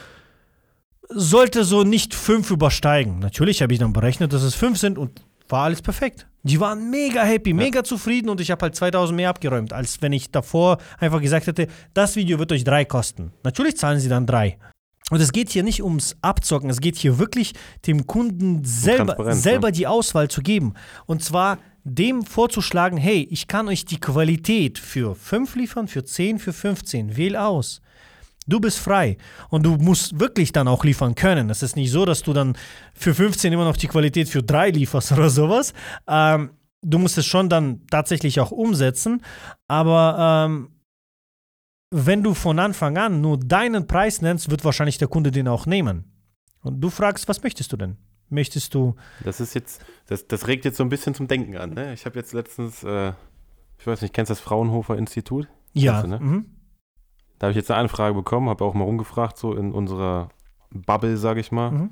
sollte so nicht fünf übersteigen. Natürlich habe ich dann berechnet, dass es fünf sind und war alles perfekt. Die waren mega happy, mega zufrieden und ich habe halt 2000 mehr abgeräumt, als wenn ich davor einfach gesagt hätte, das Video wird euch drei kosten. Natürlich zahlen sie dann drei. Und es geht hier nicht ums Abzocken, es geht hier wirklich dem Kunden selber, selber ne? die Auswahl zu geben. Und zwar dem vorzuschlagen, hey, ich kann euch die Qualität für 5 liefern, für 10, für 15. Wähl aus. Du bist frei und du musst wirklich dann auch liefern können. Es ist nicht so, dass du dann für 15 immer noch die Qualität für 3 lieferst oder sowas. Ähm, du musst es schon dann tatsächlich auch umsetzen. Aber ähm, wenn du von Anfang an nur deinen Preis nennst, wird wahrscheinlich der Kunde den auch nehmen. Und du fragst, was möchtest du denn? Möchtest du. Das ist jetzt, das, das regt jetzt so ein bisschen zum Denken an. Ne? Ich habe jetzt letztens, äh, ich weiß nicht, kennst du das Fraunhofer Institut? Ja. du, ne? mhm. Da habe ich jetzt eine Anfrage bekommen, habe auch mal rumgefragt, so in unserer Bubble, sage ich mal, Mhm.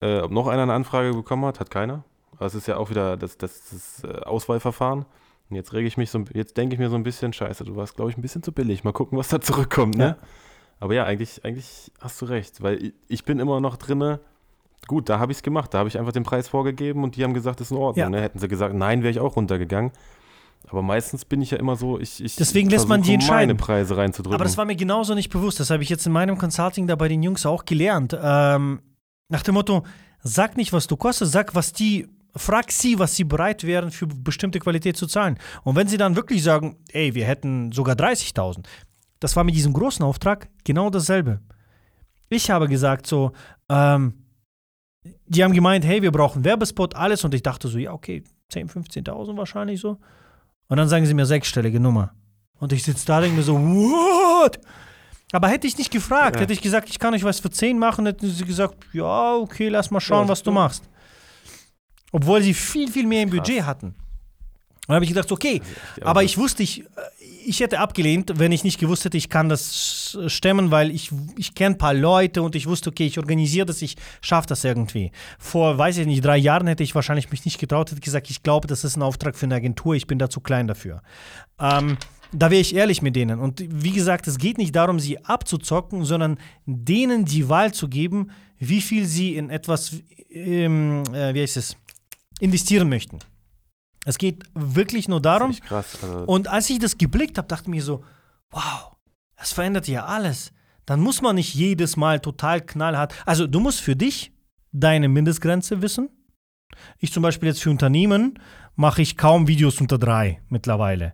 äh, ob noch einer eine Anfrage bekommen hat. Hat keiner. Aber es ist ja auch wieder das, das, das äh, Auswahlverfahren. Und jetzt rege ich mich so, jetzt denke ich mir so ein bisschen, scheiße, du warst, glaube ich, ein bisschen zu billig. Mal gucken, was da zurückkommt, ne? Ja. Aber ja, eigentlich, eigentlich hast du recht, weil ich, ich bin immer noch drinne. Gut, da habe ich es gemacht. Da habe ich einfach den Preis vorgegeben und die haben gesagt, das ist in Ordnung. Ja. Ne? Hätten sie gesagt, nein, wäre ich auch runtergegangen. Aber meistens bin ich ja immer so, ich, ich Deswegen lässt man die versuche, meine entscheiden. Preise reinzudrücken. Aber das war mir genauso nicht bewusst. Das habe ich jetzt in meinem Consulting da bei den Jungs auch gelernt. Ähm, nach dem Motto, sag nicht, was du kostest, sag, was die, frag sie, was sie bereit wären, für bestimmte Qualität zu zahlen. Und wenn sie dann wirklich sagen, ey, wir hätten sogar 30.000, das war mit diesem großen Auftrag genau dasselbe. Ich habe gesagt so, ähm, die haben gemeint, hey, wir brauchen Werbespot, alles. Und ich dachte so, ja, okay, 10.000, 15.000 wahrscheinlich so. Und dann sagen sie mir sechsstellige Nummer. Und ich sitze da und denke mir so, what? Aber hätte ich nicht gefragt, Ja. hätte ich gesagt, ich kann euch was für 10 machen, hätten sie gesagt, ja, okay, lass mal schauen, Ja, was du machst. Obwohl sie viel, viel mehr im Krass. Budget hatten. Und dann habe ich gedacht, okay, Ja, aber ich wusste, ich, ich hätte abgelehnt, wenn ich nicht gewusst hätte, ich kann das stemmen, weil ich, ich kenne ein paar Leute und ich wusste, okay, ich organisiere das, ich schaffe das irgendwie. Vor, weiß ich nicht, drei Jahren hätte ich wahrscheinlich mich nicht getraut, hätte gesagt, ich glaube, das ist ein Auftrag für eine Agentur, ich bin da zu klein dafür. Ähm, da wäre ich ehrlich mit denen. Und wie gesagt, es geht nicht darum, sie abzuzocken, sondern denen die Wahl zu geben, wie viel sie in etwas, ähm, äh, wie heißt es, investieren möchten. Es geht wirklich nur darum, krass. Also, und als ich das geblickt habe, dachte ich mir so, wow, das verändert ja alles. Dann muss man nicht jedes Mal total knallhart. Also du musst für dich deine Mindestgrenze wissen. Ich zum Beispiel jetzt für Unternehmen mache ich kaum Videos unter drei mittlerweile.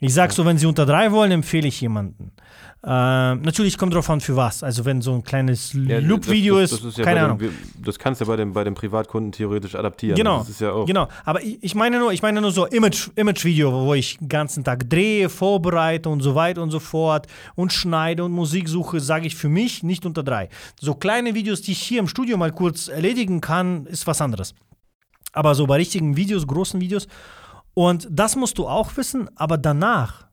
Ich sag so, wenn sie unter drei wollen, empfehle ich jemanden. Ähm, natürlich kommt drauf an, für was. Also wenn so ein kleines ja, Loop-Video ist, das, ist ja keine Ahnung. Dem, das kannst du ja bei dem, bei dem Privatkunden theoretisch adaptieren. Genau, Das ist ja auch. genau. Aber ich, meine nur, ich meine nur so Image, Image-Video, wo ich den ganzen Tag drehe, vorbereite und so weiter und so fort und schneide und Musik suche, sage ich für mich nicht unter drei. So kleine Videos, die ich hier im Studio mal kurz erledigen kann, ist was anderes. Aber so bei richtigen Videos, großen Videos. Und das musst du auch wissen, aber danach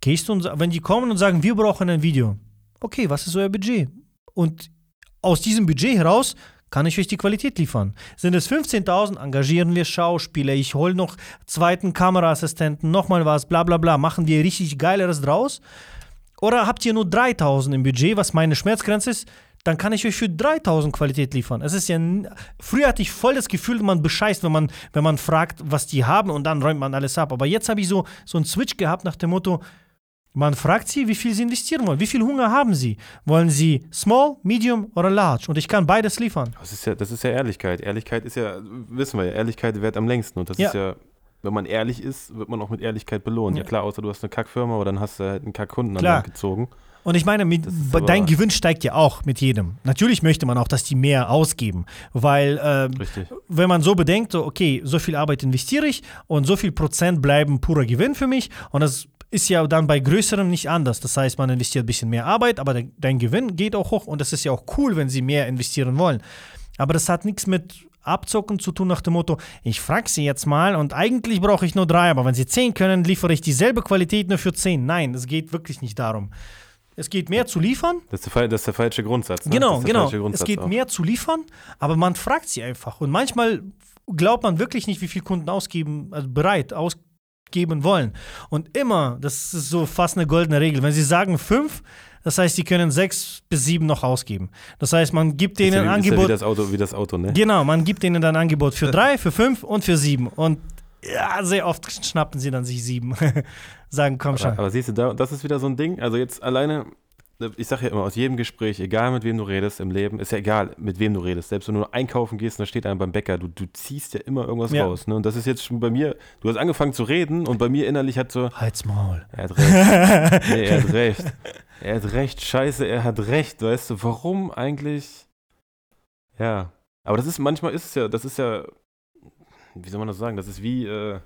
gehst du und wenn die kommen und sagen, wir brauchen ein Video. Okay, was ist euer Budget? Und aus diesem Budget heraus kann ich euch die Qualität liefern. Sind es 15.000, engagieren wir Schauspieler, ich hole noch zweiten Kameraassistenten, nochmal was, bla bla bla, machen wir richtig Geileres draus? Oder habt ihr nur 3.000 im Budget, was meine Schmerzgrenze ist? Dann kann ich euch für 3.000 Qualität liefern. Es ist ja, früher hatte ich voll das Gefühl, man bescheißt, wenn man, wenn man fragt, was die haben und dann räumt man alles ab. Aber jetzt habe ich so, so einen Switch gehabt nach dem Motto, man fragt sie, wie viel sie investieren wollen. Wie viel Hunger haben sie? Wollen sie small, medium oder large? Und ich kann beides liefern. Das ist ja, das ist ja Ehrlichkeit. Ehrlichkeit ist ja, wissen wir ja, Ehrlichkeit währt am längsten. Und das Ja. ist ja, wenn man ehrlich ist, wird man auch mit Ehrlichkeit belohnt. Ja, Ja. klar, außer du hast eine Kackfirma, aber dann hast du halt einen Kackkunden gezogen. Und ich meine, mit, dein Gewinn steigt ja auch mit jedem. Natürlich möchte man auch, dass die mehr ausgeben, weil Richtig. wenn man so bedenkt, okay, so viel Arbeit investiere ich und so viel Prozent bleiben purer Gewinn für mich und das ist ja dann bei größeren nicht anders. Das heißt, man investiert ein bisschen mehr Arbeit, aber de dein Gewinn geht auch hoch und das ist ja auch cool, wenn sie mehr investieren wollen. Aber das hat nichts mit Abzocken zu tun nach dem Motto, ich frage sie jetzt mal und eigentlich brauche ich nur drei, aber wenn sie zehn können, liefere ich dieselbe Qualität nur für zehn. Nein, es geht wirklich nicht darum. Es geht mehr zu liefern Das ist der, das ist der falsche Grundsatz. Ne? Genau, genau. Grundsatz Es geht auch. mehr zu liefern, aber man fragt sie einfach. Und manchmal glaubt man wirklich nicht, wie viel Kunden ausgeben, also bereit ausgeben wollen. Und immer, das ist so fast eine goldene Regel. Wenn sie sagen fünf, das heißt, sie können sechs bis sieben noch ausgeben. Das heißt, man gibt Ist ja, denen ein wie- ist ja wie Angebot. das Auto, wie das Auto, ne? Genau, man gibt denen dann ein Angebot für drei, für fünf und für sieben. Und ja, sehr oft schnappen sie dann sich sieben. Sagen, komm Aber, schon. aber siehst du, da, das ist wieder so ein Ding. Also jetzt alleine, ich sage ja immer, aus jedem Gespräch, egal mit wem du redest im Leben, ist ja egal, mit wem du redest. Selbst wenn du nur einkaufen gehst und da steht einer beim Bäcker, du, du ziehst ja immer irgendwas Ja. raus. Ne? Und das ist jetzt schon bei mir, du hast angefangen zu reden und bei mir innerlich hat so, Halt's Maul. er hat recht. nee, er hat recht. Er hat recht, scheiße, er hat recht. Weißt du, warum eigentlich? Ja. Aber das ist, manchmal ist es ja, das ist ja, wie soll man das sagen, das ist wie, äh,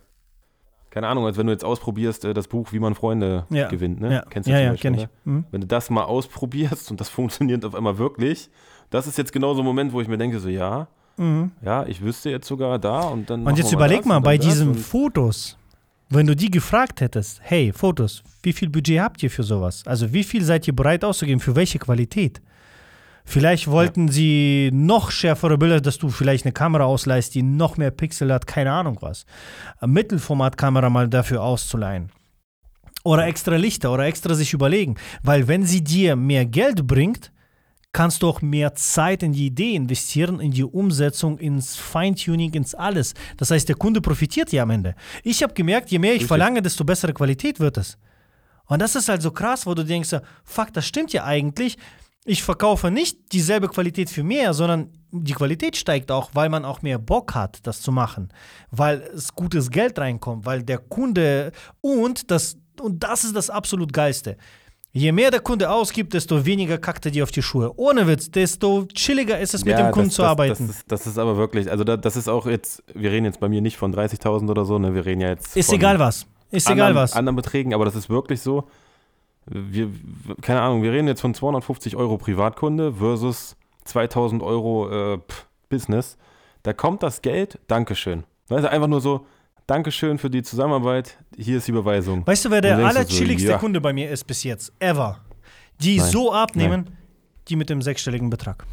keine Ahnung, als wenn du jetzt ausprobierst, äh, das Buch Wie man Freunde Ja. gewinnt, ne? Ja, Kennst du ja, zum ja Beispiel, kenne ich. ne? Mhm. Wenn du das mal ausprobierst und das funktioniert auf einmal wirklich, das ist jetzt genau so ein Moment, wo ich mir denke, so ja, Mhm. ja, ich wüsste jetzt sogar da und dann. Und jetzt überleg das mal, bei das diesen Fotos, wenn du die gefragt hättest, hey, Fotos, wie viel Budget habt ihr für sowas? Also wie viel seid ihr bereit auszugeben, für welche Qualität? Vielleicht wollten sie noch schärfere Bilder, dass du vielleicht eine Kamera ausleihst, die noch mehr Pixel hat, keine Ahnung was. Mittelformatkamera mal dafür auszuleihen. Oder extra Lichter oder extra sich überlegen. Weil wenn sie dir mehr Geld bringt, kannst du auch mehr Zeit in die Idee investieren, in die Umsetzung, ins Feintuning, ins alles. Das heißt, der Kunde profitiert ja am Ende. Ich habe gemerkt, je mehr ich verlange, desto bessere Qualität wird es. Und das ist halt so krass, wo du denkst, fuck, das stimmt ja eigentlich. Ich verkaufe nicht dieselbe Qualität für mehr, sondern die Qualität steigt auch, weil man auch mehr Bock hat, das zu machen, weil es gutes Geld reinkommt, weil der Kunde und das und das ist das absolut geilste. Je mehr der Kunde ausgibt, desto weniger kackt er dir auf die Schuhe. Ohne Witz, desto chilliger ist es, mit Ja, dem Kunden das, zu das, arbeiten. Das ist, das ist aber wirklich, also da, das ist auch jetzt, wir reden jetzt bei mir nicht von 30.000 oder so, ne, wir reden ja jetzt ist egal was. Ist egal anderen, was. anderen Beträgen, aber das ist wirklich so. Wir, keine Ahnung, wir reden jetzt von 250 Euro Privatkunde versus 2000 Euro äh, Business. Da kommt das Geld, Dankeschön. Weißt du, einfach nur so, Dankeschön für die Zusammenarbeit, hier ist die Überweisung. Weißt du, wer der allerchilligste so, ja. Kunde bei mir ist bis jetzt? Ever. Die Nein. so abnehmen, die mit dem sechsstelligen Betrag.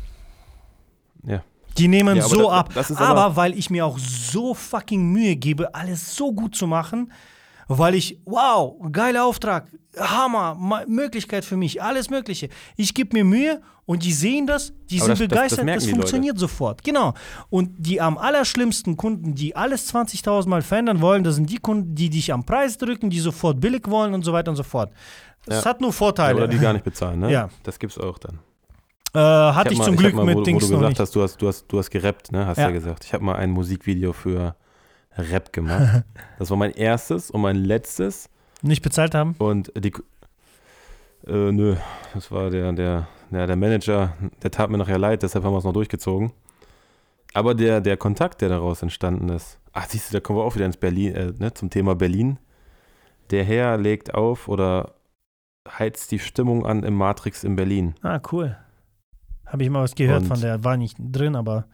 Ja. Die nehmen Ja, so das- ab. das aber, aber- weil ich mir auch so fucking Mühe gebe, alles so gut zu machen, weil ich, wow, geiler Auftrag, Hammer, Ma Möglichkeit für mich, alles Mögliche. Ich gebe mir Mühe und die sehen das, die Aber sind das- das- das begeistert, das, merken die Leute. funktioniert sofort. Genau. Und die am allerschlimmsten Kunden, die alles 20.000 Mal verändern wollen, das sind die Kunden, die dich am Preis drücken, die sofort billig wollen und so weiter und so fort. Das Ja. hat nur Vorteile. Oder die gar nicht bezahlen, ne? Ja. Das gibt's auch dann. äh, hatte ich, hab mal- zum Glück mal, mit wo, Dings wo du gesagt hast, du hast, du hast, du hast gerappt, ne? Hast Ja. ja, gesagt. Ich habe mal ein Musikvideo für Rap gemacht. das war mein erstes und mein letztes. Nicht bezahlt haben? Und die. Äh, nö, das war der, der, der, der Manager, der tat mir nachher leid, deshalb haben wir es noch durchgezogen. Aber der, der Kontakt, der daraus entstanden ist, ach, siehst du, da kommen wir auch wieder ins Berlin, äh, ne, zum Thema Berlin. Der Herr legt auf oder heizt die Stimmung an im Matrix in Berlin. Ah, cool. Habe ich mal was gehört Und- von der. War nicht drin, aber.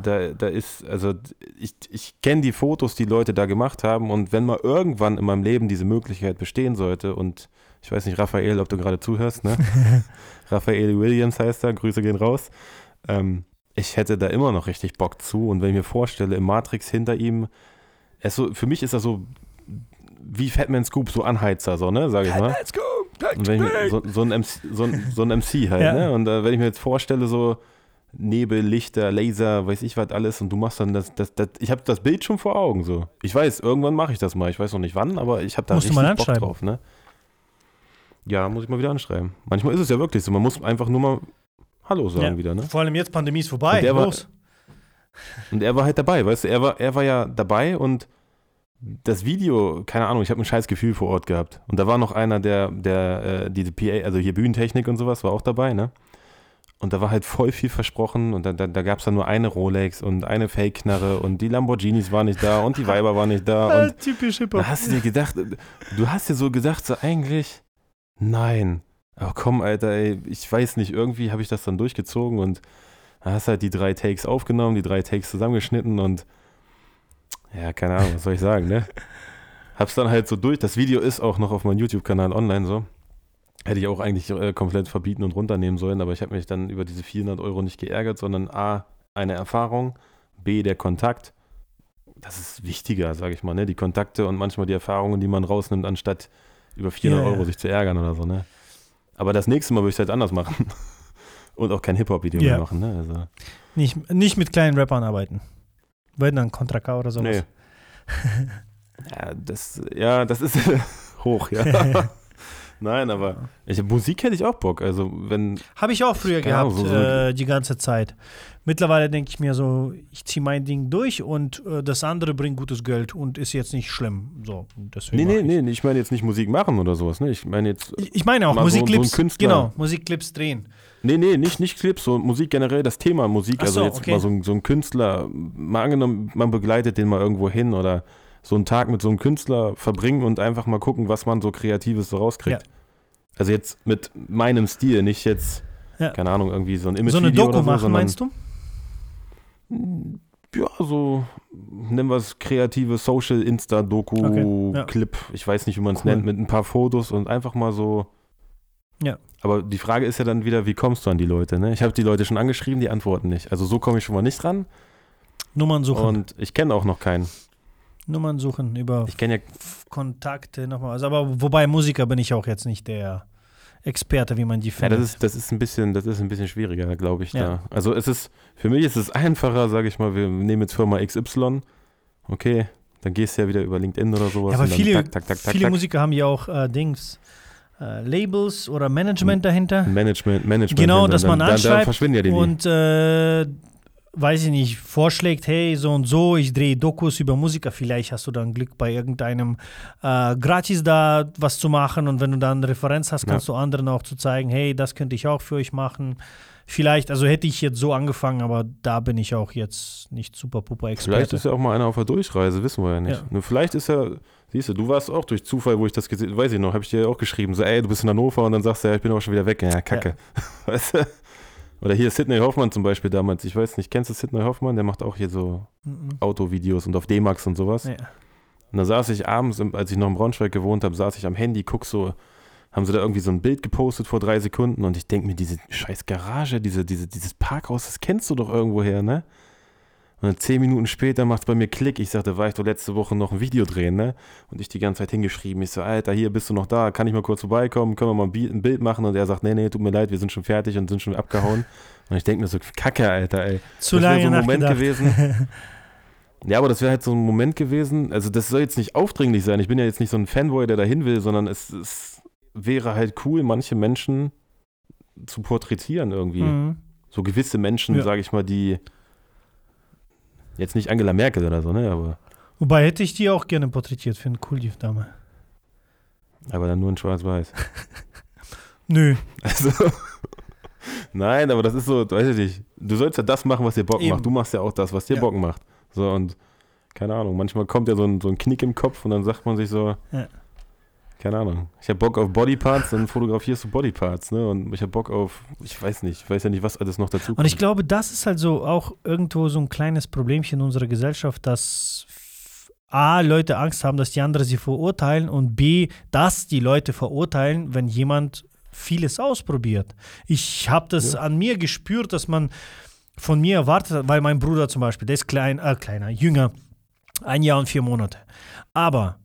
Da, da ist, also ich, ich kenne die Fotos, die Leute da gemacht haben und wenn mal irgendwann in meinem Leben diese Möglichkeit bestehen sollte und ich weiß nicht, Raphael, ob du gerade zuhörst, ne? Raphael Williams heißt er, Grüße gehen raus. Ähm, ich hätte da immer noch richtig Bock zu und wenn ich mir vorstelle, im Matrix hinter ihm, ist so, für mich ist er so wie Fatman Scoop, so Anheizer, so, ne, sag ich mal. Let's go! Und wenn ich mir, so, so, ein MC, so, so ein MC halt, Ja. ne? Und äh, wenn ich mir jetzt vorstelle, so Nebel, Lichter, Laser, weiß ich was alles, und du machst dann das, das, das ich habe das Bild schon vor Augen so. Ich weiß, irgendwann mache ich das mal. Ich weiß noch nicht wann, aber ich habe da Musst du richtig Bock drauf, ne? Ja, muss ich mal wieder anschreiben. Manchmal ist es ja wirklich so, man muss einfach nur mal Hallo sagen Ja. wieder, ne? Vor allem jetzt Pandemie ist vorbei. Und der war- Los. Und er war halt dabei, weißt du, er war, er war ja dabei und das Video, keine Ahnung, ich habe ein scheiß Gefühl vor Ort gehabt. Und da war noch einer, der, der, äh, diese PA, also hier Bühnentechnik und sowas, war auch dabei, ne? Und da war halt voll viel versprochen und da, da, da gab es dann nur eine Rolex und eine Fake-Knarre und die Lamborghinis waren nicht da und die Weiber waren nicht da und typisch Hip-Hop. da hast du dir gedacht, du hast dir so gedacht, so eigentlich, nein. Aber komm, Alter, ey, ich weiß nicht, irgendwie habe ich das dann durchgezogen und da hast halt die drei Takes aufgenommen, die drei Takes zusammengeschnitten und ja, keine Ahnung, was soll ich sagen, ne? Hab's dann halt so durch. Das Video ist auch noch auf meinem YouTube-Kanal online so. Hätte ich auch eigentlich äh, komplett verbieten und runternehmen sollen, aber ich habe mich dann über diese 400 Euro nicht geärgert, sondern A, eine Erfahrung, B, der Kontakt. Das ist wichtiger, sage ich mal, ne? Die Kontakte und manchmal die Erfahrungen, die man rausnimmt, anstatt über 400 Ja, ja. Euro sich zu ärgern oder so, ne? Aber das nächste Mal würde ich es halt anders machen. Und auch kein Hip-Hop-Video Ja. mehr machen, ne? Also, Nicht, nicht mit kleinen Rappern arbeiten. Wenn dann Contra K oder sowas. nee. ja, das, ja, das ist hoch, ja. Nein, aber ich, Musik hätte ich auch Bock. Also, wenn, Habe ich auch früher gehabt, so- so äh, die ganze Zeit. Mittlerweile denke ich mir so, ich ziehe mein Ding durch und äh, das andere bringt gutes Geld und ist jetzt nicht schlimm. So, deswegen nee, nee, nee, ich meine jetzt nicht Musik machen oder sowas, ne? Ich meine jetzt, Ich, meine auch so- so Musikclips. Künstler. genau, Musikclips drehen. nee, nee, nicht, nicht Clips, so Musik generell, das Thema Musik. Also so, jetzt okay. mal so, so ein Künstler, mal angenommen, man begleitet den mal irgendwo hin oder so einen Tag mit so einem Künstler verbringen und einfach mal gucken, was man so Kreatives so rauskriegt. Also jetzt mit meinem Stil, nicht jetzt, Ja. keine Ahnung, irgendwie so ein Image So eine Doku so, machen, meinst du? Ja, so nennen wir es kreative Social Insta-Doku, Okay, ja. Clip, ich weiß nicht, wie man es Cool. nennt, mit ein paar Fotos und einfach mal so. Ja. Aber die Frage ist ja dann wieder, wie kommst du an die Leute? Ne? Ich habe die Leute schon angeschrieben, die antworten nicht. Also so komme ich schon mal nicht ran. Nummern suchen. Und ich kenne auch noch keinen. Nummern suchen über Ich ja, Kontakte nochmal. Also, aber wobei Musiker bin ich auch jetzt nicht der Experte, wie man die ja, findet. das ist, das ist ein bisschen, das ist ein bisschen schwieriger, glaube ich. Ja. Da. Also es ist, für mich ist es einfacher, sage ich mal, wir nehmen jetzt Firma XY. Okay, dann gehst du ja wieder über LinkedIn oder sowas. Ja, aber viele, tak, tak, tak, viele. Musiker haben ja auch äh, Dings, äh, Labels oder Management dahinter. Management, Management. Genau, dass man dann, dann, dann verschwinden ja die und äh, weiß ich nicht, vorschlägt, hey, so und so, ich drehe Dokus über Musiker, vielleicht hast du dann Glück bei irgendeinem äh, gratis da was zu machen und wenn du dann eine Referenz hast, Ja. kannst du anderen auch zu zeigen, hey, das könnte ich auch für euch machen. Vielleicht, also hätte ich jetzt so angefangen, aber da bin ich auch jetzt nicht super puper Experte. Vielleicht ist ja auch mal einer auf der Durchreise, wissen wir ja nicht. Ja. Vielleicht ist er, siehst du, du warst auch durch Zufall, wo ich das gesehen weiß ich noch, habe ich dir ja auch geschrieben, so, ey, du bist in Hannover und dann sagst du, ja, ich bin auch schon wieder weg. Ja, kacke. Weißt du? Oder hier Sidney Hoffmann zum Beispiel damals, ich weiß nicht, kennst du Sidney Hoffmann? Der macht auch hier so Mhm. Autovideos und auf D-Max und sowas. Ja. Und da saß ich abends, als ich noch in Braunschweig gewohnt habe, saß ich am Handy, guck so, haben sie da irgendwie so ein Bild gepostet vor drei Sekunden und ich denke mir, diese scheiß Garage, diese, diese, dieses Parkhaus, das kennst du doch irgendwoher, ne? Und dann zehn Minuten später macht es bei mir Klick. Ich sagte, war ich doch letzte Woche noch ein Video drehen, ne? Und ich die ganze Zeit hingeschrieben. Ich so, Alter, hier bist du noch da, kann ich mal kurz vorbeikommen, können wir mal ein Bi- ein Bild machen? Und er sagt, nee, nee, tut mir leid, wir sind schon fertig und sind schon abgehauen. Und ich denke mir so, Kacke, Alter, ey. Zu das wäre lange so ein Moment gewesen. Ja, aber das wäre halt so ein Moment gewesen. Also, das soll jetzt nicht aufdringlich sein. Ich bin ja jetzt nicht so ein Fanboy, der da hin will, sondern es, es wäre halt cool, manche Menschen zu porträtieren irgendwie. Mhm. So gewisse Menschen, Ja. sage ich mal, die. Jetzt nicht Angela Merkel oder so, ne? Aber, Wobei hätte ich die auch gerne porträtiert für eine Cool-Dame. aber dann nur in Schwarz-Weiß. Nö. Also. Nein, aber das ist so, weiß ich nicht. Du sollst ja das machen, was dir Bock Eben. macht. Du machst ja auch das, was dir Ja. Bock macht. So und keine Ahnung, manchmal kommt ja so ein, so ein Knick im Kopf und dann sagt man sich so, Ja. Keine Ahnung, ich habe Bock auf Bodyparts, dann fotografierst du Bodyparts, ne? Und ich habe Bock auf, ich weiß nicht, ich weiß ja nicht, was alles noch dazu kommt. Und ich glaube, das ist halt so auch irgendwo so ein kleines Problemchen in unserer Gesellschaft, dass A, Leute Angst haben, dass die anderen sie verurteilen und B, dass die Leute verurteilen, wenn jemand vieles ausprobiert. Ich habe das Ja. an mir gespürt, dass man von mir erwartet hat, weil mein Bruder zum Beispiel, der ist klein, äh, kleiner, jünger, ein Jahr und vier Monate. Aber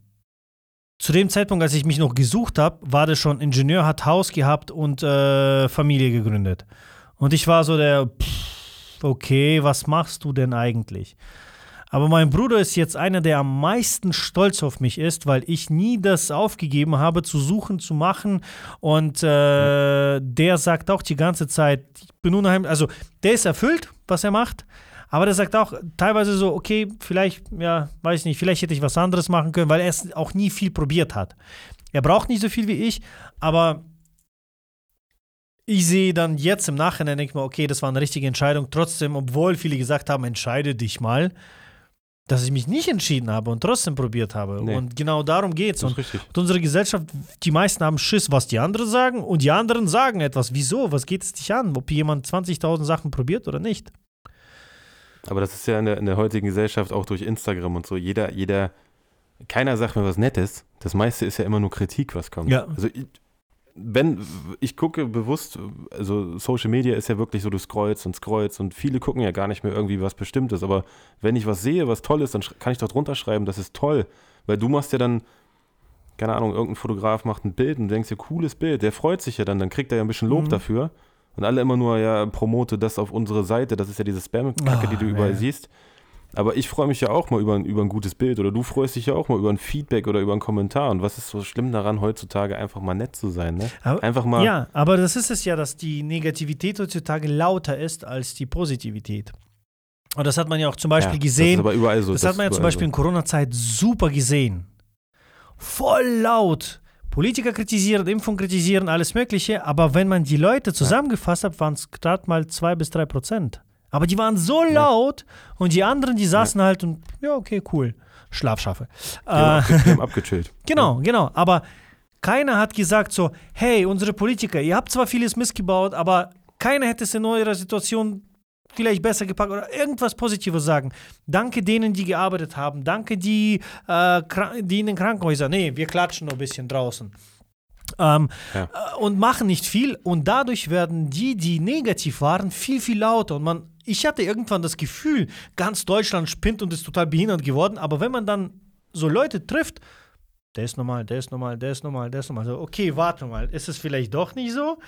zu dem Zeitpunkt, als ich mich noch gesucht habe, war der schon Ingenieur, hat Haus gehabt und äh, Familie gegründet. Und ich war so der, pff, okay, was machst du denn eigentlich? Aber mein Bruder ist jetzt einer, der am meisten stolz auf mich ist, weil ich nie das aufgegeben habe, zu suchen, zu machen. Und äh, der sagt auch die ganze Zeit, ich bin unheimlich, also der ist erfüllt, was er macht. Aber der sagt auch teilweise so, okay, vielleicht, ja, weiß ich nicht, vielleicht hätte ich was anderes machen können, weil er es auch nie viel probiert hat. Er braucht nicht so viel wie ich, aber ich sehe dann jetzt im Nachhinein, denke ich mir, okay, das war eine richtige Entscheidung. Trotzdem, obwohl viele gesagt haben, entscheide dich mal, dass ich mich nicht entschieden habe und trotzdem probiert habe. Nee. Und genau darum geht es. Und, und unsere Gesellschaft, die meisten haben Schiss, was die anderen sagen und die anderen sagen etwas. Wieso? Was geht es dich an? Ob jemand 20.000 Sachen probiert oder nicht? Aber das ist ja in der, in der heutigen Gesellschaft auch durch Instagram und so. Jeder, jeder, keiner sagt mir was Nettes. Das meiste ist ja immer nur Kritik, was kommt. Ja. Also ich, wenn, ich gucke bewusst, also Social Media ist ja wirklich so, du scrollst und scrollst und viele gucken ja gar nicht mehr irgendwie was Bestimmtes. Aber wenn ich was sehe, was toll ist, dann kann ich dort drunter schreiben, das ist toll. Weil du machst ja dann, keine Ahnung, irgendein Fotograf macht ein Bild und denkst dir, cooles Bild, der freut sich ja dann, dann kriegt er ja ein bisschen Lob Mhm. dafür. Und alle immer nur, ja, promote das auf unsere Seite, das ist ja diese Spam-Kacke, die Ah, du überall ja. siehst. Aber ich freue mich ja auch mal über, ein- über ein gutes Bild oder du freust dich ja auch mal über ein Feedback oder über einen Kommentar. Und was ist so schlimm daran, heutzutage einfach mal nett zu sein, ne? Einfach mal, Ja, aber das ist es ja, dass die Negativität heutzutage lauter ist als die Positivität. Und das hat man ja auch zum Beispiel ja, gesehen. Das ist aber überall so. Das, hat man ja zum Beispiel in Corona-Zeit super gesehen. Voll laut. Politiker kritisieren, Impfung kritisieren, alles Mögliche. Aber wenn man die Leute zusammengefasst hat, waren es gerade mal zwei bis drei Prozent. Aber die waren so laut und die anderen, die saßen halt und, ja, okay, cool. Schlafschafe. haben, Äh, die haben abgechillt. Genau, genau. Aber keiner hat gesagt so, hey, unsere Politiker, ihr habt zwar vieles missgebaut, aber keiner hätte es in eurer Situation vielleicht besser gepackt oder irgendwas Positives sagen. Danke denen, die gearbeitet haben. Danke die, äh, die in den Krankenhäusern. Nee, wir klatschen nur ein bisschen draußen. Ähm, Ja. äh, und machen nicht viel und dadurch werden die, die negativ waren, viel, viel lauter und man, ich hatte irgendwann das Gefühl, ganz Deutschland spinnt und ist total behindert geworden, aber wenn man dann so Leute trifft, der ist normal, der ist normal, der ist normal, der ist normal, so, okay, warte mal, ist es vielleicht doch nicht so?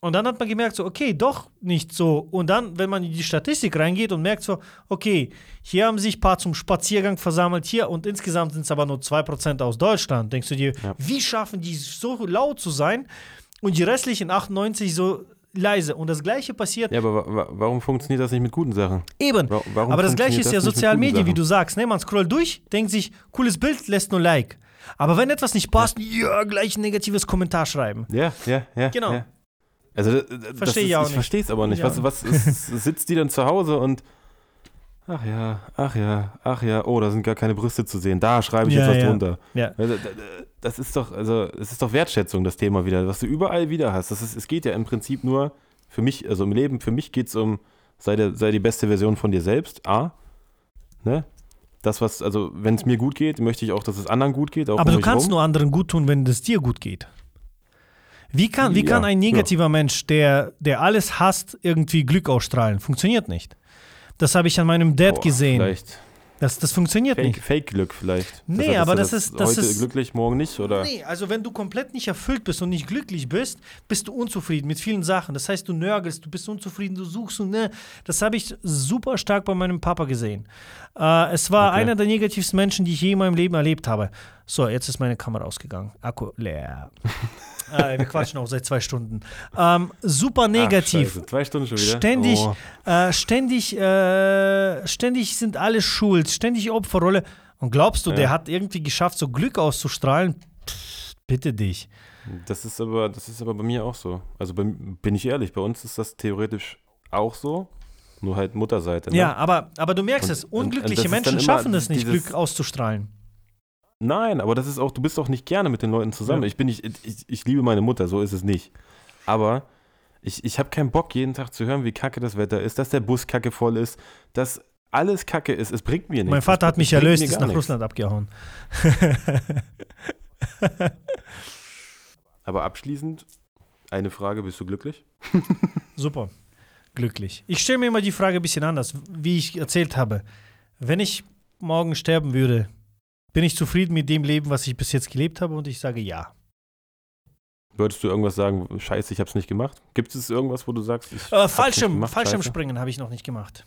Und dann hat man gemerkt, so, okay, doch nicht so. Und dann, wenn man in die Statistik reingeht und merkt so, okay, hier haben sich ein paar zum Spaziergang versammelt, hier und insgesamt sind es aber nur 2% aus Deutschland, denkst du dir, Ja. wie schaffen die so laut zu sein und die restlichen 98 so leise? Und das Gleiche passiert Ja, aber wa wa warum funktioniert das nicht mit guten Sachen? eben. Wa warum Aber das Gleiche ist ja das nicht mit soziale guten Medien, wie du sagst. Ne? Man scrollt durch, denkt sich, cooles Bild, lässt nur Like. Aber wenn etwas nicht passt, ja, gleich ein negatives Kommentar schreiben. Ja, ja, ja. Genau. Ja. Also, das, verstehe ich auch ich nicht. Ich verstehe es aber nicht. Ja. Was, was ist, sitzt die dann zu Hause und Ach ja, ach ja, ach ja, oh, da sind gar keine Brüste zu sehen. Da schreibe ich ja, jetzt was ja. drunter. Ja. Das ist doch, also, es ist doch Wertschätzung, das Thema wieder, was du überall wieder hast. Das ist, es geht ja im Prinzip nur für mich, also im Leben, für mich geht es um, sei, der, sei die beste Version von dir selbst, A. Ne? Das, was, also, wenn es mir gut geht, möchte ich auch, dass es anderen gut geht. Aber du kannst nur anderen gut tun, wenn es dir gut geht. Wie kann, wie kann ein negativer Mensch, der, der alles hasst, irgendwie Glück ausstrahlen? Funktioniert nicht. Das habe ich an meinem Dad Boah, gesehen. Vielleicht. Das, das funktioniert Fake, nicht. Fake-Glück vielleicht. Nee, das aber das, das, ist. Das heute ist, glücklich, morgen nicht, oder? Nee, also wenn du komplett nicht erfüllt bist und nicht glücklich bist, bist du unzufrieden mit vielen Sachen. Das heißt, du nörgelst, du bist unzufrieden, du suchst und ne. Das habe ich super stark bei meinem Papa gesehen. Äh, es war okay. einer der negativsten Menschen, die ich je in meinem Leben erlebt habe. So, jetzt ist meine Kamera ausgegangen. Akku leer. äh, wir quatschen auch seit zwei Stunden. Ähm, super negativ. Ach, zwei Stunden schon wieder. Ständig, oh. äh, ständig, äh, ständig sind alle schuld, ständig Opferrolle. Und glaubst du, ja. der hat irgendwie geschafft, so Glück auszustrahlen? Pff, bitte dich. Das ist aber, das ist aber bei mir auch so. Also bei, bin ich ehrlich, bei uns ist das theoretisch auch so. Nur halt Mutterseite. Ne? Ja, aber, aber du merkst und, es, unglückliche und, und Menschen schaffen es nicht, Glück auszustrahlen. Nein, aber das ist auch, du bist auch nicht gerne mit den Leuten zusammen. Ja. Ich bin nicht, ich, ich liebe meine Mutter, so ist es nicht. Aber ich, ich habe keinen Bock, jeden Tag zu hören, wie kacke das Wetter ist, dass der Bus kacke voll ist, dass alles kacke ist. Es bringt mir nichts. Mein Vater hat mich erlöst, ist nach nichts. Russland abgehauen. aber abschließend eine Frage: Bist du glücklich? Super, glücklich. Ich stelle mir immer die Frage ein bisschen anders, wie ich erzählt habe. Wenn ich morgen sterben würde, bin ich zufrieden mit dem Leben, was ich bis jetzt gelebt habe? Und ich sage ja. Würdest du irgendwas sagen, scheiße, ich habe es nicht gemacht? Gibt es irgendwas, wo du sagst, ich äh, Fallschirm, Fallschirmspringen habe ich noch nicht gemacht.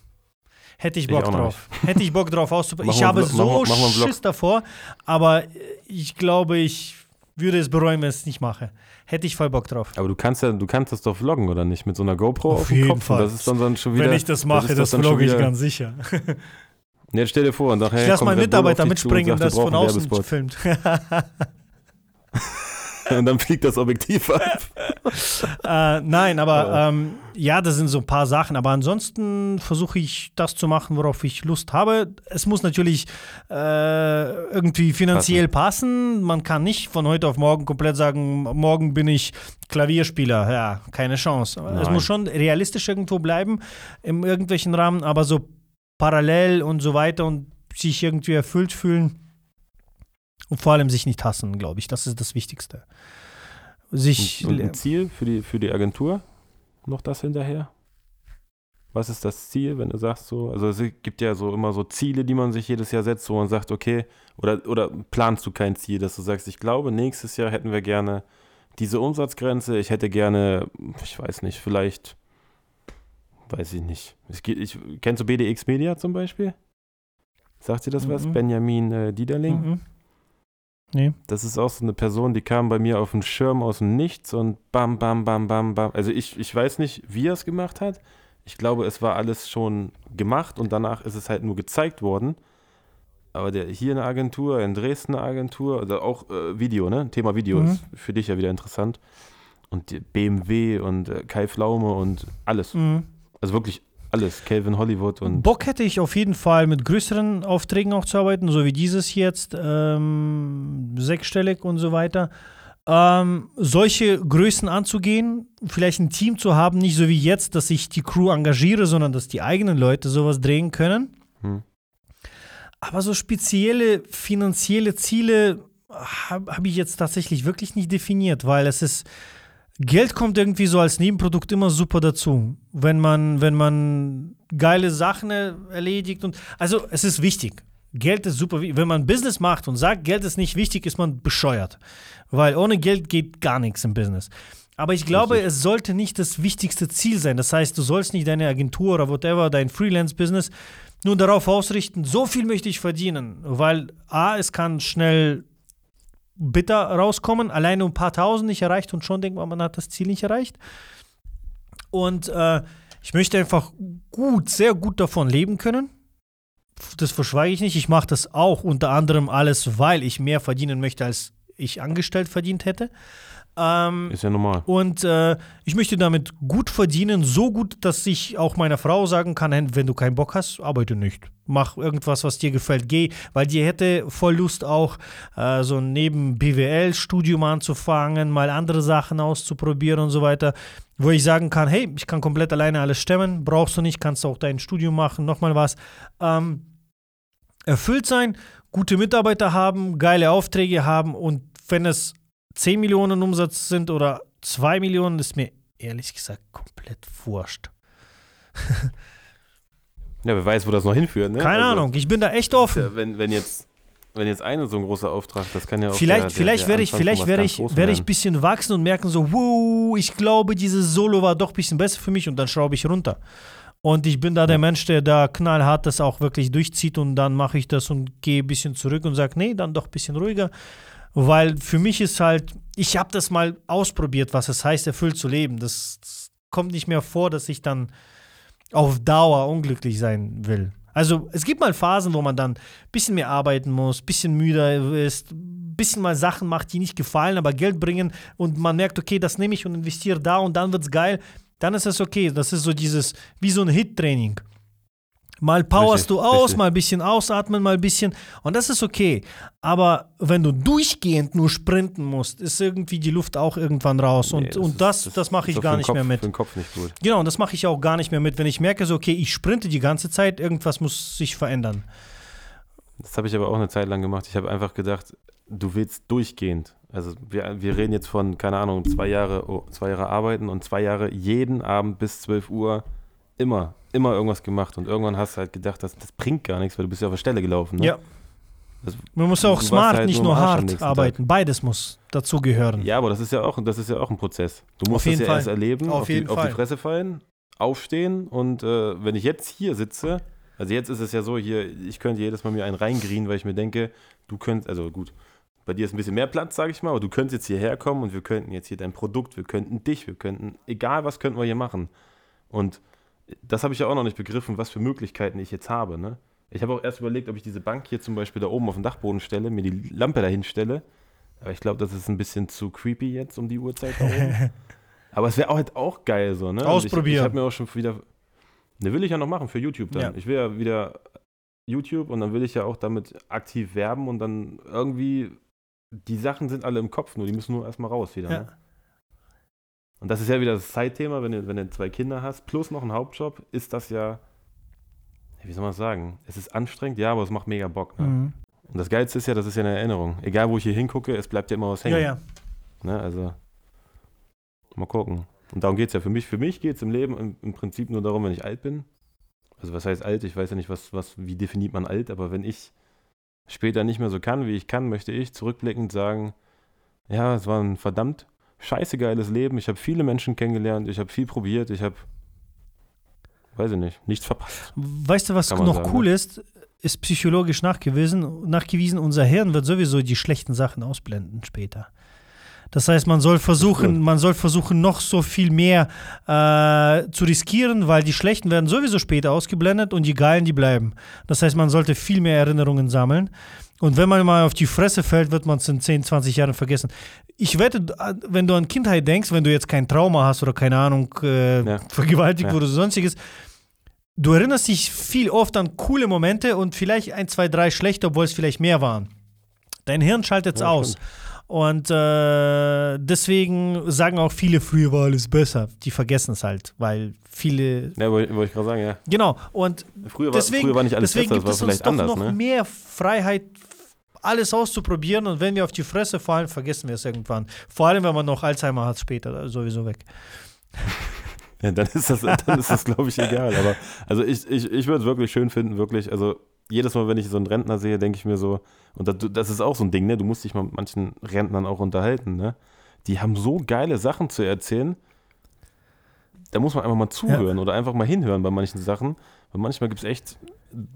Hätte ich Bock ich drauf. Hätte ich Bock drauf auszuprobieren. ich habe so mach, mach Schiss davor, aber ich glaube, ich würde es bereuen, wenn ich es nicht mache. Hätte ich voll Bock drauf. Aber du kannst ja, du kannst das doch vloggen, oder nicht? Mit so einer GoPro auf, auf jeden Kopf. Fall. Das ist dann, dann schon wieder, wenn ich das mache, das, das vlogge ich ganz sicher. Jetzt stell dir vor und sag, hey, ich lass meinen Mitarbeiter mitspringen, das von außen filmt. und dann fliegt das Objektiv ab. äh, nein, aber ja. Ähm, ja, das sind so ein paar Sachen. Aber ansonsten versuche ich das zu machen, worauf ich Lust habe. Es muss natürlich äh, irgendwie finanziell passen. passen. Man kann nicht von heute auf morgen komplett sagen, morgen bin ich Klavierspieler. Ja, keine Chance. Nein. Es muss schon realistisch irgendwo bleiben, in irgendwelchen Rahmen. Aber so parallel und so weiter und sich irgendwie erfüllt fühlen und vor allem sich nicht hassen, glaube ich. Das ist das Wichtigste. Sich und, und ein Ziel für die, für die Agentur? Noch das hinterher? Was ist das Ziel, wenn du sagst so, also es gibt ja so immer so Ziele, die man sich jedes Jahr setzt, wo man sagt, okay, oder, oder planst du kein Ziel, dass du sagst, ich glaube, nächstes Jahr hätten wir gerne diese Umsatzgrenze, ich hätte gerne, ich weiß nicht, vielleicht weiß ich nicht. Es geht, ich, kennst du BDX Media zum Beispiel? Sagt dir das mhm. was? Benjamin äh, Diederling? Mhm. Nee. Das ist auch so eine Person, die kam bei mir auf den Schirm aus dem Nichts und bam, bam, bam, bam, bam. Also ich, ich weiß nicht, wie er es gemacht hat. Ich glaube, es war alles schon gemacht und danach ist es halt nur gezeigt worden. Aber der hier eine Agentur, in Dresden eine Agentur, also auch äh, Video, ne? Thema Video mhm. ist für dich ja wieder interessant. Und BMW und äh, Kai Pflaume und alles. Mhm. Also wirklich alles, Calvin Hollywood und. Bock hätte ich auf jeden Fall mit größeren Aufträgen auch zu arbeiten, so wie dieses jetzt, ähm, sechsstellig und so weiter. Ähm, solche Größen anzugehen, vielleicht ein Team zu haben, nicht so wie jetzt, dass ich die Crew engagiere, sondern dass die eigenen Leute sowas drehen können. Hm. Aber so spezielle finanzielle Ziele habe hab ich jetzt tatsächlich wirklich nicht definiert, weil es ist Geld kommt irgendwie so als Nebenprodukt immer super dazu, wenn man, wenn man geile Sachen erledigt und also es ist wichtig. Geld ist super wichtig. Wenn man Business macht und sagt, Geld ist nicht wichtig, ist man bescheuert. Weil ohne Geld geht gar nichts im Business. Aber ich glaube, Richtig. es sollte nicht das wichtigste Ziel sein. Das heißt, du sollst nicht deine Agentur oder whatever, dein Freelance-Business nur darauf ausrichten, so viel möchte ich verdienen. Weil A, es kann schnell bitter rauskommen, alleine ein paar Tausend nicht erreicht und schon denkt man, man hat das Ziel nicht erreicht. Und äh, ich möchte einfach gut, sehr gut davon leben können. Das verschweige ich nicht. Ich mache das auch unter anderem alles, weil ich mehr verdienen möchte, als ich angestellt verdient hätte. Ähm, Ist ja normal. und äh, ich möchte damit gut verdienen, so gut, dass ich auch meiner Frau sagen kann, "Hey, wenn du keinen Bock hast, arbeite nicht. Mach irgendwas, was dir gefällt, geh, weil die hätte voll Lust auch äh, so neben BWL-Studium anzufangen, mal andere Sachen auszuprobieren und so weiter, wo ich sagen kann, hey, ich kann komplett alleine alles stemmen, brauchst du nicht, kannst auch dein Studium machen, nochmal was. Ähm, erfüllt sein, gute Mitarbeiter haben, geile Aufträge haben und wenn es 10 Millionen Umsatz sind oder 2 Millionen, ist mir ehrlich gesagt komplett wurscht. Ja, wer weiß, wo das noch hinführt, ne? Keine Also, Ahnung, ich bin da echt offen. Ja, wenn, wenn jetzt. Wenn jetzt eine so ein großer Auftrag, das kann ja auch Vielleicht, der, vielleicht werde ich, vielleicht werde ich, werde ich ein bisschen wachsen und merken so, wow, ich glaube, dieses Solo war doch ein bisschen besser für mich und dann schraube ich runter. Und ich bin da der Mensch, der da knallhart das auch wirklich durchzieht und dann mache ich das und gehe ein bisschen zurück und sage, nee, dann doch ein bisschen ruhiger. Weil für mich ist halt, ich habe das mal ausprobiert, was es heißt, erfüllt zu leben. Das, das kommt nicht mehr vor, dass ich dann auf Dauer unglücklich sein will. Also es gibt mal Phasen, wo man dann ein bisschen mehr arbeiten muss, ein bisschen müder ist, ein bisschen mal Sachen macht, die nicht gefallen, aber Geld bringen und man merkt, okay, das nehme ich und investiere da und dann wird es geil, dann ist es okay. Das ist so dieses, wie so ein Hit-Training. Mal powerst Richtig, du aus, richtig. mal ein bisschen ausatmen, mal ein bisschen und das ist okay. Aber wenn du durchgehend nur sprinten musst, ist irgendwie die Luft auch irgendwann raus und, Nee, und ist- das, das, mache ich gar nicht Kopf, mehr mit. Für den Kopf nicht gut. Genau, und das mache ich auch gar nicht mehr mit, wenn ich merke, so, okay, ich sprinte die ganze Zeit, irgendwas muss sich verändern. Das habe ich aber auch eine Zeit lang gemacht. Ich habe einfach gedacht, du willst durchgehend. Also wir, wir reden jetzt von, keine Ahnung, zwei Jahre, oh, zwei Jahre arbeiten und zwei Jahre jeden Abend bis 12 Uhr immer, immer irgendwas gemacht. Und irgendwann hast du halt gedacht, das, das bringt gar nichts, weil du bist ja auf der Stelle gelaufen. Ne? Ja. Das, Man muss auch smart, halt nicht nur hart arbeiten. Beides muss dazugehören. ja, aber das ist ja auch, das ist ja auch ein Prozess. Du musst Auf jeden das ja Fall. erst erleben, Auf auf, die, auf die Fresse fallen, aufstehen und äh, wenn ich jetzt hier sitze, also jetzt ist es ja so, hier, ich könnte jedes Mal mir einen reingrien, weil ich mir denke, du könntest, also gut, bei dir ist ein bisschen mehr Platz, sage ich mal, aber du könntest jetzt hierher kommen und wir könnten jetzt hier dein Produkt, wir könnten dich, wir könnten, egal was könnten wir hier machen. Und das habe ich ja auch noch nicht begriffen, was für Möglichkeiten ich jetzt habe. Ne? Ich habe auch erst überlegt, ob ich diese Bank hier zum Beispiel da oben auf den Dachboden stelle, mir die Lampe dahin stelle. Aber ich glaube, das ist ein bisschen zu creepy jetzt um die Uhrzeit da oben. Aber es wäre auch halt auch geil so, ne? Und Ausprobieren. Ich, ich habe mir auch schon wieder. Ne, will ich ja noch machen für YouTube dann. Ja. Ich will ja wieder YouTube und dann will ich ja auch damit aktiv werben und dann irgendwie. Die Sachen sind alle im Kopf, nur die müssen nur erstmal raus wieder. Ja. Ne? Und das ist ja wieder das Zeitthema, wenn du, wenn du zwei Kinder hast, plus noch einen Hauptjob, ist das ja. Wie soll man das sagen? Es ist anstrengend, ja, aber es macht mega Bock. Ne? Mhm. Und das Geilste ist ja, das ist ja eine Erinnerung. Egal, wo ich hier hingucke, es bleibt ja immer was hängen. Ja, ja. Ne? Also, mal gucken. Und darum geht es ja für mich. Für mich geht es im Leben im, im Prinzip nur darum, wenn ich alt bin. Also, was heißt alt? Ich weiß ja nicht, was, was, wie definiert man alt, aber wenn ich später nicht mehr so kann, wie ich kann, möchte ich zurückblickend sagen: Ja, es war ein verdammt scheiße geiles Leben. Ich habe viele Menschen kennengelernt, ich habe viel probiert, ich habe, weiß ich nicht, nichts verpasst. Weißt du, was noch sagen, cool ne? ist? Ist psychologisch nachgewiesen, nachgewiesen, unser Hirn wird sowieso die schlechten Sachen ausblenden später. Das heißt, man soll versuchen, man soll versuchen, noch so viel mehr äh, zu riskieren, weil die schlechten werden sowieso später ausgeblendet und die geilen, die bleiben. Das heißt, man sollte viel mehr Erinnerungen sammeln. Und wenn man mal auf die Fresse fällt, wird man es in 10, 20 Jahren vergessen. Ich wette, wenn du an Kindheit denkst, wenn du jetzt kein Trauma hast oder keine Ahnung, äh, Ja. vergewaltigt Ja. wurde oder sonstiges, du erinnerst dich viel oft an coole Momente und vielleicht ein, zwei, drei schlechte, obwohl es vielleicht mehr waren. Dein Hirn schaltet es Ja, aus. stimmt. Und äh, deswegen sagen auch viele, früher war alles besser. Die vergessen es halt, weil viele. Ja, wollte wollte ich gerade sagen, ja. Genau. Und Früher war, deswegen, früher war nicht alles deswegen besser, gibt das es uns doch anders, noch ne? mehr Freiheit, alles auszuprobieren. Und wenn wir auf die Fresse fallen, vergessen wir es irgendwann. Vor allem, wenn man noch Alzheimer hat später, sowieso weg. Ja, dann ist das, dann ist das glaube ich, egal. Aber also ich, ich, ich würde es wirklich schön finden, wirklich. Also jedes Mal, wenn ich so einen Rentner sehe, denke ich mir so, und das, das ist auch so ein Ding, ne? Du musst dich mal mit manchen Rentnern auch unterhalten, ne? Die haben so geile Sachen zu erzählen. Da muss man einfach mal zuhören oder einfach mal hinhören bei manchen Sachen. Weil manchmal gibt es echt,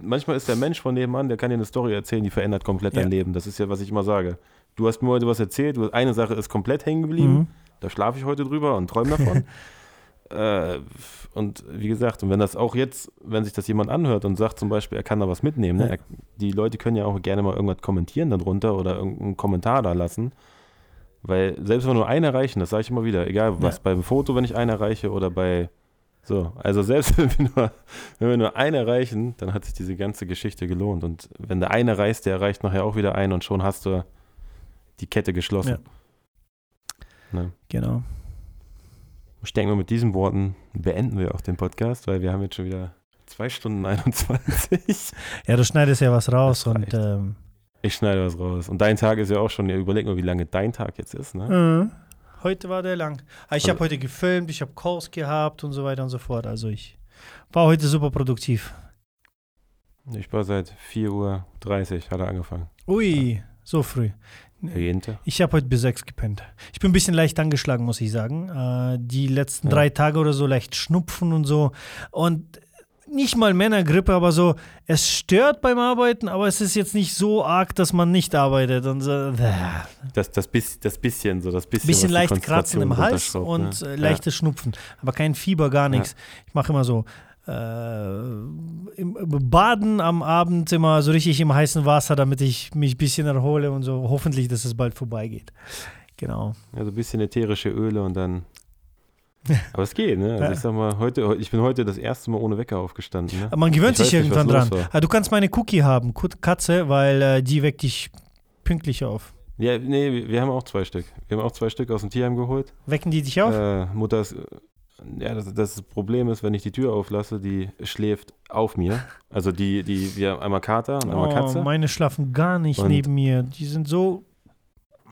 manchmal ist der Mensch von nebenan, der kann dir eine Story erzählen, die verändert komplett dein Ja. Leben. Das ist ja, was ich immer sage. Du hast mir heute was erzählt, eine Sache ist komplett hängen geblieben. Mhm. Da schlafe ich heute drüber und träume davon. äh, und wie gesagt, und wenn das auch jetzt, wenn sich das jemand anhört und sagt zum Beispiel, er kann da was mitnehmen, ne? Er, die Leute können ja auch gerne mal irgendwas kommentieren darunter oder irgendeinen Kommentar da lassen. Weil selbst wenn wir nur einen erreichen, das sage ich immer wieder, egal was, Ja. beim Foto, wenn ich einen erreiche oder bei so, also selbst wenn wir, nur, wenn wir nur einen erreichen, dann hat sich diese ganze Geschichte gelohnt. Und wenn der eine erreicht, der erreicht nachher auch wieder einen und schon hast du die Kette geschlossen. Ne? Genau. Ich denke mal, mit diesen Worten beenden wir auch den Podcast, weil wir haben jetzt schon wieder zwei Stunden 21. Ja, du schneidest ja was raus und ähm, Ich schneide was raus. Und dein Tag ist ja auch schon, ja, überleg mal, wie lange dein Tag jetzt ist, ne? äh, heute war der lang. Ah, Ich Also- habe heute gefilmt, ich habe Calls gehabt und so weiter und so fort. Also ich war heute super produktiv. Ich war seit 4.30 Uhr, hat er angefangen. Ui, so früh. Ich habe heute bis sechs gepennt. Ich bin ein bisschen leicht angeschlagen, muss ich sagen. Äh, die letzten Ja. drei Tage oder so leicht Schnupfen und so. Und nicht mal Männergrippe, aber so, es stört beim Arbeiten, aber es ist jetzt nicht so arg, dass man nicht arbeitet. Und so, äh, Das, das, bis, das bisschen, so das bisschen. bisschen leicht Kratzen im Hals und ne? äh, leichtes Schnupfen. Aber kein Fieber, gar Ja. nichts. Ich mache immer so äh, im, Baden am Abend immer so richtig im heißen Wasser, damit ich mich ein bisschen erhole und so. Hoffentlich, dass es bald vorbeigeht. Genau. Ja. Also ein bisschen ätherische Öle und dann. Aber es geht, ne? Also Ja. ich sag mal, heute, ich bin heute das erste Mal ohne Wecker aufgestanden. Ne? Aber man gewöhnt Ich sich nicht, irgendwann dran. war. Ah, Du kannst meine Cookie haben, Katze, weil äh, die weckt dich pünktlich auf. Ja, nee, wir- haben auch zwei Stück. Wir haben auch zwei Stück aus dem Tierheim geholt. Wecken die dich auf? Äh, Mutter ist, ja, das, das Problem ist, wenn ich die Tür auflasse, die schläft auf mir. Also die, die, wir haben einmal Kater und einmal oh, Katze. meine schlafen gar nicht Und- neben mir. Die sind so.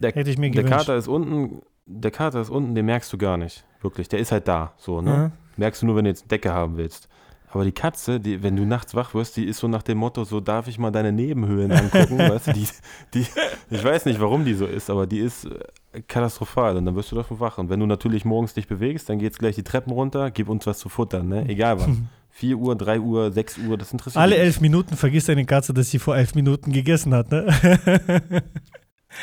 Der, Hätte ich mir der gewünscht. Kater ist unten, der Kater ist unten, den merkst du gar nicht. Wirklich. Der ist halt da, so, ne? Ja. Merkst du nur, wenn du jetzt Decke haben willst. Aber die Katze, die, wenn du nachts wach wirst, die ist so nach dem Motto, so darf ich mal deine Nebenhöhlen angucken, weißt du, die, die, ich weiß nicht, warum die so ist, aber die ist äh, katastrophal und dann wirst du davon wach. Und wenn du natürlich morgens dich bewegst, dann geht's gleich die Treppen runter, gib uns was zu futtern, ne? Egal wann. 4 Uhr, 3 Uhr, 6 Uhr, das interessiert Alle mich elf Minuten vergisst eine Katze, dass sie vor elf Minuten gegessen hat. Ne?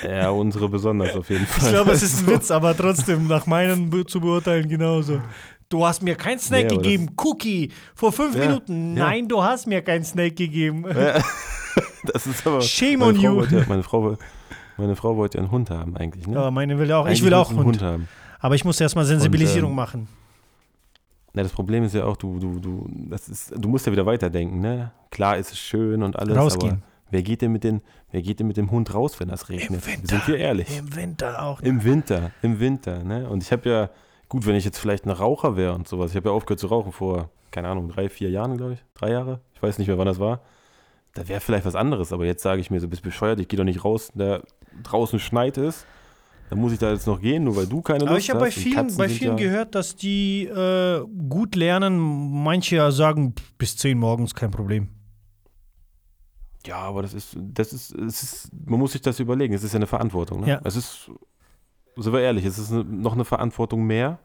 Ja, unsere besonders auf jeden Fall. Ich glaube, es ist ein. Witz, aber trotzdem nach meinen zu beurteilen genauso. Du hast mir keinen Snack aber gegeben, Cookie, vor fünf Ja, Minuten. ja. Nein, du hast mir keinen Snack gegeben. Ja, das ist aber. Shame on Frau you. Wollte, ja- meine, Frau, meine Frau wollte ja einen Hund haben, eigentlich, ne? Ja, meine will auch. ich Eigentlich will muss auch einen Hund. haben. Aber ich muss erstmal Sensibilisierung ähm, machen. Na, das Problem ist ja auch, du, du, du, das ist, du musst ja wieder weiterdenken, ne? Klar ist es schön und alles, aber Rausgehen. Wer geht denn mit den, wer geht denn mit dem Hund raus, wenn das regnet? Winter. Sind wir ehrlich? Im Winter auch. Im Winter, im Winter, ne? Und ich habe ja, gut, wenn ich jetzt vielleicht ein Raucher wäre und sowas, ich habe ja aufgehört zu rauchen vor, keine Ahnung, drei, vier Jahren, glaube ich, drei Jahre, ich weiß nicht mehr, wann das war. Da wäre vielleicht was anderes, aber jetzt sage ich mir, so bist bescheuert, ich gehe doch nicht raus, da draußen schneit es. Dann muss ich da jetzt noch gehen, nur weil du keine Lust Aber ich habe bei vielen, bei vielen ja, gehört, dass die äh, gut lernen. Manche sagen, bis 10 morgens kein Problem. Ja, aber das ist, das ist, es ist, man muss sich das überlegen. Es ist ja eine Verantwortung. Ne? Ja. Es ist, sind wir ehrlich, es ist eine, noch eine Verantwortung mehr.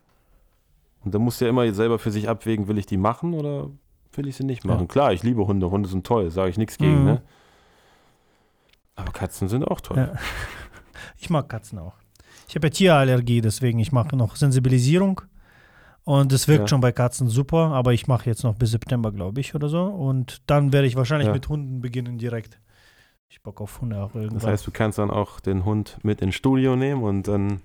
Und da muss ja immer selber für sich abwägen, will ich die machen oder will ich sie nicht machen. Ja. Klar, ich liebe Hunde, Hunde sind toll, sage ich nichts gegen. Mhm. Ne? Aber Katzen sind auch toll. Ja. Ich mag Katzen auch. Ich habe ja Tierallergie, deswegen ich mache noch Sensibilisierung. Und es wirkt Ja. schon bei Katzen super, aber ich mache jetzt noch bis September, glaube ich, oder so. Und dann werde ich wahrscheinlich Ja. mit Hunden beginnen direkt. Ich bock auf Hunde auch irgendwann. Das heißt, du kannst dann auch den Hund mit ins Studio nehmen und dann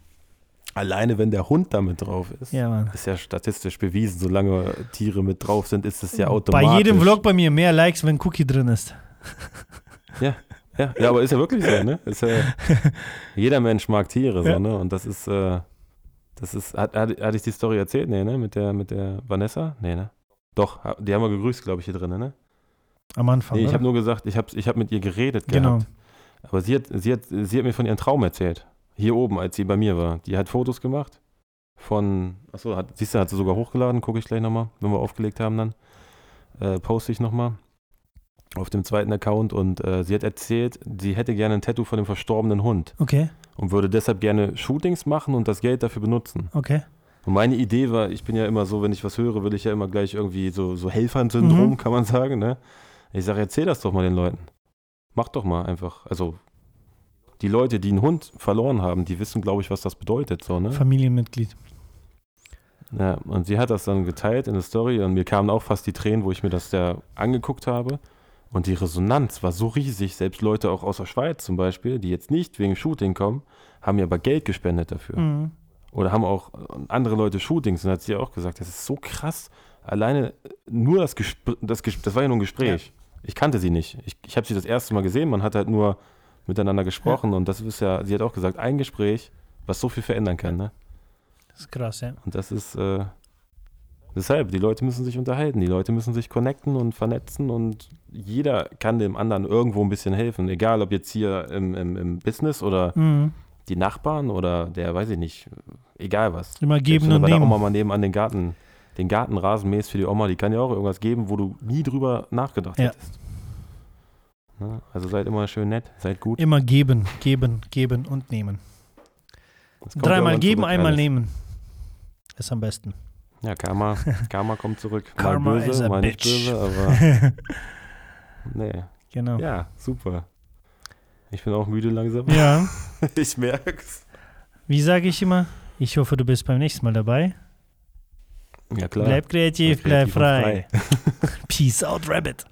alleine, wenn der Hund damit drauf ist, ja, ist ja statistisch bewiesen, solange Tiere mit drauf sind, ist es ja automatisch. Bei jedem Vlog bei mir mehr Likes, wenn Cookie drin ist. Ja, ja, aber ist ja wirklich so, ne? Ja, jeder Mensch mag Tiere, Ja. so, ne? Und das ist, äh, das ist, hat, hat, hatte ich die Story erzählt? Nee, ne? Mit der, mit der Vanessa? Nee, ne? Doch, die haben wir gegrüßt, glaube ich, hier drin, ne? Am Anfang. Nee, ich oder? habe nur gesagt, ich habe ich hab mit ihr geredet Genau. gehabt. Aber sie hat, sie, hat, sie hat mir von ihrem Traum erzählt. Hier oben, als sie bei mir war. Die hat Fotos gemacht von, achso, hat, siehst du, hat sie sogar hochgeladen, gucke ich gleich nochmal, wenn wir aufgelegt haben dann. Äh, poste ich nochmal auf dem zweiten Account und äh, sie hat erzählt, sie hätte gerne ein Tattoo von dem verstorbenen Hund Okay, und würde deshalb gerne Shootings machen und das Geld dafür benutzen. okay. Und meine Idee war, ich bin ja immer so, wenn ich was höre, will ich ja immer gleich irgendwie so, so Helfern-Syndrom, Mhm. kann man sagen, ne? Ich sage, erzähl das doch mal den Leuten. Mach doch mal einfach. Also, die Leute, die einen Hund verloren haben, die wissen, glaube ich, was das bedeutet, so, ne? Familienmitglied. Ja, und sie hat das dann geteilt in der Story und mir kamen auch fast die Tränen, wo ich mir das ja angeguckt habe. Und die Resonanz war so riesig, selbst Leute auch aus der Schweiz zum Beispiel, die jetzt nicht wegen Shooting kommen, haben mir aber Geld gespendet dafür. Mhm. Oder haben auch andere Leute Shootings und hat sie auch gesagt, das ist so krass. Alleine nur das Gespräch, das, Ges- das war ja nur ein Gespräch. Ich kannte sie nicht. Ich, ich habe sie das erste Mal gesehen, man hat halt nur miteinander gesprochen und das ist ja, sie hat auch gesagt, ein Gespräch, was so viel verändern kann. Ne? Das ist krass, ja. Und das ist äh, deshalb, die Leute müssen sich unterhalten, die Leute müssen sich connecten und vernetzen und jeder kann dem anderen irgendwo ein bisschen helfen. Egal ob jetzt hier im, im, im Business oder Mhm. die Nachbarn oder der, weiß ich nicht, egal was. Immer geben wenn und nehmen. Oma mal nebenan den Garten, den Gartenrasen mähst für die Oma, die kann ja auch irgendwas geben, wo du nie drüber nachgedacht Ja. hättest. Also seid immer schön nett, seid gut. Immer geben, geben, geben und nehmen. Dreimal geben, einmal alles. nehmen. Ist am besten. Ja, Karma, Karma kommt zurück. Karma mal böse, mal nicht bitch. böse, aber nee. genau. Ja. Ja, super. Ich bin auch müde langsam. Ich merk's. Wie sage ich immer? Ich hoffe, du bist beim nächsten Mal dabei. Ja, klar. Bleib kreativ, Bleib bleib kreativ und frei. Peace out, Rabbit.